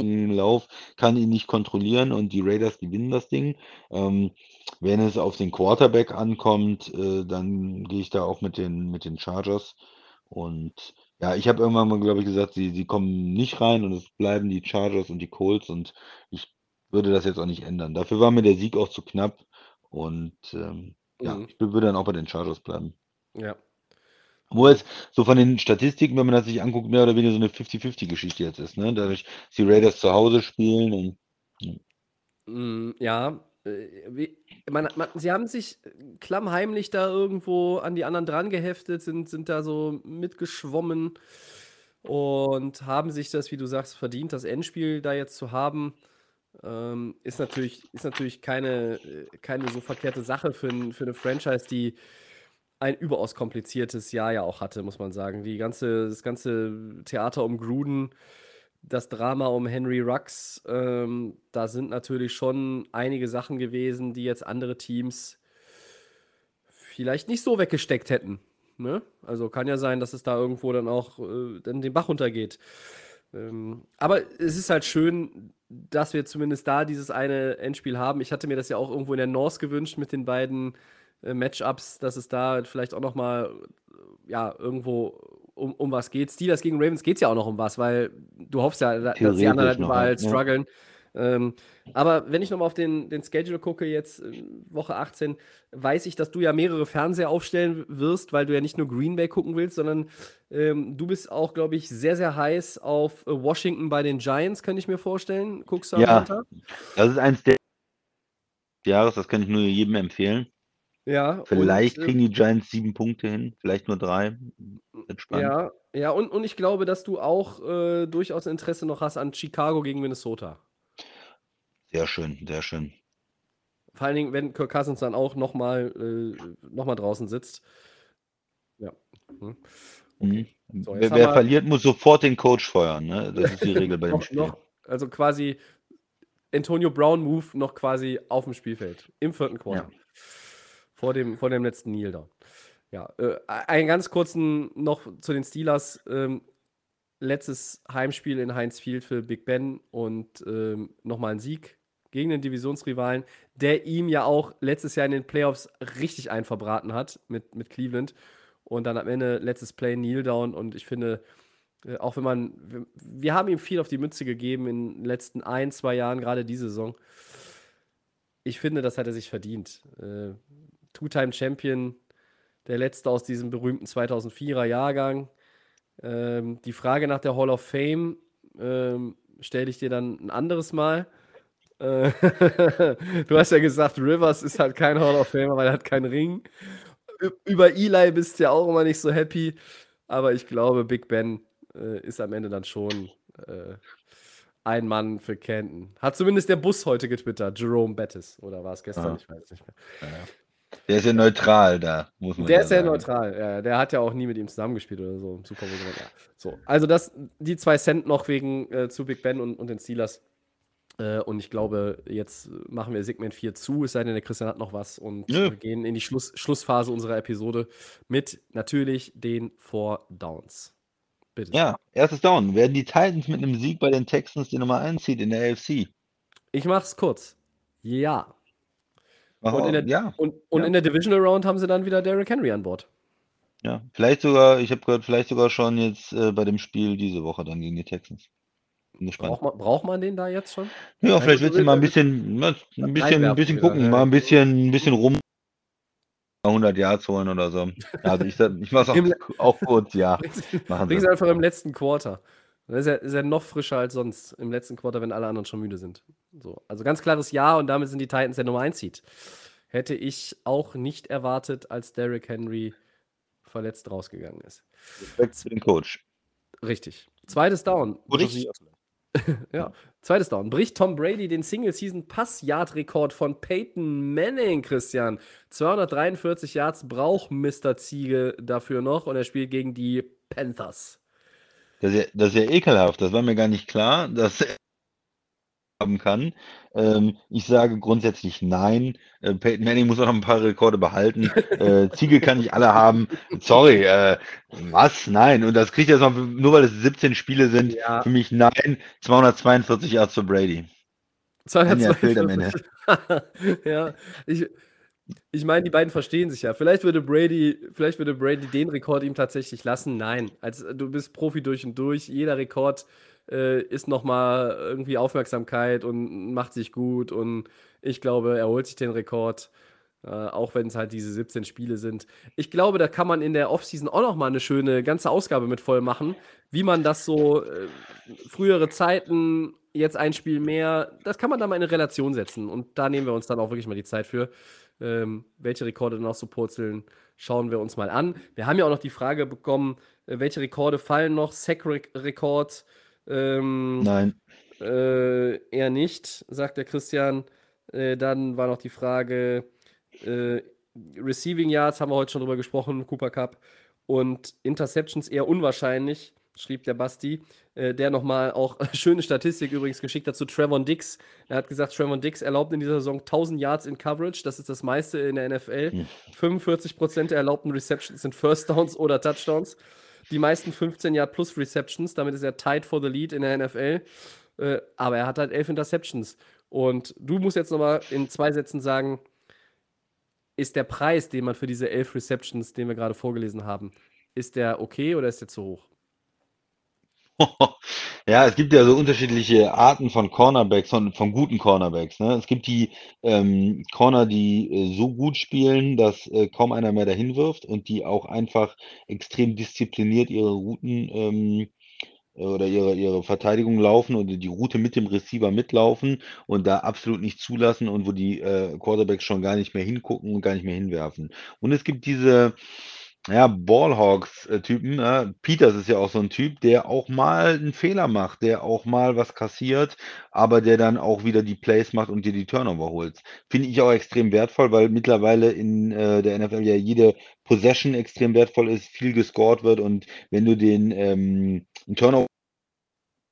S2: im Lauf, kann ihn nicht kontrollieren und die Raiders gewinnen das Ding. Ähm, wenn es auf den Quarterback ankommt, äh, dann gehe ich da auch mit den, mit den Chargers. Und ja, ich habe irgendwann mal, glaube ich, gesagt, sie, sie kommen nicht rein und es bleiben die Chargers und die Colts und ich würde das jetzt auch nicht ändern. Dafür war mir der Sieg auch zu knapp und ähm, ja,
S1: Mhm.
S2: ich würde dann auch bei den Chargers bleiben.
S1: Ja.
S2: Wo es so von den Statistiken, wenn man das sich anguckt, mehr oder weniger so eine 50-50-Geschichte jetzt ist, ne? Dadurch, dass die Raiders zu Hause spielen und
S1: Mm, Ja, äh, wie, man, man, sie haben sich klammheimlich da irgendwo an die anderen dran geheftet, sind, sind da so mitgeschwommen und haben sich das, wie du sagst, verdient, das Endspiel da jetzt zu haben. Ähm, ist natürlich, ist natürlich keine, äh, keine so verkehrte Sache für, für eine Franchise, die ein überaus kompliziertes Jahr ja auch hatte, muss man sagen. Die ganze, das ganze Theater um Gruden, das Drama um Henry Rux, ähm, da sind natürlich schon einige Sachen gewesen, die jetzt andere Teams vielleicht nicht so weggesteckt hätten. Ne? Also kann ja sein, dass es da irgendwo dann auch äh, den Bach runtergeht. Ähm, aber es ist halt schön, dass wir zumindest da dieses eine Endspiel haben. Ich hatte mir das ja auch irgendwo in der North gewünscht mit den beiden Matchups, dass es da vielleicht auch noch mal äh, ja irgendwo um, um was geht. Steelers gegen Ravens geht es ja auch noch um was, weil du hoffst ja, da- dass die anderen halt
S2: noch,
S1: überall
S2: ja.
S1: strugglen. Ähm, aber wenn ich nochmal auf den, den Schedule gucke, jetzt äh, Woche 18, weiß ich, dass du ja mehrere Fernseher aufstellen wirst, weil du ja nicht nur Green Bay gucken willst, sondern ähm, du bist auch, glaube ich, sehr, sehr heiß auf äh, Washington bei den Giants, könnte ich mir vorstellen. Guckst du am
S2: Ja.
S1: Sonntag?
S2: das ist eins der Jahres, das kann ich nur jedem empfehlen.
S1: Ja.
S2: Vielleicht
S1: und, äh,
S2: kriegen die Giants sieben Punkte hin, vielleicht nur drei. Entspannt.
S1: Ja, ja und, und ich glaube, dass du auch äh, durchaus Interesse noch hast an Chicago gegen Minnesota.
S2: Sehr schön, sehr schön.
S1: Vor allen Dingen, wenn Kirk Cousins dann auch nochmal äh, noch mal draußen sitzt. Ja. Hm.
S2: Mhm.
S1: So,
S2: wer wer verliert, muss sofort den Coach feuern. Ne? Das ist die Regel bei dem Spiel.
S1: noch, also quasi Antonio Brown Move noch quasi auf dem Spielfeld im vierten Quartal. Vor, dem, vor dem letzten Kneel down. Ja, äh, einen ganz kurzen noch zu den Steelers. Ähm, letztes Heimspiel in Heinz Field für Big Ben und ähm, nochmal ein Sieg gegen den Divisionsrivalen, der ihm ja auch letztes Jahr in den Playoffs richtig einen verbraten hat mit, mit Cleveland. Und dann am Ende letztes Play Kneel down und ich finde, äh, auch wenn man, wir, wir haben ihm viel auf die Mütze gegeben in den letzten ein, zwei Jahren, gerade diese Saison. Ich finde, das hat er sich verdient. Äh, Two-Time-Champion, der letzte aus diesem berühmten 2004er Jahrgang. Ähm, die Frage nach der Hall of Fame ähm, stelle ich dir dann ein anderes Mal. Äh, du hast ja gesagt, Rivers ist halt kein Hall of Famer, weil er hat keinen Ring. Über Eli bist du ja auch immer nicht so happy. Aber ich glaube, Big Ben äh, ist am Ende dann schon äh, ein Mann für Canton. Hat zumindest der Bus heute getwittert, Jerome Bettis. Oder war es gestern?
S2: Ah.
S1: Ich weiß es nicht mehr.
S2: Der ist ja neutral da, muss man
S1: Der
S2: ja
S1: ist ja
S2: sagen.
S1: neutral. Ja, der hat ja auch nie mit ihm zusammengespielt oder so im Super Bowl. Ja. So, also das, die zwei Cent noch wegen äh, zu Big Ben und, und den Steelers. Äh, und ich glaube, jetzt machen wir Segment 4 zu, es sei denn, der Christian hat noch was und
S2: Nö.
S1: wir gehen in die Schluss, Schlussphase unserer Episode mit natürlich den Four Downs. Bitte.
S2: Ja, erstes Down. Werden die Titans mit einem Sieg bei den Texans die Nummer 1 zieht in der AFC?
S1: Ich mach's kurz. Ja.
S2: Aha,
S1: Und in der,
S2: ja,
S1: und, und
S2: ja.
S1: in der Divisional Round haben sie dann wieder Derrick Henry an Bord.
S2: ja. Vielleicht sogar, ich habe gehört, vielleicht sogar schon jetzt äh, bei dem Spiel diese Woche dann gegen die Texans.
S1: Braucht man, braucht man den da jetzt schon?
S2: Ja,
S1: Ja,
S2: vielleicht willst du mal ein bisschen, ne, ein bisschen, ein bisschen
S1: wieder,
S2: gucken,
S1: ja.
S2: mal ein bisschen, ein bisschen rum. 100 Yards holen oder so. Also ich, ich mach's auch,
S1: Im-
S2: auch kurz, ja. Machen sie
S1: einfach im letzten Quarter. Dann ist er, ist er noch frischer als sonst im letzten Quarter, wenn alle anderen schon müde sind. So. Also ganz klares Ja und damit sind die Titans der Nummer 1 Seed. Hätte ich auch nicht erwartet, als Derrick Henry verletzt rausgegangen ist.
S2: Respekt für den Coach.
S1: Richtig. Zweites Down. Bricht, ja, zweites Down. Bricht Tom Brady den Single-Season-Pass-Yard-Rekord von Peyton Manning, Christian. 243 Yards braucht Mr. Ziege dafür noch und er spielt gegen die Panthers.
S2: Das ist, ja, das ist ja ekelhaft. Das war mir gar nicht klar, dass er haben kann. Ähm, ich sage grundsätzlich nein. Äh, Peyton Manning muss auch noch ein paar Rekorde behalten. Äh, Ziegel kann nicht alle haben. Sorry, äh, was? Nein. Und das kriegt jetzt noch, nur weil es 17 Spiele sind,
S1: Ja.
S2: für mich nein. 242 Yards für Brady. Anja fehlt am Ende.
S1: 242. ja, ich, ich meine, die beiden verstehen sich ja. Vielleicht würde Brady, vielleicht würde Brady den Rekord ihm tatsächlich lassen. Nein, als du bist Profi durch und durch. Jeder Rekord äh, ist nochmal irgendwie Aufmerksamkeit und macht sich gut. Und ich glaube, er holt sich den Rekord. Äh, auch wenn es halt diese 17 Spiele sind. Ich glaube, da kann man in der Offseason auch noch mal eine schöne ganze Ausgabe mit voll machen, wie man das so äh, frühere Zeiten, jetzt ein Spiel mehr, das kann man da mal in eine Relation setzen. Und da nehmen wir uns dann auch wirklich mal die Zeit für. Ähm, welche Rekorde noch so purzeln, schauen wir uns mal an. Wir haben ja auch noch die Frage bekommen, äh, welche Rekorde fallen noch? Sack-Rekord? Ähm,
S2: Nein.
S1: äh, eher nicht, sagt der Christian. Äh, dann war noch die Frage, äh, Receiving Yards haben wir heute schon drüber gesprochen, Cooper Cup. Und Interceptions eher unwahrscheinlich, schrieb der Basti, äh, der nochmal auch schöne Statistik übrigens geschickt hat zu Trevon Dix. Er hat gesagt, Trevon Dix erlaubt in dieser Saison 1000 Yards in Coverage, das ist das meiste in der NFL.
S2: Hm.
S1: 45% der erlaubten Receptions sind First Downs oder Touchdowns. Die meisten 15 Yard plus Receptions, damit ist er tied for the lead in der NFL. Äh, aber er hat halt elf Interceptions. Und du musst jetzt nochmal in zwei Sätzen sagen, ist der Preis, den man für diese elf Receptions, den wir gerade vorgelesen haben, ist der okay oder ist der zu hoch?
S2: Ja, es gibt ja so unterschiedliche Arten von Cornerbacks, von, von guten Cornerbacks. Ne? Es gibt die ähm, Corner, die äh, so gut spielen, dass äh, kaum einer mehr dahin wirft und die auch einfach extrem diszipliniert ihre Routen ähm, oder ihre, ihre Verteidigung laufen oder die Route mit dem Receiver mitlaufen und da absolut nicht zulassen und wo die äh, Quarterbacks schon gar nicht mehr hingucken und gar nicht mehr hinwerfen. Und es gibt diese ja, Ballhawks-Typen. Ja. Peters ist ja auch so ein Typ, der auch mal einen Fehler macht, der auch mal was kassiert, aber der dann auch wieder die Plays macht und dir die Turnover holt. Finde ich auch extrem wertvoll, weil mittlerweile in äh, der NFL ja jede Possession extrem wertvoll ist, viel gescored wird und wenn du den ähm, Turnover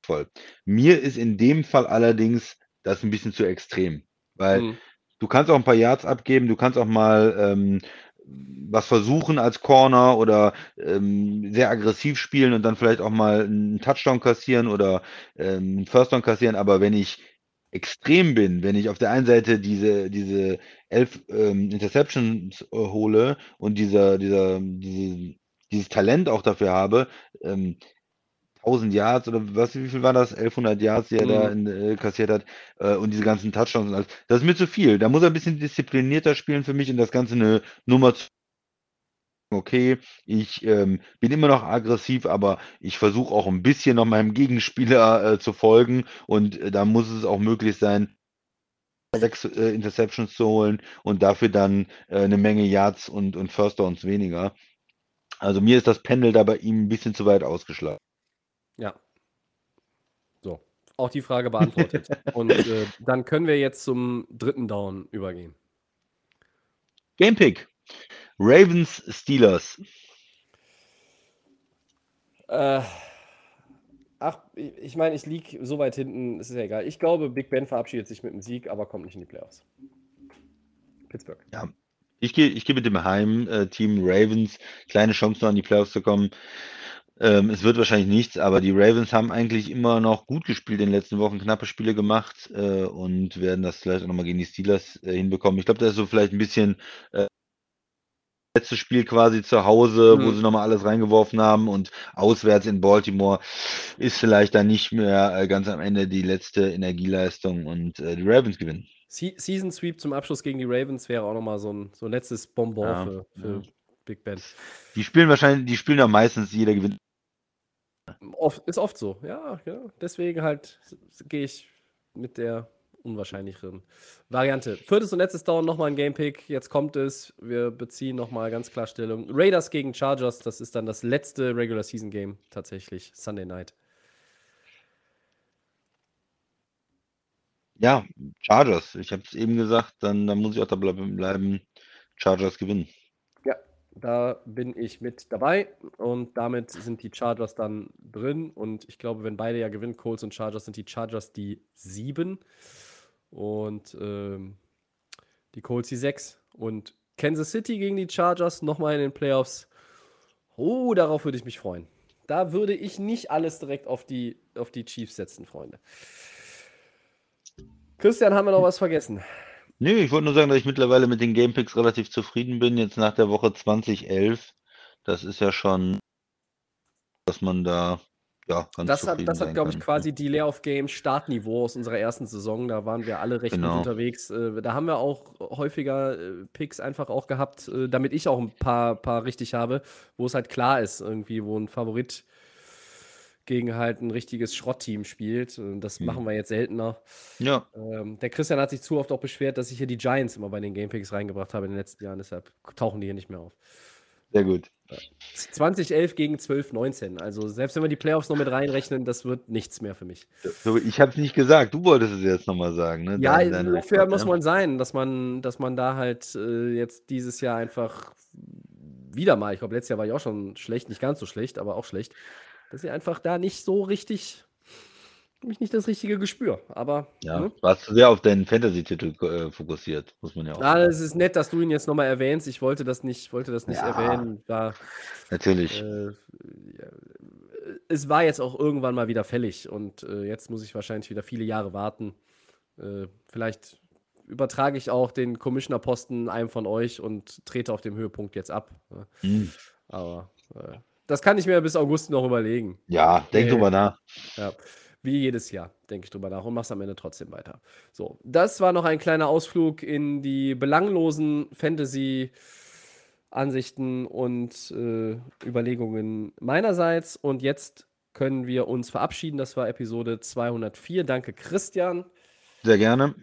S2: voll. Mir ist in dem Fall allerdings das ein bisschen zu extrem, weil
S1: Hm.
S2: du kannst auch ein paar Yards abgeben, du kannst auch mal ähm, was versuchen als Corner oder ähm, sehr aggressiv spielen und dann vielleicht auch mal einen Touchdown kassieren oder ähm, einen First Down kassieren. Aber wenn ich extrem bin, wenn ich auf der einen Seite diese, diese elf ähm, Interceptions äh, hole und dieser, dieser, diese, dieses Talent auch dafür habe, ähm, 1000 Yards oder was, wie viel war das? 1100 Yards, die er da in, äh, kassiert hat äh, und diese ganzen Touchdowns und alles. Das ist mir zu viel. Da muss er ein bisschen disziplinierter spielen für mich und das Ganze eine Nummer zu. Okay, ich ähm, bin immer noch aggressiv, aber ich versuche auch ein bisschen noch meinem Gegenspieler äh, zu folgen und äh, da muss es auch möglich sein, sechs äh, Interceptions zu holen und dafür dann äh, eine Menge Yards und, und First Downs weniger. Also mir ist das Pendel da bei ihm ein bisschen zu weit ausgeschlagen.
S1: Ja. So, auch die Frage beantwortet. Und äh, dann können wir jetzt zum dritten Down übergehen.
S2: Gamepick. Ravens Steelers.
S1: Äh, ach, ich meine, ich liege so weit hinten, es ist ja egal. Ich glaube, Big Ben verabschiedet sich mit einem Sieg, aber kommt nicht in die Playoffs. Pittsburgh.
S2: Ja, ich gehe ich gehe mit dem Heimteam Ravens. Kleine Chance noch an die Playoffs zu kommen. Ähm, es wird wahrscheinlich nichts, aber die Ravens haben eigentlich immer noch gut gespielt in den letzten Wochen, knappe Spiele gemacht äh, und werden das vielleicht auch nochmal gegen die Steelers äh, hinbekommen. Ich glaube, das ist so vielleicht ein bisschen äh, letztes Spiel quasi zu Hause, wo
S1: Mhm.
S2: sie nochmal alles reingeworfen haben und auswärts in Baltimore ist vielleicht dann nicht mehr äh, ganz am Ende die letzte Energieleistung und äh, die Ravens gewinnen.
S1: Se Season Sweep zum Abschluss gegen die Ravens wäre auch nochmal so ein, so ein letztes Bonbon
S2: Ja,
S1: für, für
S2: ja.
S1: Big Ben.
S2: Die spielen wahrscheinlich, die spielen ja meistens, jeder gewinnt.
S1: Oft, ist oft so, ja, ja. Deswegen halt gehe ich mit der unwahrscheinlicheren Variante. Viertes und letztes Down nochmal ein Gamepick. Jetzt kommt es. Wir beziehen nochmal ganz klar Stellung. Raiders gegen Chargers, das ist dann das letzte Regular Season Game tatsächlich. Sunday Night.
S2: Ja, Chargers. Ich habe es eben gesagt, dann, dann muss ich auch da bleib- bleiben. Chargers gewinnen.
S1: Da bin ich mit dabei und damit sind die Chargers dann drin und ich glaube, wenn beide ja gewinnen, Colts und Chargers, sind die Chargers die 7 und ähm, die Colts die 6 und Kansas City gegen die Chargers nochmal in den Playoffs. Oh, darauf würde ich mich freuen. Da würde ich nicht alles direkt auf die, auf die Chiefs setzen, Freunde. Christian, haben wir noch was vergessen?
S2: Nö, ich wollte nur sagen, dass ich mittlerweile mit den Gamepicks relativ zufrieden bin, jetzt nach der Woche 2011. Das ist ja schon, dass man da ja, ganz
S1: Das hat, das hat glaube ich,
S2: kann.
S1: quasi die Layer of Games Startniveau aus unserer ersten Saison. Da waren wir alle recht gut
S2: Genau.
S1: unterwegs. Äh, Da haben wir auch häufiger äh, Picks einfach auch gehabt, äh, damit ich auch ein paar, paar richtig habe, wo es halt klar ist, irgendwie, wo ein Favorit gegen halt ein richtiges Schrottteam spielt. Und Das
S2: Mhm.
S1: machen wir jetzt seltener.
S2: Ja,
S1: Ähm, der Christian hat sich zu oft auch beschwert, dass ich hier die Giants immer bei den Gamepicks reingebracht habe in den letzten Jahren. Deshalb tauchen die hier nicht mehr auf.
S2: sehr gut.
S1: 2011 gegen 12-19. Also selbst wenn wir die Playoffs noch mit reinrechnen, das wird nichts mehr für mich.
S2: So, ich habe es nicht gesagt, du wolltest es jetzt nochmal sagen. Ne?
S1: Ja,
S2: Rekord,
S1: muss man sein, dass man, dass man da halt äh, jetzt dieses Jahr einfach wieder mal, ich glaube, letztes Jahr war ich auch schon schlecht, nicht ganz so schlecht, aber auch schlecht, dass ich einfach da nicht so richtig, mich nicht das richtige Gespür. Aber
S2: Ja,
S1: ne?
S2: warst du sehr auf deinen Fantasy-Titel äh, fokussiert, muss man ja auch sagen.
S1: es ist nett, dass du ihn jetzt nochmal erwähnst. Ich wollte das nicht, wollte das nicht
S2: Ja.
S1: erwähnen. Da,
S2: Natürlich.
S1: äh, ja, es war jetzt auch irgendwann mal wieder fällig und äh, jetzt muss ich wahrscheinlich wieder viele Jahre warten. Äh, vielleicht übertrage ich auch den Commissioner-Posten einem von euch und trete auf dem Höhepunkt jetzt ab. ne?
S2: Hm.
S1: Aber äh, das kann ich mir bis August noch überlegen.
S2: Ja, denk drüber nach.
S1: Ja, wie jedes Jahr denke ich drüber nach und mach's am Ende trotzdem weiter. So, das war noch ein kleiner Ausflug in die belanglosen Fantasy-Ansichten und äh, Überlegungen meinerseits. Und jetzt können wir uns verabschieden. Das war Episode 204. Danke, Christian.
S2: Sehr gerne.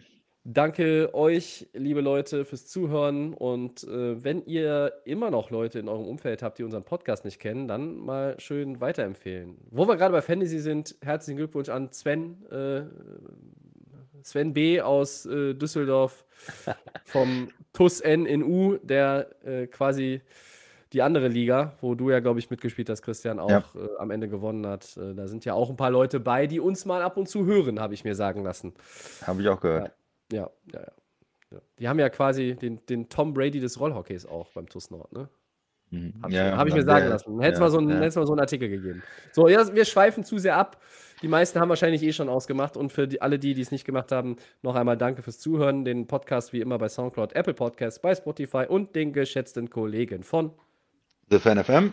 S1: Danke euch, liebe Leute, fürs Zuhören. Und äh, wenn ihr immer noch Leute in eurem Umfeld habt, die unseren Podcast nicht kennen, dann mal schön weiterempfehlen. Wo wir gerade bei Fantasy sind, herzlichen Glückwunsch an Sven. Äh, Sven B. aus äh, Düsseldorf vom TUS N in U, der äh, quasi die andere Liga, wo du ja, glaube ich, mitgespielt hast, Christian, auch
S2: Ja.
S1: äh, am Ende gewonnen hat. Äh, da sind ja auch ein paar Leute bei, die uns mal ab und zu hören, habe ich mir sagen lassen.
S2: Habe ich auch gehört.
S1: Ja, ja, ja. ja. Die haben ja quasi den, den Tom Brady des Rollhockeys auch beim TuS Nord, ne?
S2: Mhm.
S1: Habe ich,
S2: Ja,
S1: hab ich mir sagen lassen. Hätte es
S2: ja,
S1: mal, so einen-
S2: ja.
S1: mal so einen Artikel gegeben. So, ja, wir schweifen zu sehr ab. Die meisten haben wahrscheinlich eh schon ausgemacht. Und für die, alle die, die es nicht gemacht haben, noch einmal danke fürs Zuhören. Den Podcast wie immer bei Soundcloud, Apple Podcasts, bei Spotify und den geschätzten Kollegen von
S2: The Fan FM.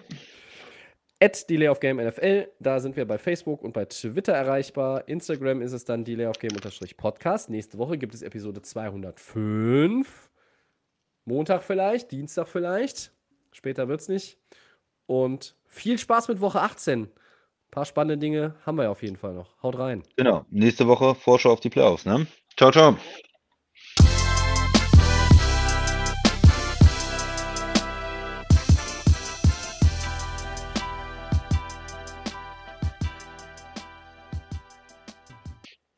S1: At Delay of Game NFL. Da sind wir bei Facebook und bei Twitter erreichbar. Instagram ist es dann Delay of Game Podcast. Nächste Woche gibt es Episode 205. Montag vielleicht, Dienstag vielleicht. Später wird es nicht. Und viel Spaß mit Woche 18. Ein paar spannende Dinge haben wir ja auf jeden Fall noch. Haut rein.
S2: Genau. Nächste Woche Vorschau auf die Playoffs, ne? Ciao, ciao.